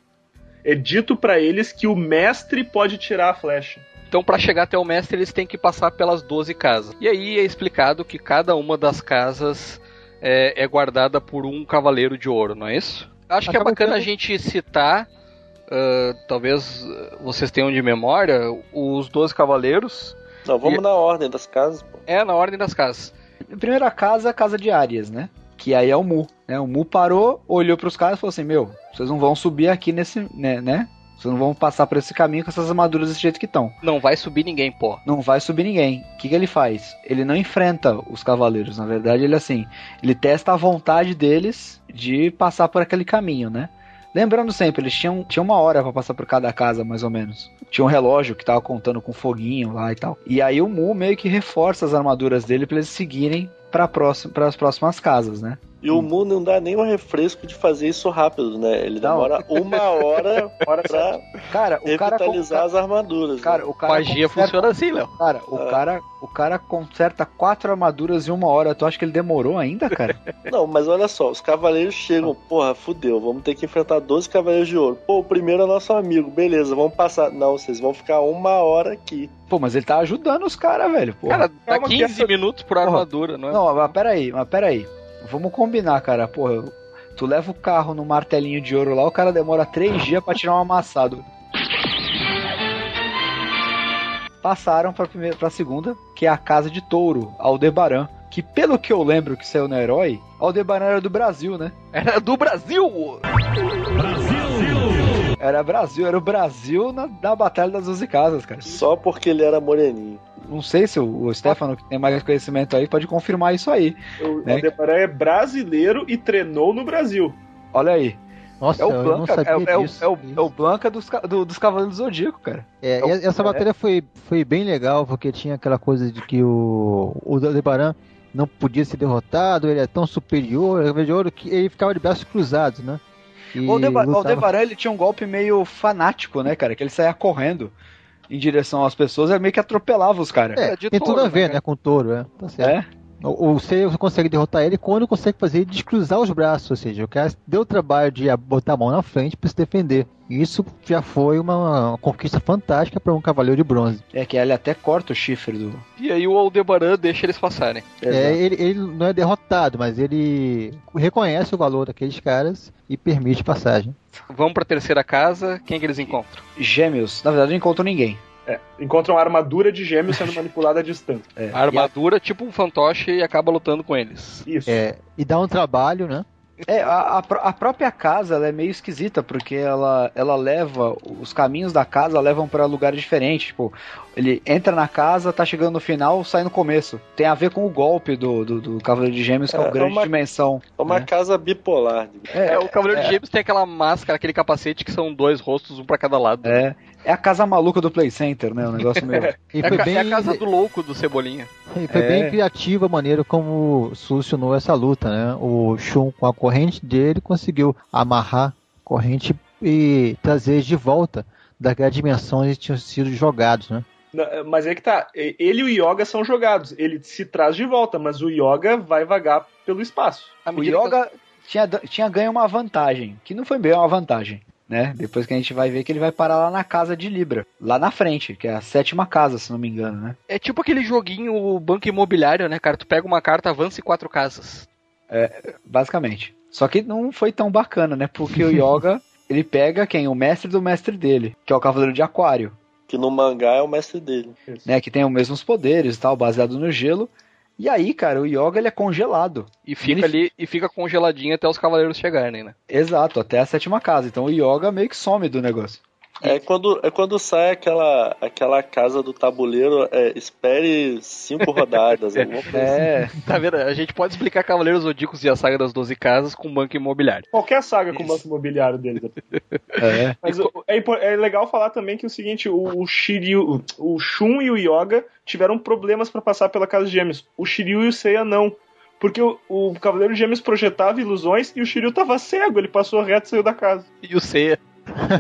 é dito pra eles que o mestre pode tirar a flecha. Então, para chegar até o mestre, eles têm que passar pelas 12 casas. E aí é explicado que cada uma das casas é, é guardada por um cavaleiro de ouro, não é isso? Acho que é Acaba bacana a gente citar, ah, talvez vocês tenham de memória, os 12 cavaleiros. Não, vamos E- na ordem das casas, pô. É na ordem das casas. A primeira casa é a casa de Arias, né? Que aí é o Mu. Né? O Mu parou, olhou pros caras e falou assim: Meu, vocês não vão subir aqui nesse. né? né? Vocês não vão passar por esse caminho com essas armaduras desse jeito que estão. Não vai subir ninguém, pô. Não vai subir ninguém. O que, que ele faz? Ele não enfrenta os cavaleiros. Na verdade, ele assim. Ele testa a vontade deles de passar por aquele caminho, né? Lembrando sempre, eles tinham, tinham uma hora pra passar por cada casa, mais ou menos. Tinha um relógio que tava contando com foguinho lá e tal. E aí o Mu meio que reforça as armaduras dele pra eles seguirem para as próximas casas, né? E o Mu não dá nem um refresco de fazer isso rápido, né? Ele Não. demora uma hora *laughs* pra Cara, o cara revitalizar as armaduras. Cara, né? o cara Magia conserta- funciona assim, Léo. Cara, o Ah. cara, o cara conserta quatro armaduras em uma hora. Tu acha que ele demorou ainda, cara? *laughs* Não, mas olha só, os cavaleiros chegam, porra, fudeu, vamos ter que enfrentar 12 cavaleiros de ouro. Pô, o primeiro é nosso amigo, beleza, vamos passar. Não, vocês vão ficar uma hora aqui. Pô, mas ele tá ajudando os caras, velho. Porra. Cara, dá que 15 essa- minutos por armadura, não é? Não, mas peraí, mas peraí. Vamos combinar, cara. Porra, tu leva o carro no martelinho de ouro lá, o cara demora três dias pra tirar um amassado. Passaram pra, primeira, pra segunda, que é a casa de touro, Aldebaran. Que pelo que eu lembro que saiu no herói, Aldebaran era do Brasil, né? Era do Brasil! Era Brasil, era o Brasil na, na Batalha das 12 Casas, cara. Só porque ele era moreninho. Não sei se o, o Stefano, que tem mais conhecimento aí, pode confirmar isso aí. O Né? Aldebaran é brasileiro e treinou no Brasil. Olha aí. Nossa, É o eu não Blanca, sabia é, é o- disso. é o, é o Blanca dos, do- dos Cavaleiros do Zodíaco, cara. É, É o- essa é. matéria foi, foi bem legal, porque tinha aquela coisa de que o, o Aldebaran não podia ser derrotado, ele é tão superior, ele é de ouro, que ele ficava de braços cruzados, né? E O Aldebaran ele tinha um golpe meio fanático, né, cara? Que ele saía correndo em direção às pessoas e meio que atropelava os caras. É, de tem touro, tudo a né, ver, cara? né, com o touro, é. Tá certo. É? O, o Seiya consegue derrotar ele quando consegue fazer ele descruzar os braços, ou seja, o cara deu o trabalho de a- botar a mão na frente para se defender. E Isso já foi uma, uma conquista fantástica para um cavaleiro de bronze. É que ele até corta o chifre do. E aí o Aldebaran deixa eles passarem. É, ele, ele não é derrotado, mas ele reconhece o valor daqueles caras e permite passagem. Vamos pra terceira casa, quem que eles encontram? Gêmeos. Na verdade, não encontram ninguém. É, encontra uma armadura de gêmeos sendo manipulada à distância. É. A armadura, tipo um fantoche, e acaba lutando com eles. Isso. É, e dá um trabalho, né? É, a, a pró- a própria casa ela é meio esquisita, porque ela, ela leva. Os caminhos da casa levam pra lugares diferentes. Tipo, ele entra na casa, tá chegando no final, sai no começo. Tem a ver com o golpe do, do, do Cavaleiro de Gêmeos, que é, É, o grande é uma- dimensão. É uma né? casa bipolar. É, o Cavaleiro é. de Gêmeos tem aquela máscara, aquele capacete que são dois rostos, um pra cada lado. É, é a casa maluca do Play Center, né? O negócio meio. *laughs* E É, a foi ca- bem, é a casa do louco do Cebolinha. e foi É. bem criativa a maneira como solucionou essa luta, né? O Shun, com a corrente dele, conseguiu amarrar a corrente e trazer eles de volta daquela dimensão onde eles tinham sido jogados, né? Na- Mas é que tá, ele e o Yoga são jogados. Ele se traz de volta, mas o Yoga vai vagar pelo espaço. O medida que- Yoga tinha, tinha ganho uma vantagem, que não foi bem uma vantagem, né? Depois que a gente vai ver que ele vai parar lá na casa de Libra, lá na frente, que é a sétima casa, se não me engano, né? É tipo aquele joguinho o banco imobiliário, né, cara? Tu pega uma carta, avança em quatro casas. Basicamente. Só que não foi tão bacana, né? Porque o Yoga, *laughs* ele pega quem? O mestre do mestre dele, que é o Cavaleiro de Aquário, Que no mangá é o mestre dele. né? Que tem os mesmos poderes e tal, baseado no gelo. E aí, cara, o Yoga ele é congelado. E fica Ele- ali e fica congeladinho até os cavaleiros chegarem, né? Exato, até a sétima casa. Então o Yoga meio que some do negócio. É quando, é quando sai aquela, aquela casa do tabuleiro, é, espere cinco rodadas, alguma coisa *laughs* assim. É, Tá vendo? A gente pode explicar Cavaleiros Zodíacos e a Saga das Doze Casas com banco imobiliário. Qualquer saga com o banco imobiliário deles. *laughs* é. Mas o- é, é legal falar também que é o seguinte, o, o Shiryu, o Shun e o Yoga tiveram problemas pra passar pela casa de gêmeos. O Shiryu e o Seiya não. Porque o, o Cavaleiro de Gêmeos projetava ilusões e o Shiryu tava cego, ele passou reto e saiu da casa. E o Seiya.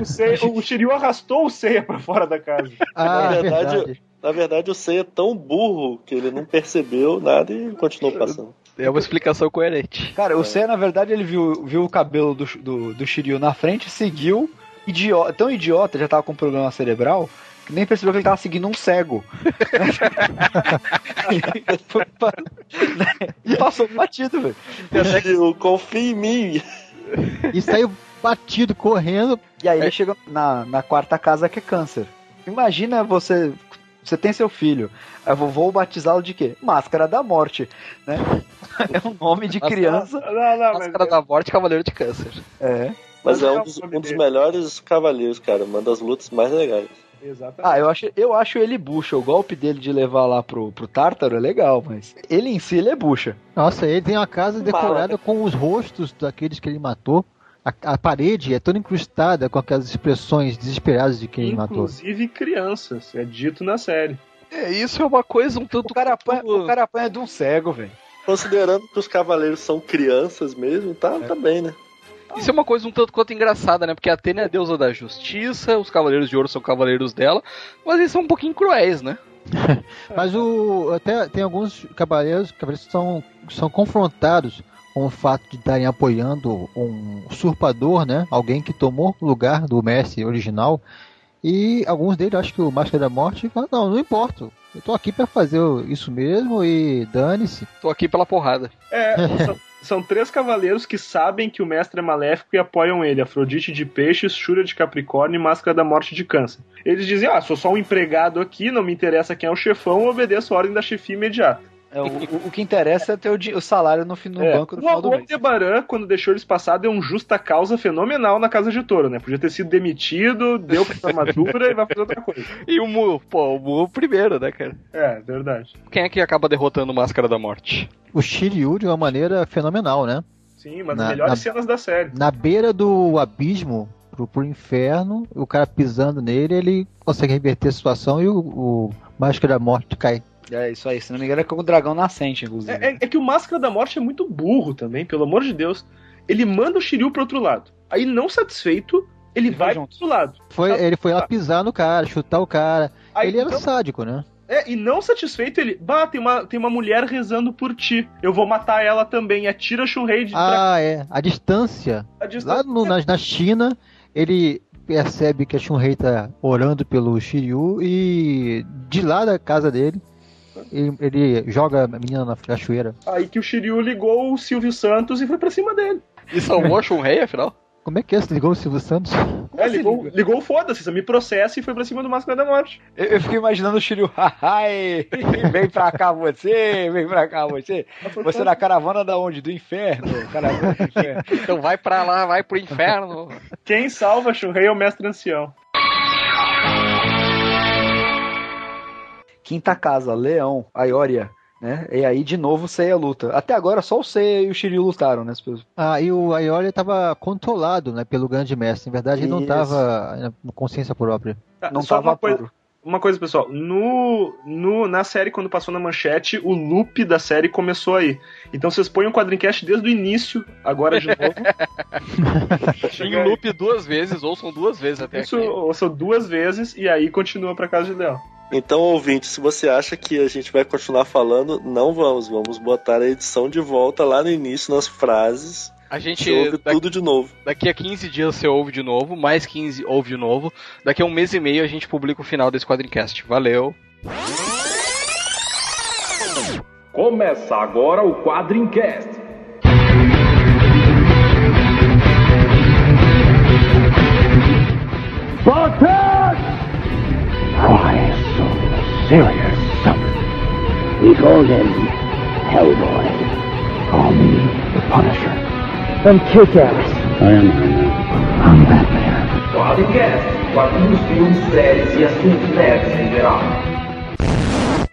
O, *laughs* Seiya, o Shiryu arrastou o Seiya pra fora da casa. *laughs* Ah, na, verdade, verdade. na verdade, o Seiya é tão burro que ele não percebeu nada e continuou passando. É uma explicação coerente. Cara, o Seiya, na verdade, ele viu, viu o cabelo do, do, do Shiryu na frente, seguiu, idiota, tão idiota, já tava com problema cerebral, que nem percebeu que ele tava seguindo um cego. e *laughs* passou batido, velho. Confia em mim. E saiu batido, correndo. E aí ele chega na, na quarta casa que é câncer. Imagina você. Você tem seu filho. Eu vou, vou batizá-lo de quê? Máscara da Morte, né? *laughs* É um nome de criança. Não, não, mas Máscara da morte, cavaleiro de câncer. É. Mas Mas é é um dos, um dos melhores cavaleiros, cara. Uma das lutas mais legais. Exatamente. Ah, eu acho, eu acho ele bucha. O golpe dele de levar lá pro, pro Tártaro é legal, mas ele em si ele é bucha. Nossa, ele tem uma casa decorada com os rostos daqueles que ele matou. A, a parede é toda incrustada com aquelas expressões desesperadas de quem ele matou. Inclusive crianças, é dito na série. É, isso é uma coisa um tanto. O cara apanha, o cara apanha de um cego, velho. Considerando que os cavaleiros são crianças mesmo, tá, tá bem, né? Isso é uma coisa um tanto quanto engraçada, né? Porque a Atena é a deusa da justiça, os cavaleiros de ouro são cavaleiros dela, mas eles são um pouquinho cruéis, né? *laughs* Mas o até tem alguns cavaleiros que são, são confrontados com o fato de estarem apoiando um usurpador, né? Alguém que tomou o lugar do mestre original. E alguns deles, acho que o Máscara da Morte, fala, não, não importa. Eu tô aqui pra fazer isso mesmo e dane-se. Tô aqui pela porrada. É, *laughs* são, são três cavaleiros que sabem que o mestre é maléfico e apoiam ele: Afrodite de Peixes, Shura de Capricórnio e Máscara da Morte de Câncer. Eles dizem: Ah, sou só um empregado aqui, não me interessa quem é o chefão, obedeço a ordem da chefia imediata. É, o, o- o que interessa é ter o, o salário no, no É, banco no o final do mês. Aldebaran, quando deixou eles passar, deu um justa causa fenomenal na casa de touro, né? Podia ter sido demitido, deu pra armadura e vai fazer outra coisa. *laughs* E o Mu, pô, o Mu primeiro, né, cara? É, verdade. Quem é que acaba derrotando o Máscara da Morte? O Shiryu de uma maneira fenomenal, né? Sim, uma das Na- melhores na- cenas da série. Na beira do abismo pro, pro inferno, o cara pisando nele, ele consegue reverter a situação e o, o Máscara da Morte cai. É isso aí, se não me engano é com o dragão nascente, inclusive. É, é- é que o Máscara da Morte é muito burro também, pelo amor de Deus. Ele manda o Shiryu pro outro lado. Aí, não satisfeito, ele, Ele vai vai pro junto. outro lado. Foi, ele foi lá pisar no cara, chutar o cara. Aí, ele era então- sádico, né? É, e não satisfeito, ele. Bah, tem uma, tem uma mulher rezando por ti. Eu vou matar ela também. Atira Shunrei de Ah, é. A distância. a distância. Lá no- na, na China, ele percebe que a Shunrei tá orando pelo Shiryu e de lá da casa dele, ele, ele joga a menina na cachoeira. Aí que o Shiryu ligou o Silvio Santos e foi pra cima dele. E salvou a Shunrei, afinal? Como é que é? Você ligou o Silvio Santos? É, ligou, ligou o foda-se, me processa e foi pra cima do Máscara da Morte. Eu, eu fiquei imaginando o Shiryu, ai, vem pra cá você, vem pra cá você. Você é da caravana da onde? Do inferno. Caravana do inferno. *laughs* Então vai pra lá, vai pro inferno. Quem salva a Shunrei é o mestre ancião. Quinta casa, Leão, Aioria, né? E aí de novo o Seiya luta. Até agora só o Seiya e o Shiryu lutaram, né? Ah, e o Aioli estava controlado né, pelo grande mestre. Na verdade, ele não estava com consciência própria. Tá, Não só tava uma coisa, puro. uma coisa, pessoal. No, no, na série, quando passou na manchete, o loop da série começou aí. Então vocês põem o quadrincast desde o início, agora de novo. *laughs* Em loop duas vezes, ou são duas vezes até Isso aqui. ouçam duas vezes e aí continua pra casa de Leão. Então, ouvinte, se você acha que a gente vai continuar falando, não vamos. Vamos botar a edição de volta lá no início, nas frases. A gente, Você ouve daqui, tudo de novo. daqui a 15 dias você ouve de novo, mais 15 ouve de novo. Daqui a um mês e meio a gente publica o final desse quadrincast. Valeu! Começa agora o Quadrincast. Why serious? We call him Hellboy. Call me the Punisher. I'm Kick-Ass. I am Iron Man. I'm Batman. Quadrincast. Quadrinhos, filmes, séries e assuntos nerds em geral.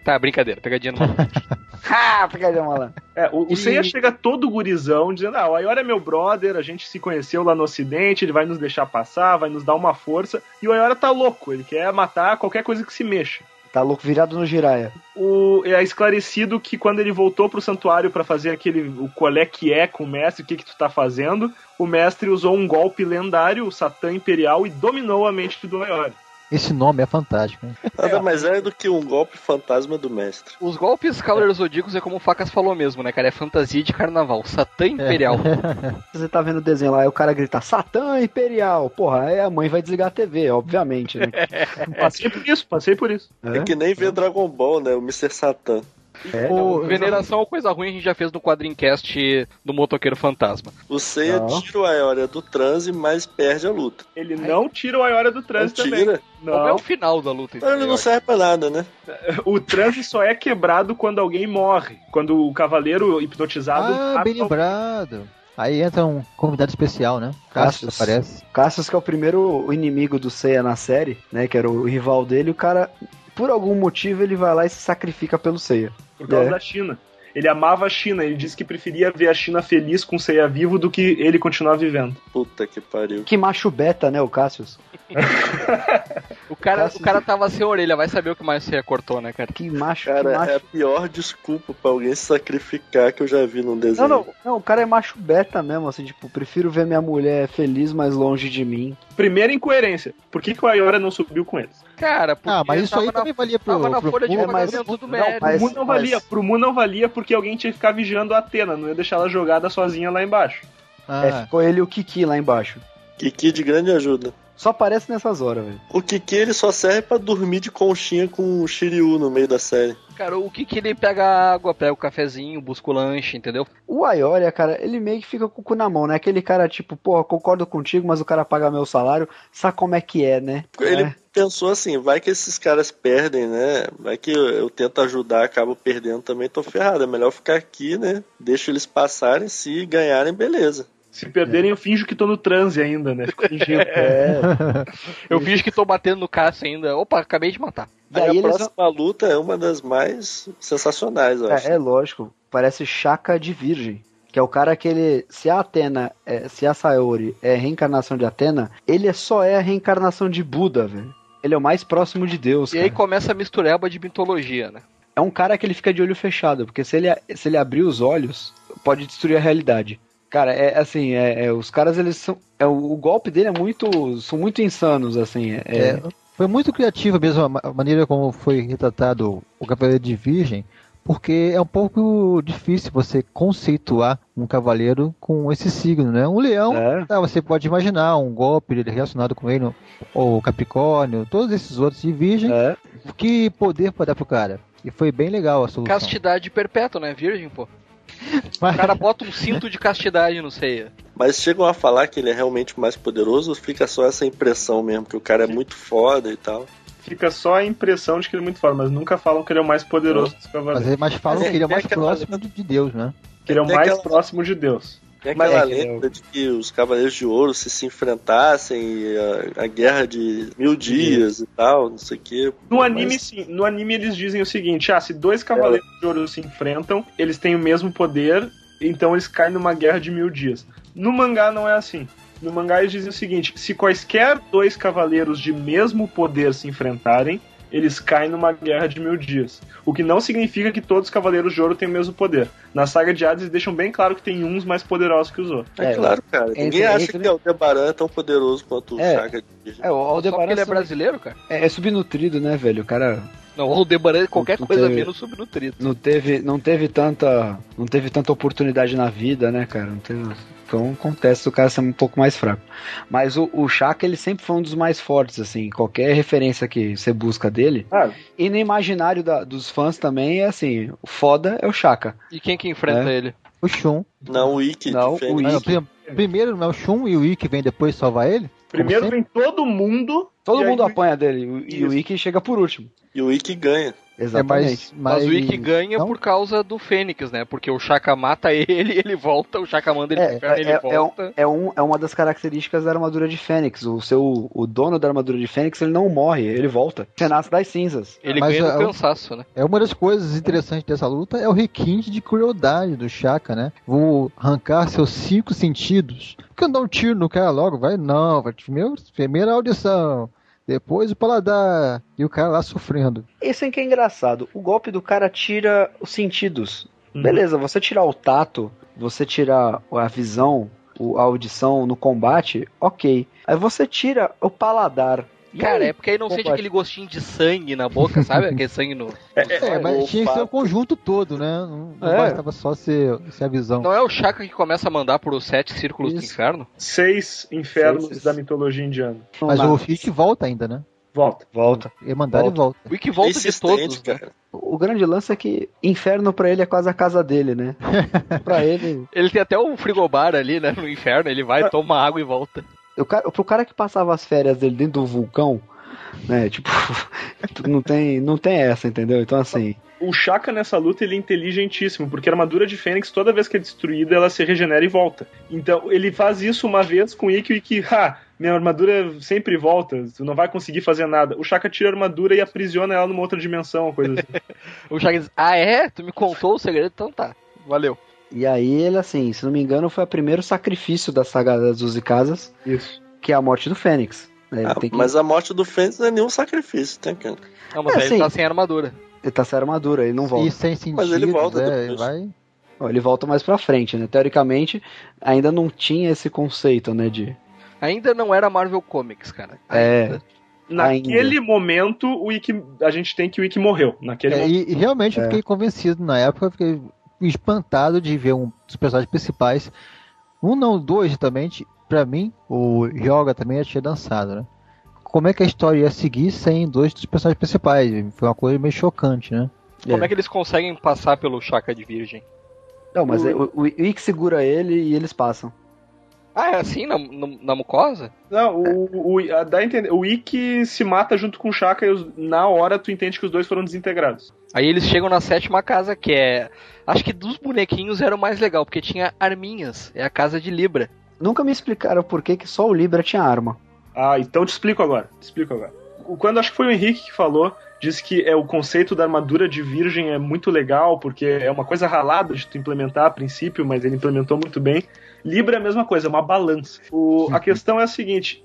Tá, brincadeira, pegadinha no. Ah, *laughs* pegadinha malandro. É, o, o Seiya chega todo gurizão, dizendo: Ah, o Ayora é meu brother, a gente se conheceu lá no Ocidente, ele vai nos deixar passar, vai nos dar uma força. E o Ayora tá louco, ele quer matar qualquer coisa que se mexa. Tá louco, virado no Jiraya. O, é esclarecido que quando ele voltou pro santuário pra fazer aquele o colé que é com o mestre, o que que tu tá fazendo, o mestre usou um golpe lendário, o Satã Imperial, e dominou a mente do Ayori. Esse nome é fantástico, hein? Nada mais é do que um golpe fantasma do mestre. Os golpes Cavaleiros Zodíacos é como o Facas falou mesmo, né, cara? É fantasia de carnaval. Satã Imperial. *laughs* Você tá vendo o desenho lá, aí o cara grita, Satã Imperial! Porra, aí a mãe vai desligar a TV, obviamente, né? *laughs* Passei por isso, passei por isso. É, que nem ver Dragon Ball, né? O Mr. Satan. É, o Veneração ou Coisa Ruim a gente já fez no quadrincast do Motoqueiro Fantasma. O Seiya Não. tira o Aioria do transe, mas perde a luta. Ele não tira o Ayora do transe Não também. tira? Qual é Não, o final da luta? Então ele não serve pra nada, né? o transe só é quebrado quando alguém morre. Quando o cavaleiro hipnotizado. Ah, bem o- lembrado. Aí entra um convidado especial, né? Cassius Cassius. aparece. Cassius, que é o primeiro inimigo do Seiya na série, né? Que era o rival dele, o cara, por algum motivo, ele vai lá e se sacrifica pelo Seiya. Por causa É. da China. Ele amava a China, ele disse que preferia ver a China feliz com o Seiya vivo do que ele continuar vivendo. Puta que pariu. Que macho beta, né, o Cassius? *laughs* O cara, Cassius- o cara tava sem orelha, vai saber o que mais você cortou, né, cara? Que macho, que Cara, macho. é a pior desculpa pra alguém se sacrificar que eu já vi num desenho. Não, não, não, o cara é macho beta mesmo, assim, tipo, prefiro ver minha mulher feliz, mas longe de mim. Primeira incoerência. Por que, que o Ayora não subiu com eles? Cara, Ah, mas isso aí na- também valia pro, tava na pro folha de mas- pagamento do não, mas- Pro Mu não valia, pro Mu não valia porque alguém tinha que ficar vigiando a Atena, não ia deixar ela jogada sozinha lá embaixo. Ah, É, ficou ele e o Kiki lá embaixo. Kiki de grande ajuda. Só aparece nessas horas, velho. O Kiki ele só serve pra dormir de conchinha com o Shiryu no meio da série. Cara, o que que ele pega a água, pega o cafezinho, busca o lanche, entendeu? O Ayoria, cara, ele meio que fica com o cu na mão, né? Aquele cara, tipo, porra, concordo contigo, mas o cara paga meu salário, sabe como é que é, né? Ele É. pensou assim, vai que esses caras perdem, né? Vai que eu, eu tento ajudar, acabo perdendo também, tô ferrado. É melhor ficar aqui, né? Deixa eles passarem, se ganharem, beleza. Se perderem, eu finjo que tô no transe ainda, né? Fico fingindo. *laughs* É. Eu finjo que tô batendo no Cássio ainda. Opa, acabei de matar. Daí Aí a próxima luta é uma das mais sensacionais, eu acho. É, é lógico, parece Chaka de Virgem. Que é o cara que ele. Se a Atena, é, se a Sayori é a reencarnação de Atena, ele é- só é a reencarnação de Buda, velho. Ele é o mais próximo de Deus. E aí cara. começa a mistureba de mitologia, né? É um cara que ele fica de olho fechado, porque se ele, se ele abrir os olhos, pode destruir a realidade. Cara, é assim, é, é, os caras, eles são. É, o, o golpe dele é muito. são muito insanos, assim. É, É, foi muito criativa mesmo a ma- a maneira como foi retratado o Cavaleiro de Virgem, porque é um pouco difícil você conceituar um cavaleiro com esse signo, né? Um leão, É. tá, você pode imaginar um golpe relacionado com ele, ou Capricórnio, todos esses outros de Virgem, é. que poder pode dar pro cara. E foi bem legal a solução. Castidade perpétua, né? Virgem, pô. Mas- O cara bota um cinto de castidade no ceia. Mas chegam a falar que ele é realmente mais poderoso ou fica só essa impressão mesmo, que o cara é muito foda e tal? Fica só a impressão de que ele é muito forte, mas nunca falam que ele é o mais poderoso dos Mas cavaleiros. é mais falam Mas que ele é tem mais próximo de de Deus, né? Que ele é o mais aquela- próximo de Deus. Tem Mas aquela é que lenda de que os Cavaleiros de Ouro se se enfrentassem, e a, a guerra de mil dias e tal, não sei o quê. No Mas- anime, sim. No anime eles dizem o seguinte: ah, se dois cavaleiros de ouro se enfrentam, eles têm o mesmo poder, então eles caem numa guerra de mil dias. No mangá não é assim. No mangá eles dizem o seguinte: se quaisquer dois cavaleiros de mesmo poder se enfrentarem, eles caem numa guerra de mil dias. O que não significa que todos os cavaleiros de ouro têm o mesmo poder. Na saga de Hades eles deixam bem claro que tem uns mais poderosos que os outros. É, É, claro, cara. entre- Ninguém acha entre- que o Aldebaran é tão poderoso quanto o É. Saga de. É, o Só Aldebaran ele é brasileiro, cara? é, é subnutrido, né, velho? O cara Não, o Aldebaran é qualquer Não coisa teve- menos subnutrido. não teve, não teve tanta, não teve tanta oportunidade na vida, né, cara? Não teve, então acontece o cara ser um pouco mais fraco. Mas o, o Shaka, ele sempre foi um dos mais fortes, assim. Qualquer referência que você busca dele. Ah, E no imaginário da- dos fãs também é assim: o foda é o Shaka. E quem que enfrenta É. ele? O Shun. Não, o Ikki Não, o Ikki. prim- primeiro não é o Shun e o Ikki vem depois salvar ele? Primeiro vem todo mundo. Todo e mundo aí- apanha dele o- e o. Ikki chega por último. E o Ikki ganha. É Exatamente. mais, Mas o Ikki ganha não? por causa do Fênix, né? Porque o Shaka mata *laughs* ele, ele volta, o Shaka manda ele É, pro inferno, ele é, é, volta. é, um, é uma das características da armadura de Fênix. O seu o dono da armadura de Fênix ele não morre, ele volta. Renasce das cinzas. Ele Mas ganha é- no cansaço, né? É uma das coisas interessantes dessa luta é o requinte de crueldade do Shaka, né? Vou arrancar seus cinco sentidos. Por que eu não dou um tiro no cara logo? Vai, não, vai primeiro, primeira audição. Depois o paladar e o cara lá sofrendo. Isso é que é engraçado. O golpe do cara tira os sentidos. Uhum. Beleza, você tirar o tato, você tirar a visão, a audição no combate, ok. Aí você tira o paladar. E Cara, aí, é porque aí não sente combate? aquele gostinho de sangue na boca, sabe? Aquele *laughs* sangue no. É, mas o tinha que ser o conjunto todo, né? Não, não É. bastava só ser, ser a visão. Não é o Chaka que começa a mandar por sete círculos do Isso. inferno? Seis infernos Seis. da mitologia indiana. Mas Não, o Fisk volta ainda, né? Volta. volta. É mandado e volta. O que volta de todos, cara. O grande lance é que inferno pra ele é quase a casa dele, né? *laughs* pra ele. Ele tem até um frigobar ali, né? No inferno, ele vai, toma água e volta. O cara, pro cara que passava as férias dele dentro do vulcão, né? Tipo, *laughs* não tem, não tem essa, entendeu? Então assim. O Shaka nessa luta ele é inteligentíssimo, porque a armadura de Fênix, toda vez que é destruída, ela se regenera e volta. Então ele faz isso uma vez com o Ikki, o Ikki, ha, minha armadura sempre volta, tu não vai conseguir fazer nada. O Shaka tira a armadura e aprisiona ela numa outra dimensão, coisa assim. *laughs* O Chaka diz: Ah, é? Tu me contou o segredo? Então tá. Valeu. E aí ele, assim, se não me engano, foi o primeiro sacrifício da saga das 12 casas, Isso. que é a morte do Fênix. né? Ele, Ah, tem que... Mas a morte do Fênix não é nenhum sacrifício, tem que. Não, mas É, aí sim. ele tá sem armadura. ele tá sem armadura, ele não volta. E sem sentido, Mas ele volta né? depois. Vai... Ele volta mais pra frente, né? Teoricamente, ainda não tinha esse conceito, né? De. Ainda não era Marvel Comics, cara. É. Ainda. Naquele momento, o Ikki, a gente tem que o Ikki morreu. Naquele É, momento. e, e realmente eu É. fiquei convencido na época, eu fiquei espantado de ver um dos personagens principais. Um não, dois também, pra mim, o Yoga também já tinha dançado, né? Como é que a história ia seguir sem dois dos personagens principais? Foi uma coisa meio chocante, né? Como é que eles conseguem passar pelo Chaka de Virgem? Não, mas é- o, o Ick segura ele e eles passam. Ah, é assim, na, na, na mucosa? Não, o, o, a- dá a entender, o Ikki se mata junto com o Shaka e os- na hora tu entende que os dois foram desintegrados. Aí eles chegam na sétima casa, que é. Acho que dos bonequinhos era o mais legal, porque tinha arminhas. É a casa de Libra. Nunca me explicaram por que, que só o Libra tinha arma. Ah, então te explico agora. Te explico agora. Quando acho que foi o Henrique que falou, disse que é o conceito da armadura de virgem é muito legal, porque é uma coisa ralada de tu implementar a princípio, mas ele implementou muito bem. Libra é a mesma coisa, é uma balança. O- a questão é a seguinte: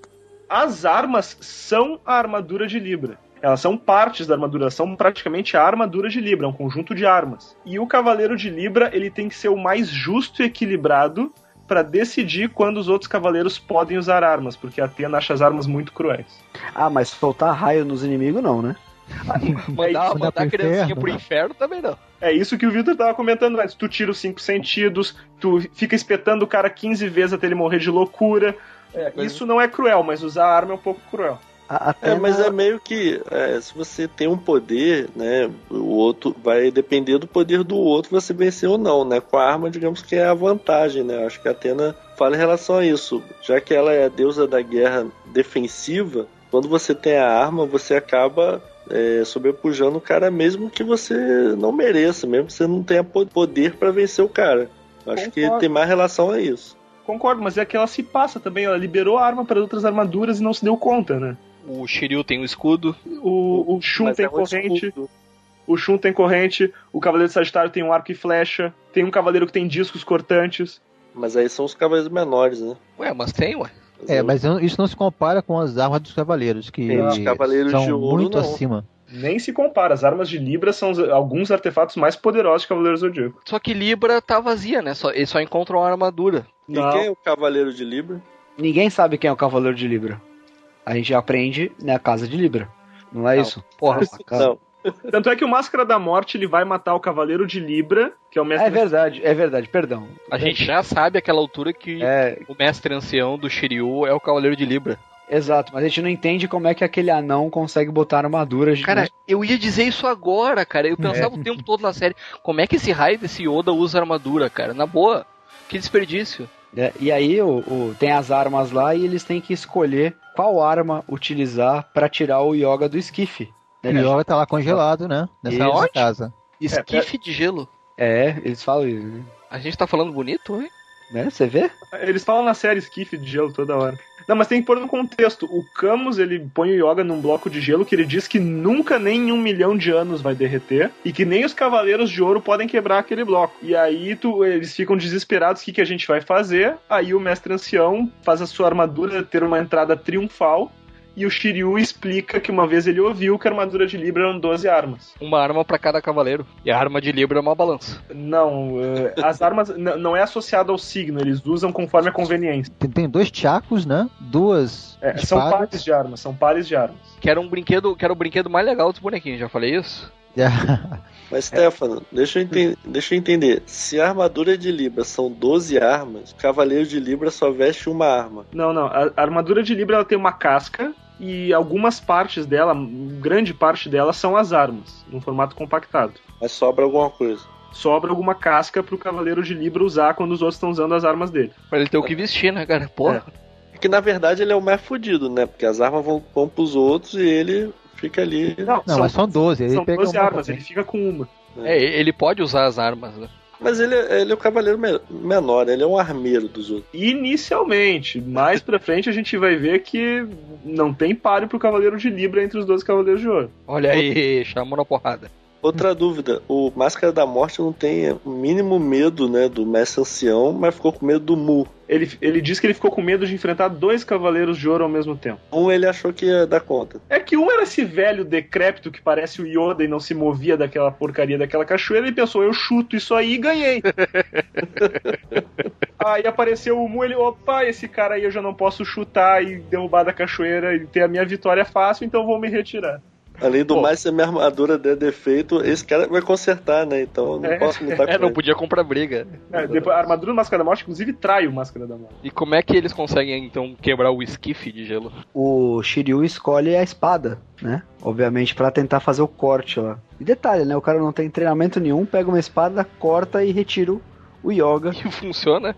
as armas são a armadura de Libra. Elas são partes da armadura, são praticamente a armadura de Libra, é um conjunto de armas. E o cavaleiro de Libra, ele tem que ser o mais justo e equilibrado para decidir quando os outros cavaleiros podem usar armas, porque a Atena acha as armas muito cruéis. Ah, mas soltar raio nos inimigos não, né? *laughs* Mandar, Mandar mandar a criancinha inferno, pro né? inferno também não. É isso que o Victor tava comentando antes. Tu tira os cinco sentidos, tu fica espetando o cara 15 vezes até ele morrer de loucura. É, isso não é cruel, mas usar arma é um pouco cruel. A, É, mas é meio que é, se você tem um poder, né, o outro vai depender do poder do outro você vencer ou não, né? Com a arma, digamos que é a vantagem, né? Acho que a Atena fala em relação a isso, já que ela é a deusa da guerra defensiva. Quando você tem a arma, você acaba é, sobrepujando o cara mesmo que você não mereça, mesmo que você não tenha po- poder para vencer o cara. Acho que Concordo. tem mais relação a isso. Concordo, mas é que ela se passa também. Ela liberou a arma para outras armaduras e não se deu conta, né? O Shiryu tem um escudo. O, o Shun Mas tem é um corrente, escudo. o Shun tem corrente, o Cavaleiro de Sagitário tem um arco e flecha, tem um Cavaleiro que tem discos cortantes. Mas aí são os cavaleiros menores, né? Ué, mas tem, ué. É, mas isso não se compara com as armas dos cavaleiros, que É, os cavaleiros são de ouro, muito não. acima. Nem se compara. As armas de Libra são alguns artefatos mais poderosos de Cavaleiro Zodíaco. Só que Libra tá vazia, né? Só, eles só encontram a armadura. E quem é o cavaleiro de Libra? Ninguém sabe quem é o Cavaleiro de Libra. A gente aprende na casa de Libra. Não é Não. isso? Porra, Não. Tanto é que o Máscara da Morte ele vai matar o Cavaleiro de Libra, que é o mestre É verdade, é verdade, perdão. a gente já sabe àquela altura que É, o mestre ancião do Shiryu é o Cavaleiro de Libra. exato, mas a gente não entende como é que aquele anão consegue botar armadura de. Cara, eu ia dizer isso agora, cara. Eu pensava o tempo todo na série, como é que esse raio desse Yoda usa armadura, cara? Na boa, que desperdício. É, e aí o, o- tem as armas lá e eles têm que escolher qual arma utilizar pra tirar o Yoga do esquife. O Yoga tá lá congelado, né? Nessa Isso. casa. Esquife de gelo. É, eles falam isso, né? A gente tá falando bonito, hein? né? Você vê? Eles falam na série Skiff de gelo toda hora. Não, mas tem que pôr no contexto. O Camus, ele põe o Yoga num bloco de gelo que ele diz que nunca nem em um milhão de anos vai derreter e que nem os Cavaleiros de Ouro podem quebrar aquele bloco. E aí tu, eles ficam desesperados, o que, que a gente vai fazer? Aí o Mestre Ancião faz a sua armadura ter uma entrada triunfal e o Shiryu explica que uma vez ele ouviu que a armadura de Libra eram 12 armas. Uma arma pra cada cavaleiro. E a arma de Libra é uma balança. Não, eh, as armas não é associado ao signo, eles usam conforme a conveniência. Tem, tem dois tchacos, né? Duas É, são pares de armas, são pares de armas. Que era um brinquedo, que era o brinquedo mais legal dos bonequinhos, já falei isso? *laughs* Mas, Stefano, deixa eu, enten- deixa eu entender. Se a armadura de Libra são 12 armas, o Cavaleiro de Libra só veste uma arma. Não, não, a, a armadura de Libra ela tem uma casca e algumas partes dela, grande parte dela, são as armas, num formato compactado. Mas sobra alguma coisa. Sobra alguma casca pro Cavaleiro de Libra usar quando os outros estão usando as armas dele. Pra ele ter o que vestir, né, cara? Porra. É que na verdade ele é o mais fudido, né? Porque as armas vão, vão pros outros e ele fica ali. Não, Não, mas são 12. Ele são pega 12 uma armas, também. ele fica com uma. É, ele pode usar as armas, né? Mas ele, é- ele é o cavaleiro me- menor, ele é um armeiro dos outros. Inicialmente, mais pra frente a gente vai ver que não tem páreo pro Cavaleiro de Libra entre os 12 Cavaleiros de Ouro. Olha aí, chamou na porrada. Outra dúvida, o Máscara da Morte não tem o mínimo medo, né, do mestre ancião, mas ficou com medo do Mu. Ele, ele diz que ele ficou com medo de enfrentar dois Cavaleiros de Ouro ao mesmo tempo. Um ele achou que ia dar conta. É que um era esse velho decrépito que parece o Yoda e não se movia daquela porcaria daquela cachoeira, e pensou, eu chuto isso aí e ganhei. *laughs* aí apareceu o Mu, ele, opa, esse cara aí eu já não posso chutar e derrubar da cachoeira e ter a minha vitória fácil, então vou me retirar. Além do Pô. mais, se a minha armadura der defeito, esse cara vai consertar, né? Então eu não É. posso lutar *laughs* com É, não ele. podia comprar briga. É, depois, a armadura do Máscara da Morte, inclusive, trai o Máscara da Morte. E como é que eles conseguem, então, quebrar o esquife de gelo? O Shiryu escolhe a espada, né? Obviamente pra tentar fazer o corte lá. E detalhe, né? O cara não tem treinamento nenhum, pega uma espada, corta e retira o- Yoga. E funciona?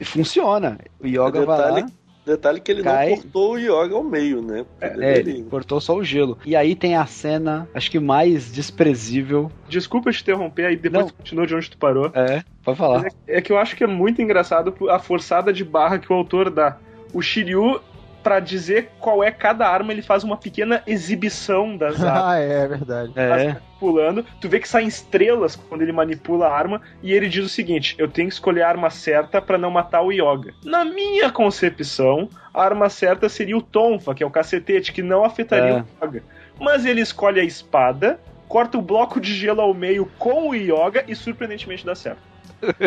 E funciona. O Yoga vai detalhe, lá. Detalhe que ele cai. não cortou o Yoga ao meio, né? É, ele cortou só o gelo. E aí tem a cena, acho que mais desprezível. Desculpa te interromper, aí depois Não. tu continua de onde tu parou. É, pode falar. É, é que eu acho que é muito engraçado a forçada de barra que o autor dá. O Shiryu, pra dizer qual é cada arma, ele faz uma pequena exibição das *laughs* armas. ah, é verdade. É. Pulando, tu vê que saem estrelas quando ele manipula a arma e ele diz o seguinte: eu tenho que escolher a arma certa pra não matar o Yoga. Na minha concepção, a arma certa seria o Tonfa, que é o cacetete, que não afetaria É. o Yoga. Mas ele escolhe a espada, corta o bloco de gelo ao meio com o Yoga e surpreendentemente dá certo.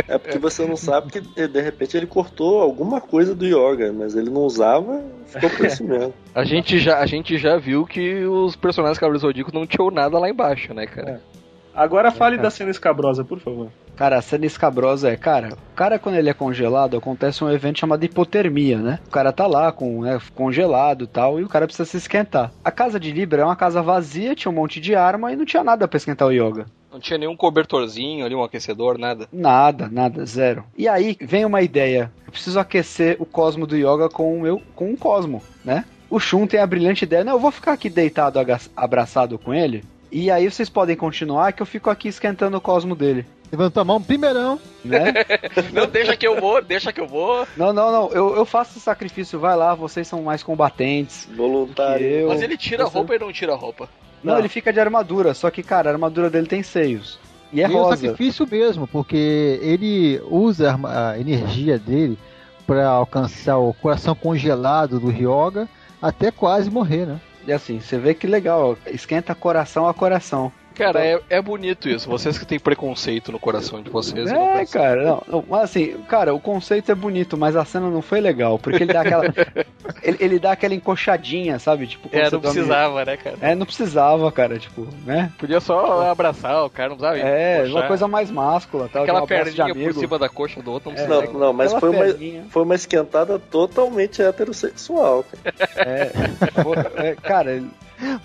É porque você não sabe que de repente ele cortou alguma coisa do Yoga, mas ele não usava, ficou por isso mesmo. *laughs* A gente já, a gente já viu que os personagens Cavaleiros Zodíacos não tinham nada lá embaixo, né, cara? Agora fale da cena escabrosa, por favor. Cara, a cena escabrosa é, cara, o cara quando ele é congelado, acontece um evento chamado hipotermia, né? O cara tá lá com, né, congelado e tal, e o cara precisa se esquentar. A casa de Libra é uma casa vazia, tinha um monte de arma e não tinha nada pra esquentar o Yoga. Não tinha nenhum cobertorzinho ali, um aquecedor, nada. Nada, nada, zero. E aí vem uma ideia. Eu preciso aquecer o cosmo do Yoga com o meu, com um cosmo, né? O Shun tem a brilhante ideia, não, eu vou ficar aqui deitado, abraçado com ele. E aí vocês podem continuar que eu fico aqui esquentando o cosmo dele, Levantou a mão primeirão. né? *laughs* Não, deixa que eu vou, deixa que eu vou. não, não, não, eu, eu faço esse sacrifício, vai lá, vocês são mais combatentes. Voluntário. eu. Mas ele tira a Você- roupa e não tira a roupa. Não, Não. ele fica de armadura, só que, cara, a armadura dele tem seios. E é e é um rosa. sacrifício mesmo, porque ele usa a energia dele para alcançar o coração congelado do Ryoga até quase morrer, né? E assim, você vê que legal, esquenta coração a coração. Cara, é, é bonito isso. Vocês que têm preconceito no coração de vocês. É, cara, não, não, mas assim, cara, o conceito é bonito, mas a cena não foi legal, porque ele dá aquela. *laughs* ele, ele dá aquela encoxadinha, sabe? Tipo, É, não dorme- precisava, né, cara? É, não precisava, cara, tipo, né? Podia só abraçar o cara, não precisava É, puxar. uma coisa mais máscula, tal, Aquela um perninha por amigo. cima da coxa do outro, não É, precisava. Não, não, mas Aquela foi uma, foi uma esquentada totalmente heterossexual. Cara. É, é, cara,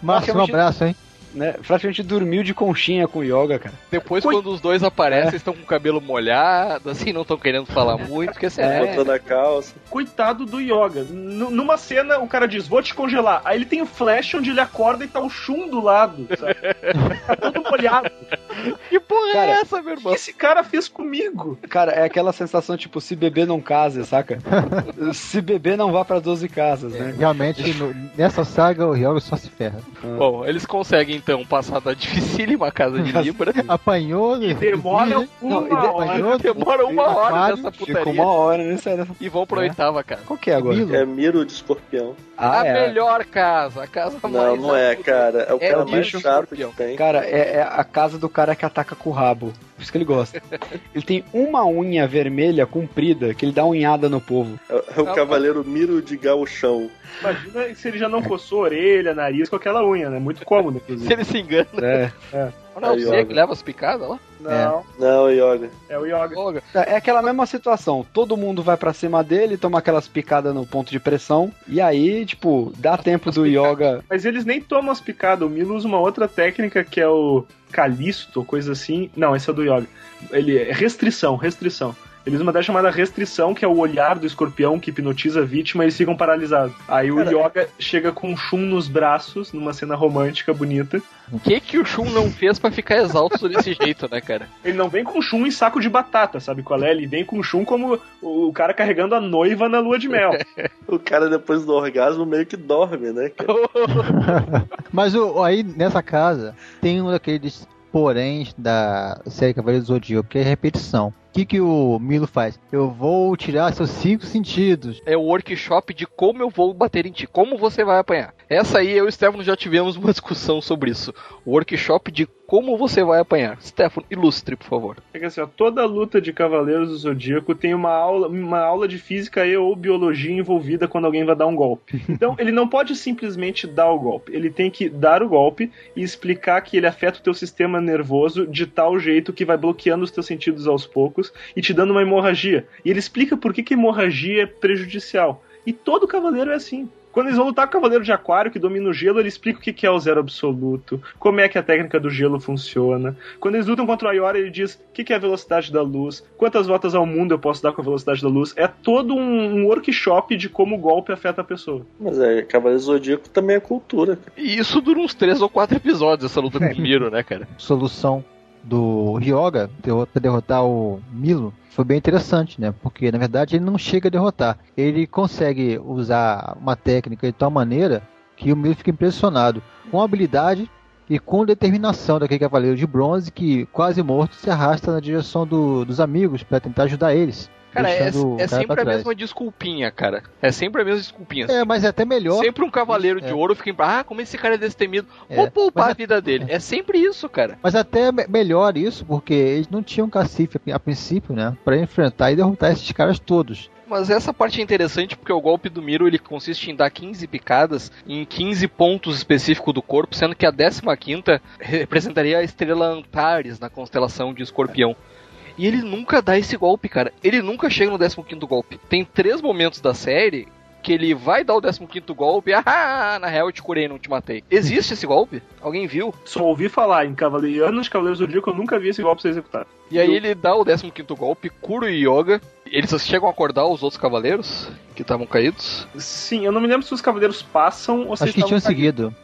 Márcio, um abraço, hein? Né, praticamente dormiu de conchinha com o yoga, cara. Depois, Coi- quando os dois aparecem, estão com o cabelo molhado, assim, não estão querendo falar muito, porque assim, É. Botando a calça. Coitado do Yoga. N- numa cena, o cara diz, vou te congelar. Aí ele tem o flash onde ele acorda e tá o Shun do lado, sabe? tá todo molhado. *laughs* que porra Cara, é essa, meu O que irmão? esse cara fez comigo? Cara, é aquela sensação tipo, se beber não case, saca? *laughs* se beber não vá pra 12 casas, né? Realmente, no- nessa saga, o Ryoga só se ferra. Bom, eles conseguem então passar da dificílima casa de Libra. *laughs* Apanhou, E demora uma Não, e hora. apanhou, Demora uma hora nessa Ficou putaria. uma hora nessa. E vão pra É. oitava, cara. Qual que é agora? É miro de escorpião. Ah, a é. melhor casa, a casa Não, mais. não é, cara. É o É cara mais chato que tem. Cara, é, é a casa do cara que ataca com o rabo. Por isso que ele gosta. *laughs* ele tem uma unha vermelha comprida que ele dá unhada no povo. É, é o cavaleiro Miro de Gauchão. Imagina se ele já não coçou orelha, nariz com aquela unha, né? Muito cômodo, inclusive. Se ele se engana. É. Não é olha. que leva as picadas lá? Não, Não, Yoga. é o Yoga. Olga. É aquela mesma situação. Todo mundo vai pra cima dele, toma aquelas picadas no ponto de pressão. E aí, tipo, dá tempo do yoga. Mas eles nem tomam as picadas. O Milo usa uma outra técnica que é o Calisto, coisa assim. Não, esse é do Yoga. Ele é restrição, restrição. Eles uma técnica chamada restrição, que é o olhar do escorpião que hipnotiza a vítima e eles ficam paralisados. Aí o Cara, Yoga chega com um chum nos braços, numa cena romântica bonita. O que que o Shun não fez pra ficar exausto desse *laughs* jeito, né, cara? Ele não vem com chum em saco de batata, sabe qual é? Ele vem com chum como o cara carregando a noiva na lua de mel. *laughs* O cara, depois do orgasmo, meio que dorme, né? cara? *laughs* Mas o, aí, nessa casa, tem um daqueles poréns da série Cavaleiro do Zodíaco, que é repetição. O que, que o Milo faz? Eu vou tirar seus cinco sentidos. É o workshop de como eu vou bater em ti, como você vai apanhar. Essa aí, eu e o Stefano já tivemos uma *laughs* discussão sobre isso. O workshop de como você vai apanhar. Stefano, ilustre, por favor. É que assim, ó, toda luta de Cavaleiros do Zodíaco tem uma aula, uma aula de física e ou biologia envolvida quando alguém vai dar um golpe. *laughs* Então, ele não pode simplesmente dar o golpe. Ele tem que dar o golpe e explicar que ele afeta o teu sistema nervoso de tal jeito que vai bloqueando os teus sentidos aos poucos e te dando uma hemorragia. E ele explica por que, que hemorragia é prejudicial. E todo cavaleiro é assim. Quando eles vão lutar com o Cavaleiro de Aquário, que domina o gelo, ele explica o que que é o zero absoluto, como é que a técnica do gelo funciona. Quando eles lutam contra o Aiora, ele diz o que que é a velocidade da luz, quantas voltas ao mundo eu posso dar com a velocidade da luz. É todo um, um workshop de como o golpe afeta a pessoa. Mas é, Cavaleiro Zodíaco também é cultura. cara. E isso dura uns três ou quatro episódios, essa luta com o Miro, né, cara? Solução do Ryoga pra derrotar o Milo foi bem interessante, né? Porque na verdade ele não chega a derrotar. Ele consegue usar uma técnica de tal maneira que o Milo fica impressionado com a habilidade e com determinação daquele cavaleiro de bronze que, quase morto, se arrasta na direção do- dos amigos para tentar ajudar eles. Cara, é, é cara sempre a mesma desculpinha, cara. É sempre a mesma desculpinha. É, mas é até melhor. Sempre um cavaleiro de É. ouro fica em. Ah, como esse cara é destemido. É, Vou poupar a vida dele. É sempre isso, cara. Mas até me- melhor isso, porque eles não tinham cacife a princípio, né? Pra enfrentar e derrotar esses caras todos. Mas essa parte é interessante porque o golpe do Miro ele consiste em dar 15 picadas em 15 pontos específicos do corpo, sendo que a 15 representaria a estrela Antares na constelação de Escorpião. E ele nunca dá esse golpe, cara. Ele nunca chega no 15 golpe. Tem três momentos da série que ele vai dar o 15 golpe. Ah, na real eu te curei, não te matei. Existe esse golpe? Alguém viu? Só ouvi falar em Cavaleiro, anos de Cavaleiros do Zodíaco, eu nunca vi esse golpe ser executado. E aí ele dá o 15 golpe, cura o Yoga. Eles chegam a acordar os outros cavaleiros que estavam caídos. Sim, eu não me lembro se os Cavaleiros passam ou se Acho que tinham estavam seguido.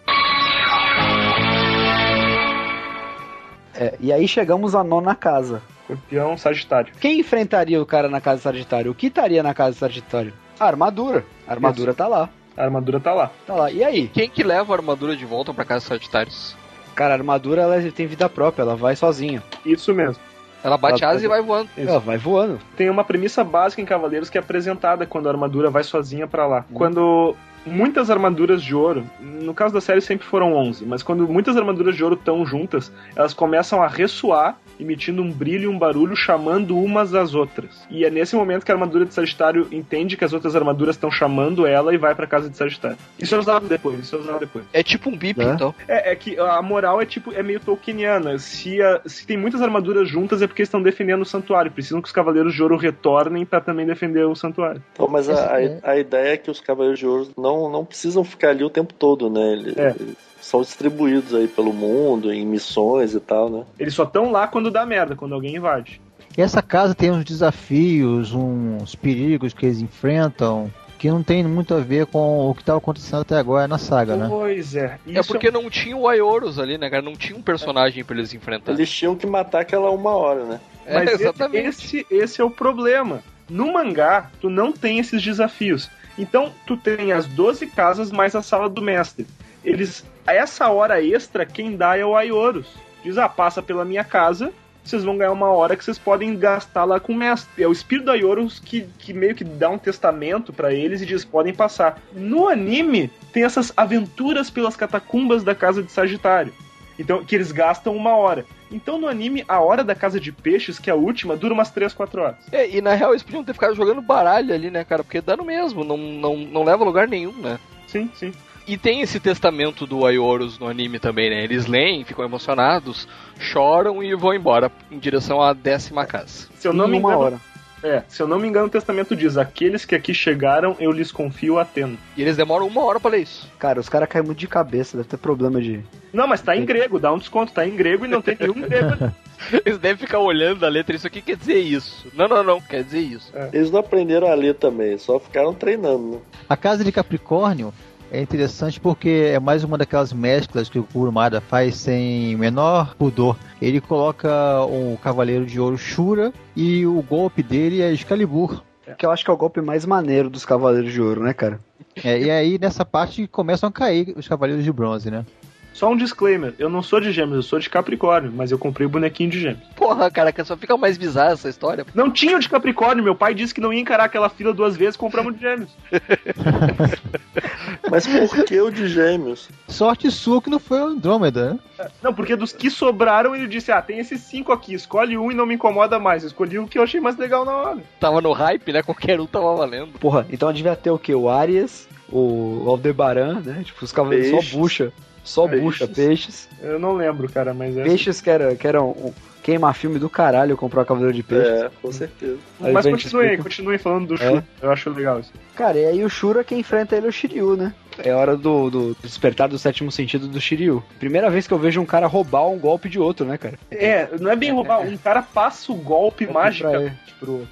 É, e aí chegamos à nona casa. Escorpião, Sagitário. Quem enfrentaria o cara na casa Sagitário? O que estaria na casa Sagitário? A armadura. A armadura tá lá. A armadura tá lá. Tá lá. E aí? Quem que leva a armadura de volta pra casa Sagitários? Cara, a armadura ela tem vida própria, ela vai sozinha. Isso mesmo. Ela bate Ela- asa e vai voando. Ela vai voando. Tem uma premissa básica em Cavaleiros que é apresentada quando a armadura vai sozinha pra lá. Quando muitas armaduras de ouro, no caso da série sempre foram 11, mas quando muitas armaduras de ouro estão juntas, elas começam a ressoar, emitindo um brilho e um barulho, chamando umas às outras. E é nesse momento que a armadura de Sagitário entende que as outras armaduras estão chamando ela e vai pra casa de Sagitário. Isso é usado depois, isso é usado depois. É tipo um bip, É? então. É, é que a moral é tipo é meio tolkieniana. Se, a- se tem muitas armaduras juntas é porque estão defendendo o santuário. Precisam que os cavaleiros de ouro retornem pra também defender o santuário. Então, mas a, a, a ideia é que os Cavaleiros de Ouro não, não precisam ficar ali o tempo todo, né? Eles, É. eles são distribuídos aí pelo mundo, em missões e tal, né? Eles só estão lá quando dá merda, quando alguém invade. E essa casa tem uns desafios, uns perigos que eles enfrentam, que não tem muito a ver com o que estava acontecendo até agora na saga, né? Pois é. É Isso porque não tinha o Aioros ali, né, cara? Não tinha um personagem pra eles enfrentarem. Eles tinham que matar aquela uma hora, né? É, Mas esse, exatamente. esse, esse é o problema. No mangá, tu não tem esses desafios. Então, tu tem as 12 casas mais a sala do mestre. Eles, a essa hora extra, quem dá é o Aioros. Diz, ah, passa pela minha casa vocês vão ganhar uma hora que vocês podem gastar lá com o mestre. É o espírito da Yoros que, que meio que dá um testamento pra eles e diz: podem passar. No anime, tem essas aventuras pelas catacumbas da casa de Sagitário. Então, que eles gastam uma hora. Então, no anime, a hora da casa de peixes, que é a última, dura umas 3, 4 horas. É, e na real eles podiam ter ficado jogando baralho ali, né, cara? Porque dá no mesmo, não, não, não leva a lugar nenhum, né? Sim, sim. E tem esse testamento do Aioros no anime também, né? Eles leem, ficam emocionados, choram e vão embora em direção à décima casa. Se eu não me Em engano. hora. É, se eu não me engano, o testamento diz: aqueles que aqui chegaram, eu lhes confio Atena. E eles demoram uma hora pra ler isso. Cara, os caras caem muito de cabeça, deve ter problema de. Não, mas tá em grego, dá um desconto, tá em grego e não tem nenhum grego. *laughs* Eles devem ficar olhando a letra, isso aqui quer dizer isso. Não, não, não, quer dizer isso. Eles não aprenderam a ler também, só ficaram treinando, né? A casa de Capricórnio é interessante porque é mais uma daquelas mesclas que o Kurumada faz sem menor pudor. Ele coloca o Cavaleiro de Ouro Shura e o golpe dele é Excalibur. Que eu acho que é o golpe mais maneiro dos Cavaleiros de Ouro, né, cara? É, e aí nessa parte começam a cair os Cavaleiros de Bronze, né? Só um disclaimer: eu não sou de gêmeos, eu sou de Capricórnio, mas eu comprei o bonequinho de gêmeos. Porra, cara, que só fica mais bizarra essa história. Não tinha o de Capricórnio, meu pai disse que não ia encarar aquela fila duas vezes, compramos de gêmeos. *laughs* Mas por que o de gêmeos? Sorte sua que não foi o Andrômeda, né? Não, porque dos que sobraram, ele disse: ah, tem esses cinco aqui, escolhe um e não me incomoda mais. Eu escolhi o que eu achei mais legal na hora. Tava no hype, né? Qualquer um tava valendo. Porra, então devia ter o quê? O Arias, o Aldebaran, né? Tipo, os cavaleiros só bucha. Só Peixes. bucha, peixes. Eu não lembro, cara, mas é. Peixes que era, que era um queima-filme do caralho comprar o Cavaleiro de Peixes. É, com certeza. Aí Mas continuem, explica. continuem falando do É. Shu. Eu acho legal isso. Cara, e aí o Shura quem enfrenta ele é o Shiryu, né? É hora do, do despertar do sétimo sentido do Shiryu. Primeira vez que eu vejo um cara roubar um golpe de outro, né, cara? É, não é bem roubar, um cara passa o golpe mágico Pra ele, pro.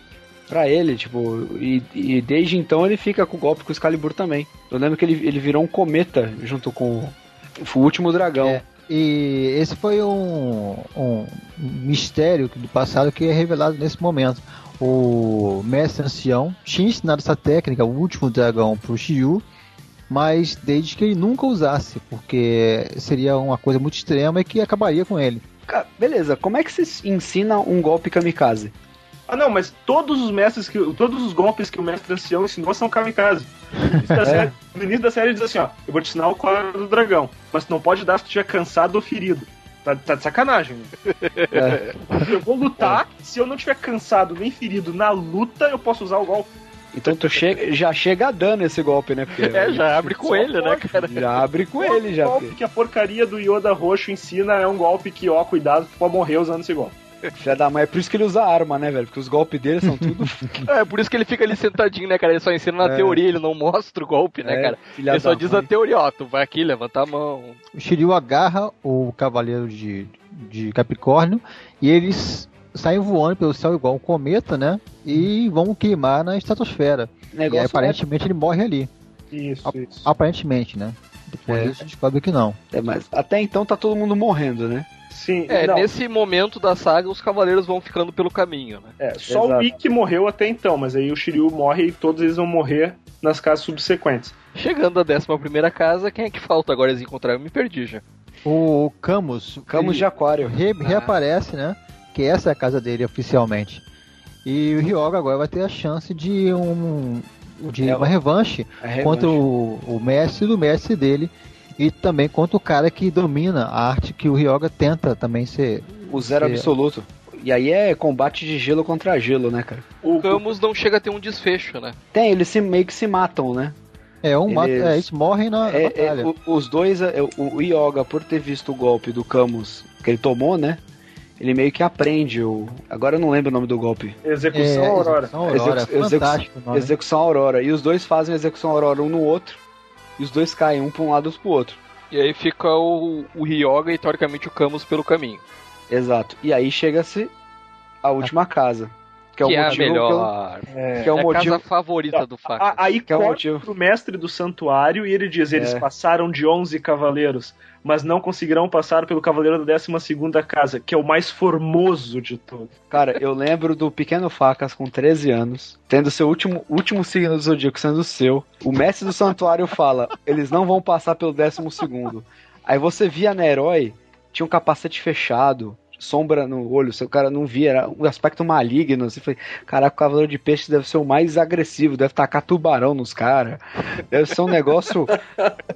pra ele, tipo, e, e desde então ele fica com o golpe com o Excalibur também. Eu lembro que ele, ele virou um cometa junto com o último dragão. É. E esse foi um, um mistério do passado que é revelado nesse momento. O mestre ancião tinha ensinado essa técnica, o último dragão, pro Shiryu, mas desde que ele nunca usasse, porque seria uma coisa muito extrema e que acabaria com ele. Beleza, como é que você ensina um golpe kamikaze? Ah, não, mas todos os mestres que. Todos os golpes que o mestre ancião ensinou são kamikaze. No início da série, no início da série ele diz assim, ó, eu vou te ensinar o quadro do dragão, mas tu não pode dar se tu estiver cansado ou ferido. Tá, tá de sacanagem. né? É. Eu vou lutar, se eu não estiver cansado nem ferido na luta, eu posso usar o golpe. Então tu chega, já chega dando esse golpe, né? Porque É, já abre com Só ele, né, cara? já abre com ele, já. O golpe que a porcaria do Yoda roxo ensina é um golpe que, ó, cuidado, tu pode morrer usando esse golpe. Filha da mãe, é por isso que ele usa arma, né, velho? Porque os golpes dele são tudo. *laughs* É, por isso que ele fica ali sentadinho, né, cara? Ele só ensina na É. teoria, ele não mostra o golpe, né, É, cara? filha Ele só da diz mãe. a teoria, ó, tu vai aqui, levanta a mão. O Shiryu agarra o Cavaleiro de, de Capricórnio e eles saem voando pelo céu igual um cometa, né? E vão queimar na estratosfera. E aí, Negócio aparentemente ele morre ali. Isso, Ap- isso. Aparentemente, né? Depois É. disso descobre que não. É, mas até então tá todo mundo morrendo, né? Sim, É, não, nesse momento da saga, os cavaleiros vão ficando pelo caminho, né? é, só Exato. o Ikki morreu até então, mas aí o Shiryu morre e todos eles vão morrer nas casas subsequentes. Chegando à décima primeira casa, quem é que falta agora eles encontraram? Eu me perdi já. O Camus, Camus de Aquário. re- reaparece, né? Que essa é a casa dele oficialmente. E o Ryoga agora vai ter a chance de um de É, uma revanche revanche. contra o, o mestre do mestre dele e também contra o cara que domina a arte que o Ryoga tenta também ser. O zero ser- absoluto. E aí é combate de gelo contra gelo, né, cara? O Camus não chega a ter um desfecho, né? Tem, eles se, meio que se matam, né? É, um mata, Eles- é, eles morrem na, É, é, batalha. o- os dois, é, o, o Yoga, por ter visto o golpe do Camus que ele tomou, né? Ele meio que aprende o. Agora eu não lembro o nome do golpe. Execução É, Aurora. Execução Aurora, Execu- fantástico nome. Execução Aurora. E os dois fazem execução Aurora um no outro. E os dois caem um pra um lado e outro pro outro. E aí fica o, o Ryoga e teoricamente o Camus pelo caminho. Exato. E aí chega-se a última casa. Que é o que é a motivo melhor. É, que é o é a motivo. casa favorita do Faca. A- Aí Que é o motivo. pro mestre do santuário e ele diz: eles É. passaram de 11 cavaleiros, mas não conseguirão passar pelo cavaleiro da 12 casa, que é o mais formoso de todos. Cara, eu lembro do Pequeno Facas com 13 anos, tendo seu último, último signo do zodíaco sendo o seu. O mestre do santuário fala: eles não vão passar pelo décimo segundo. Aí você via na herói, tinha um capacete fechado, sombra no olho, o cara não via, era um aspecto maligno. Assim, falei, caraca, o Cavaleiro de Peixes deve ser o mais agressivo, deve tacar tubarão nos caras, deve ser um negócio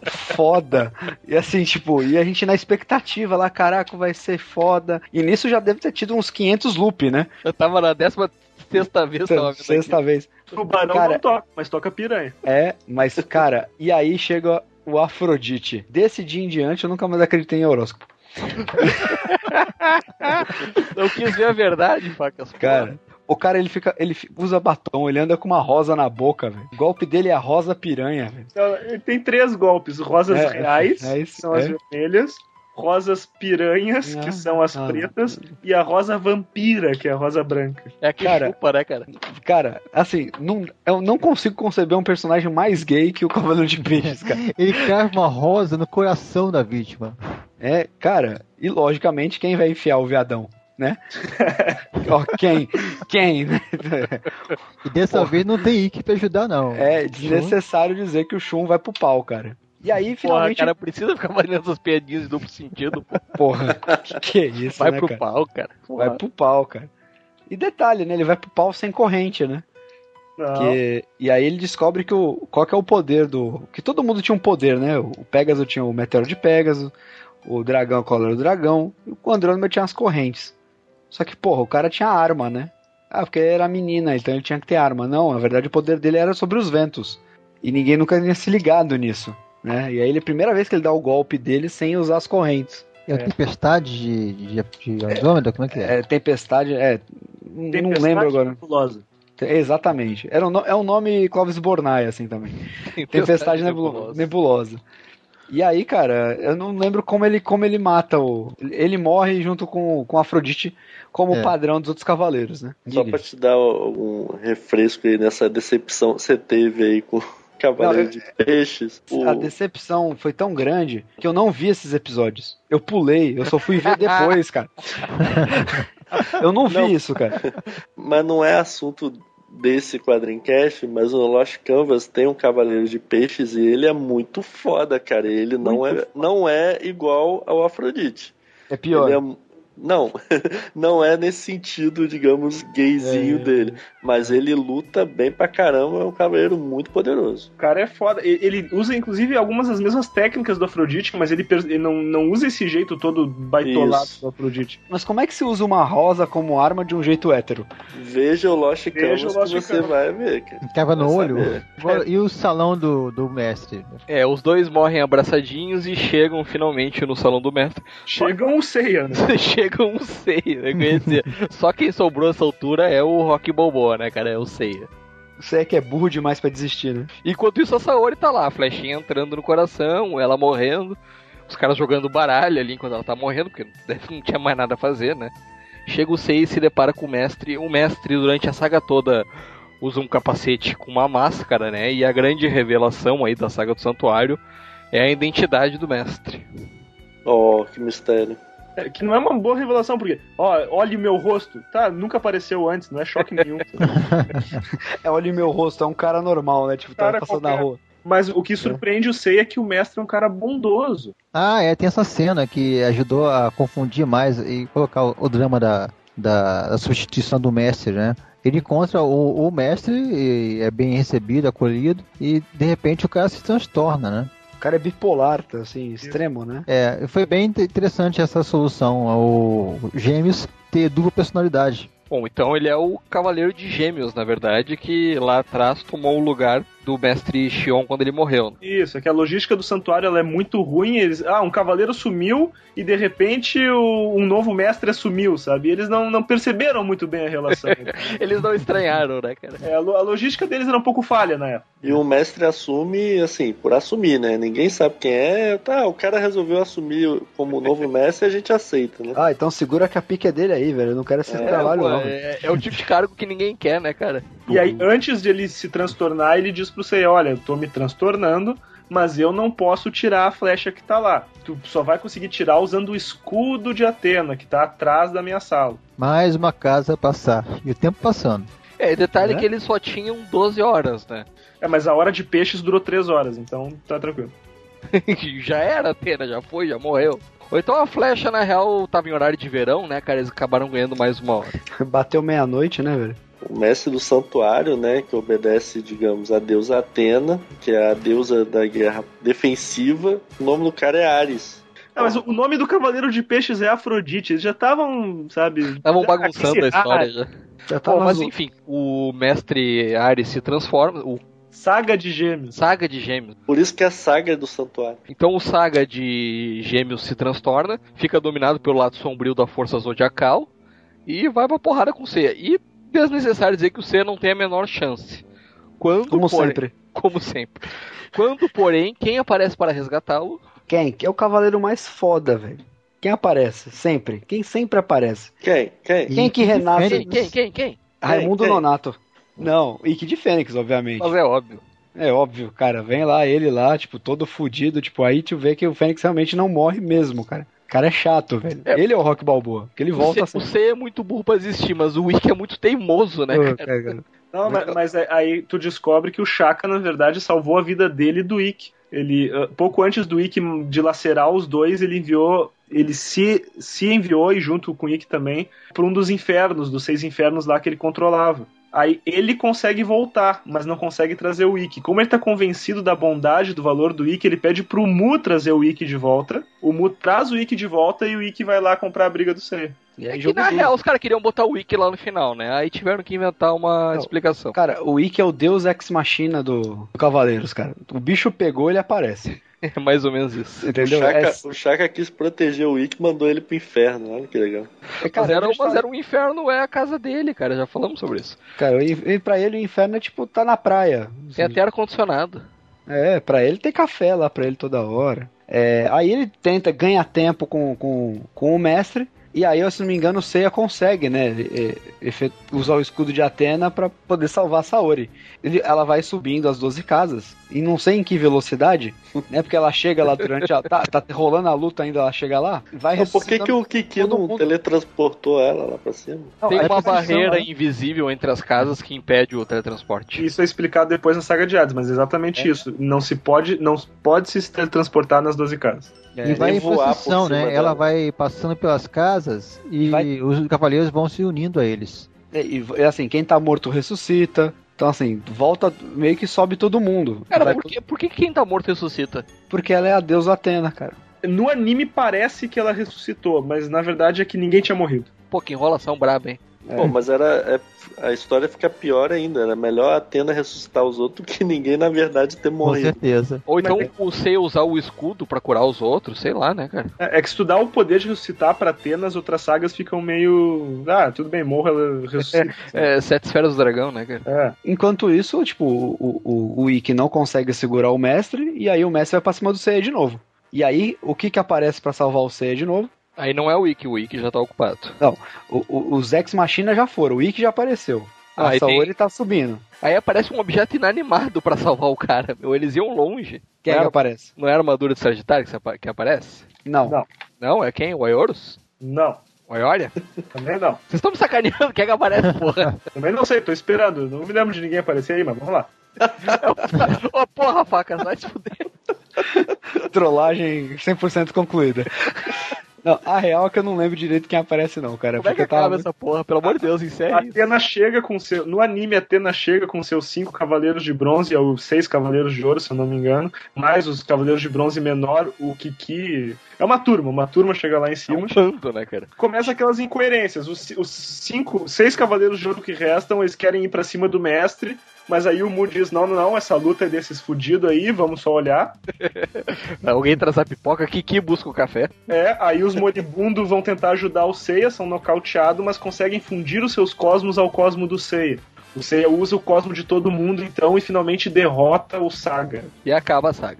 foda. E assim, tipo, e a gente na expectativa lá, caraca, vai ser foda. E nisso já deve ter tido uns 500 loop, né? Eu tava na décima sexta vez, tava Sexta aqui. vez. Tubarão Cara, não toca, mas toca piranha. É, mas, cara, e aí chega o Afrodite. Desse dia em diante, eu nunca mais acreditei em horóscopo. *laughs* Eu quis ver a verdade, facas. Cara, o cara ele fica, ele usa batom, ele anda com uma rosa na boca, velho. O golpe dele é a rosa piranha, velho. Então, ele tem três golpes: rosas É, reais, é que isso, são as é. vermelhas, rosas piranhas, Ah, que são as ah. pretas, e a rosa vampira, que é a rosa branca. É que Cara, chupa, né, cara? Cara, assim, não, eu não consigo conceber um personagem mais gay que o Cavaleiro de Peixes, cara. *laughs* Ele crava uma rosa no coração da vítima. É, cara, e logicamente quem vai enfiar o viadão, né? *laughs* Ó, quem? Quem? né? E dessa Porra. vez não tem Ike pra ajudar, não. É desnecessário dizer que o Shun vai pro pau, cara. E aí, Porra, finalmente. cara, precisa ficar fazendo essas piadinhas de duplo sentido, pô. *laughs* Porra, que, que é isso, Vai né, pro cara? pau, cara. Vai pro pau, cara. E detalhe, né? Ele vai pro pau sem corrente, né? Que, e aí ele descobre que o, qual que é o poder do. Que todo mundo tinha um poder, né? O Pegasus tinha o Meteoro de Pegasus, o Dragão, o Cólera do Dragão, e o Andrômeda tinha as correntes. Só que, porra, o cara tinha arma, né? Ah, porque ele era menina, então ele tinha que ter arma. Não, na verdade o poder dele era sobre os ventos. E ninguém nunca tinha se ligado nisso. Né? E aí ele é a primeira vez que ele dá o golpe dele sem usar as correntes. É a tempestade de, de, de Andrômeda? Como é que é? É, tempestade, é. não Tempestade lembro agora. nebulosa. Exatamente. Era um, é um nome Clóvis Bornai, assim também. *laughs* Tempestade nebulo- nebulosa. E aí, cara, eu não lembro como ele, como ele mata o. Ele morre junto com, com Afrodite como É. padrão dos outros cavaleiros, né? Só Diga. pra te dar um refresco aí nessa decepção que você teve aí com Cavaleiro Não, de Peixes. O... A decepção foi tão grande que eu não vi esses episódios. Eu pulei, eu só fui ver depois, cara. Eu não vi Não. isso, cara. Mas não é assunto desse quadrincast, mas o Lost Canvas tem um Cavaleiro de Peixes e ele é muito foda, cara. Ele não é, não é igual ao Afrodite. É pior. Ele é- Não, *laughs* não é nesse sentido, digamos, gayzinho É. dele. Mas ele luta bem pra caramba, é um cavaleiro muito poderoso. O cara é foda. Ele usa, inclusive, algumas das mesmas técnicas do Afrodite, mas ele, ele não, não usa esse jeito todo baitolado Isso. do Afrodite. Mas como é que se usa uma rosa como arma de um jeito hétero? Veja o Lost Veja Canvas o Lost que você Canvas. vai ver, cara. Tava no olho? saber. E o salão do, do mestre? É, os dois morrem abraçadinhos e chegam finalmente no salão do mestre. Chegam o Seiya, né? *laughs* chegam um Seiya, né? Conhecia. *laughs* Só quem sobrou essa altura é o Rock Balboa, né, cara? É o Seiya. Você é que é burro demais pra desistir, né? Enquanto isso, a Saori tá lá, a flechinha entrando no coração, ela morrendo, os caras jogando baralho ali enquanto ela tá morrendo, porque *laughs* não tinha mais nada a fazer, né? Chega o Sei e se depara com o mestre. O mestre, durante a saga toda, usa um capacete com uma máscara, né? E a grande revelação aí da saga do santuário é a identidade do mestre. Oh, que mistério. É, que não é uma boa revelação, porque, ó, olhe meu rosto. Tá, nunca apareceu antes, não é choque *laughs* nenhum. É, olha o meu rosto, é um cara normal, né? Tipo, tá passando na rua. Mas o que surpreende o Seiya é que o mestre é um cara bondoso. Ah, é, tem essa cena que ajudou a confundir mais e colocar o, o drama da, da, da substituição do mestre, né? Ele encontra o, o mestre e é bem recebido, acolhido, e de repente o cara se transtorna, né? O cara é bipolar, tá, assim, extremo, né? É, foi bem inte- interessante essa solução, o Gêmeos ter dupla personalidade. Bom, então ele é o Cavaleiro de Gêmeos, na verdade, que lá atrás tomou o lugar do mestre Xion quando ele morreu. né? Isso, é que a logística do santuário ela é muito ruim. Eles, ah, um cavaleiro sumiu e de repente o- um novo mestre assumiu, sabe? E eles não, não perceberam muito bem a relação. *laughs* Eles não estranharam, né, cara? É, a, a logística deles era um pouco falha na época. E o mestre assume, assim, por assumir, né? Ninguém sabe quem é. Tá, o cara resolveu assumir como novo mestre e a gente aceita, né? Ah, então segura que a pique é dele aí, velho. Eu não quero esse É, trabalho, pô, não. é, é o tipo de cargo que ninguém quer, né, cara? E aí, antes de ele se transtornar, ele diz pro Seiya, olha, eu tô me transtornando, mas eu não posso tirar a flecha que tá lá. Tu só vai conseguir tirar usando o escudo de Atena, que tá atrás da minha sala. Mais uma casa a passar. E o tempo passando. É, e detalhe Né? que eles só tinham 12 horas, né? É, mas a hora de peixes durou três horas, então tá tranquilo. *laughs* já era Atena, já foi, já morreu. Ou então a flecha, na real, tava em horário de verão, né, cara? Eles acabaram ganhando mais uma hora. Bateu meia-noite, né, velho? O mestre do santuário, né, que obedece, digamos, a deusa Atena, que é a deusa da guerra defensiva. O nome do cara é Ares. Ah, mas o nome do Cavaleiro de Peixes é Afrodite. Eles já estavam, sabe. Estavam bagunçando a *laughs* história já. Já tava mas enfim, o mestre Ares se transforma, o Saga de Gêmeos. Saga de Gêmeos. Por isso que é a saga do santuário. Então o Saga de Gêmeos se transtorna, fica dominado pelo lado sombrio da força zodiacal e vai pra porrada com o C. E desnecessário dizer que o C não tem a menor chance. Quando, Como porém- sempre. *laughs* Como sempre. Quando, porém, quem aparece para resgatá-lo? Quem? Que é o cavaleiro mais foda, velho. Quem aparece? Sempre. Quem sempre aparece? Quem? Quem? Quem que renasce? Quem, quem, quem, quem? Raimundo Quem? Nonato. Não, Ike de Fênix, obviamente. Mas é óbvio. É óbvio, cara. Vem lá, ele lá, tipo, todo fudido. Tipo, aí tu vê que o Fênix realmente não morre mesmo, cara. O cara é chato, velho. É. Ele é o Rock Balboa. Porque ele volta o, C, assim. o C é muito burro pra existir, mas o Wiki é muito teimoso, né, cara? cara. Não, mas, mas é- aí tu descobre que o Shaka, na verdade, salvou a vida dele e do Ikki. Ele, ah, pouco antes do Ikki dilacerar os dois, ele enviou. Ele se, se enviou, e junto com o Ikki também, para um dos infernos, dos seis infernos lá que ele controlava. Aí ele consegue voltar, mas não consegue trazer o Ikki. Como ele tá convencido da bondade, do valor do Ikki, ele pede pro Mu trazer o Ikki de volta. O Mu traz o Ikki de volta e o Ikki vai lá comprar a briga do Seiya. E aí, Que na duro. real os caras queriam botar o Wiki lá no final, né? Aí tiveram que inventar uma Não. explicação. Cara, o Ike é o deus ex-machina do, do Cavaleiros, cara. O bicho pegou, ele aparece. É mais ou menos isso. O Entendeu? Shaka, É- o Shaka quis proteger o Ikki e mandou ele pro inferno. Olha que legal. é, cara, Mas era, mas era um inferno, é a casa dele, cara. Já falamos sobre isso. Cara, e, e pra ele o inferno é tipo, tá na praia. Tem até ar-condicionado. É, pra ele tem café lá pra ele toda hora. É, aí ele tenta ganhar tempo com, com, com o mestre. E aí, se não me engano, o Seiya consegue, né? e- e- usar o escudo de Atena pra poder salvar a Saori. Ele- ela vai subindo as 12 casas. E não sei em que velocidade, *laughs* né? Porque ela chega lá durante a. Tá, tá rolando a luta ainda, ela chega lá. Vai Mas por que, que o Kiki não mundo. teletransportou ela lá pra cima? Não, Tem é uma posição, barreira né? invisível entre as casas que impede o teletransporte. Isso é explicado depois na saga de Hades, mas é exatamente isso. Não se pode, não pode se teletransportar nas 12 casas. É, E vai em voar por posição, cima né? dela. Ela vai passando pelas casas e Vai- os cavaleiros vão se unindo a eles. É, E, e, assim, quem tá morto ressuscita. Então, assim, volta, meio que sobe todo mundo. Cara, Vai por que, por que quem tá morto ressuscita? Porque ela é a deusa Atena, cara. No anime parece que ela ressuscitou, mas na verdade é que ninguém tinha morrido. Pô, que enrolação braba, hein? É. Pô, mas era. é- a história fica pior ainda. Era melhor a Atena ressuscitar os outros que ninguém, na verdade, ter Com morrido. certeza. Ou então Mas o C usar o escudo pra curar os outros, sei lá, né, cara? É, é que se tu dá o poder de ressuscitar pra Atena, as outras sagas ficam meio. Ah, tudo bem, morra, ela ressuscita. *laughs* É, sete esferas do dragão, né, cara? É. Enquanto isso, tipo, o, o, o Ikki não consegue segurar o mestre, e aí o mestre vai pra cima do Seiya de novo. E aí, o que que aparece pra salvar o Seiya de novo? Aí não é o Wiki, o Wiki já tá ocupado. O, o- os Ex-Machina já foram, o Ikki já apareceu. A Aí tem- Saori tá subindo. Aí aparece um objeto inanimado pra salvar o cara. meu. Eles iam longe. Quem não, é que era, aparece? não era a armadura de Sagitário que, que aparece? Não. Não. Não, é quem? O Ayorus? Não, O Aioria? *laughs* também não. Vocês estão me sacaneando, quem é que aparece, porra? *laughs* Também não sei, tô esperando. Não me lembro de ninguém aparecer aí, mas vamos lá. Ô, porra, faca, vai se fuder. Trollagem 100% concluída. *laughs* Não, a real é que eu não lembro direito quem aparece não, cara. Como é que porque tava acaba muito- essa porra? Pelo amor de Deus, A encerre isso. Atena chega com seu. No anime, a Atena chega com seus cinco cavaleiros de bronze, ou seis cavaleiros de ouro, se eu não me engano. Mais os cavaleiros de bronze menor, o Kiki. É uma turma, uma turma chega lá em É cima. um bando, né, cara? Começa aquelas incoerências. Os, os cinco, seis cavaleiros de ouro que restam, eles querem ir pra cima do mestre. Mas aí o Mu diz: não, não, não, essa luta é desses fudidos aí, vamos só olhar. *laughs* Alguém traz a pipoca, Kiki busca o café. É, aí os moribundos vão tentar ajudar o Seiya, são nocauteados, mas conseguem fundir os seus cosmos ao cosmo do Seiya. O Seiya usa o cosmo de todo mundo, então, e finalmente derrota o Saga. E acaba a saga.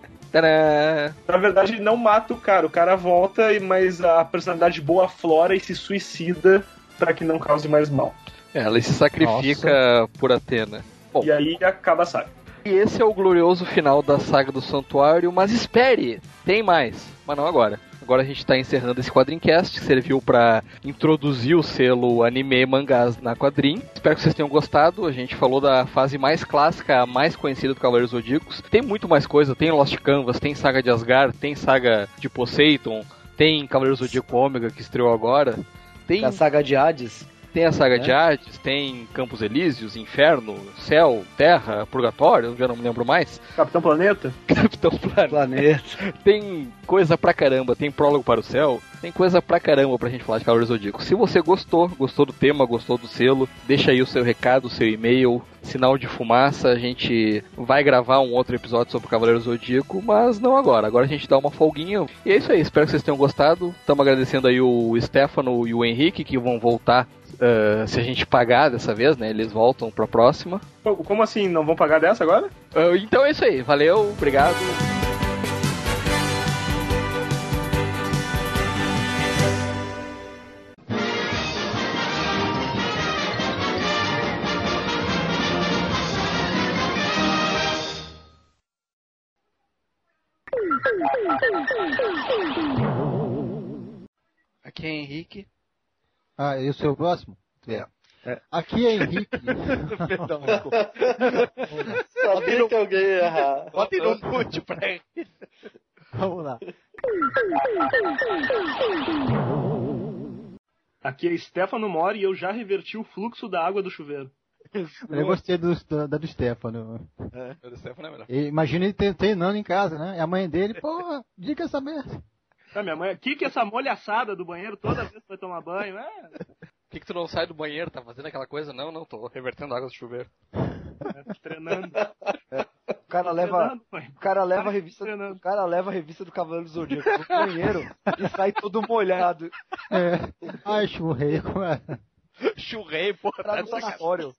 Na verdade, ele não mata o cara, o cara volta, e- mas a personalidade boa flora e se suicida para que não cause mais mal. É, Ela se sacrifica por Atena. Bom. E aí acaba a saga. E esse é o glorioso final da saga do Santuário, mas espere, tem mais, mas não agora. Agora a gente está encerrando esse quadrincast, que serviu para introduzir o selo anime mangás na quadrim. Espero que vocês tenham gostado. A gente falou da fase mais clássica, a mais conhecida do Cavaleiros Zodíacos. Tem muito mais coisa, tem Lost Canvas, tem saga de Asgard, tem saga de Poseidon, tem Cavaleiros Zodíaco Ômega que estreou agora. Tem A saga de Hades. Tem a saga É. de Hades, tem Campos Elíseos, Inferno, Céu, Terra, Purgatório, eu já não me lembro mais. *laughs* Capitão Planeta? Capitão Planeta. Planeta. *laughs* Tem coisa pra caramba, tem prólogo para o céu, tem coisa pra caramba pra gente falar de Cavaleiros Zodíaco. Se você gostou, gostou do tema, gostou do selo, deixa aí o seu recado, o seu e-mail, sinal de fumaça. A gente vai gravar um outro episódio sobre Cavaleiros do Zodíaco, mas não agora. Agora a gente dá uma folguinha. E é isso aí, espero que vocês tenham gostado. Estamos agradecendo aí o Stefano e o Henrique que vão voltar. Ah, se a gente pagar dessa vez, né? Eles voltam pra próxima. Como assim? Não vão pagar dessa agora? Ah, então é isso aí. Valeu, obrigado. Aqui é Henrique. Ah, e o seu próximo? É. Aqui é Henrique. *laughs* Perdão, desculpa. Sabia que alguém ia errar. Bota no mute pra ele. Vamos lá. Aqui é Stefano Mori e eu já reverti o fluxo da água do chuveiro. Eu gostei do, da, da do Stefano. É, o Stefano é melhor. Imagina ele tre- treinando em casa, né? E a mãe dele, porra, diga essa merda. Ah, minha mãe, que que é essa molhaçada do banheiro toda vez que vai tomar banho? É, Por *laughs* que, que tu não sai do banheiro? Tá fazendo aquela coisa? Não, não, tô revertendo água do chuveiro. é, treinando. O cara leva, o cara leva a Tá revista, treinando. o cara leva a revista do Cavaleiro do Zodíaco no banheiro *laughs* e sai todo molhado. É. Ai, churrei. como é? Churrei, porra, Pra tá no sacanagem. sanatório.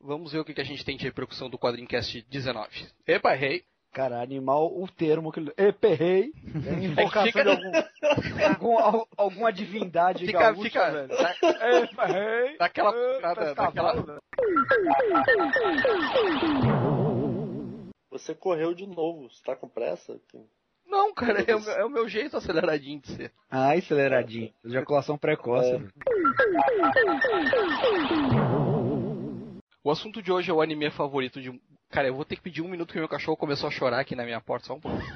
Vamos ver o que, que a gente tem de repercussão do Quadrincast 19. Epa, errei. Cara, animal, o termo que ele. Eperrei. É *laughs* invocação fica- de algum, algum, al- alguma divindade Fica, gaúcha, fica. velho. dá- Eperrei. Daquela. É, da- parece daquela. Você correu de novo. Você tá com pressa? Não, cara, é o, meu, é o meu jeito aceleradinho de ser. Ah, aceleradinho. Ejaculação precoce. É. O assunto de hoje é o anime favorito de. Cara, eu vou ter que pedir um minuto que meu cachorro começou a chorar aqui na minha porta, só um pouco. *laughs*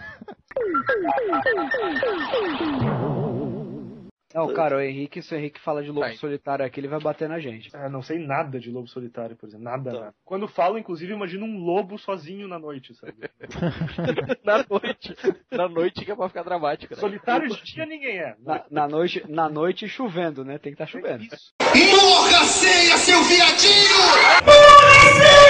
Não, cara, o Henrique, se o Henrique fala de lobo solitário aqui, ele vai bater na gente. Ah, não sei nada de lobo solitário, por exemplo. Nada, Tá. nada. Quando falo, inclusive, imagino um lobo sozinho na noite, sabe? *laughs* na noite. Na noite que é pra ficar dramático, né? Solitário de dia ninguém é. Na, na noite, na noite chovendo, né? Tem que estar chovendo. Isso. Morra, ceia, seu viadinho! Morra, ceia,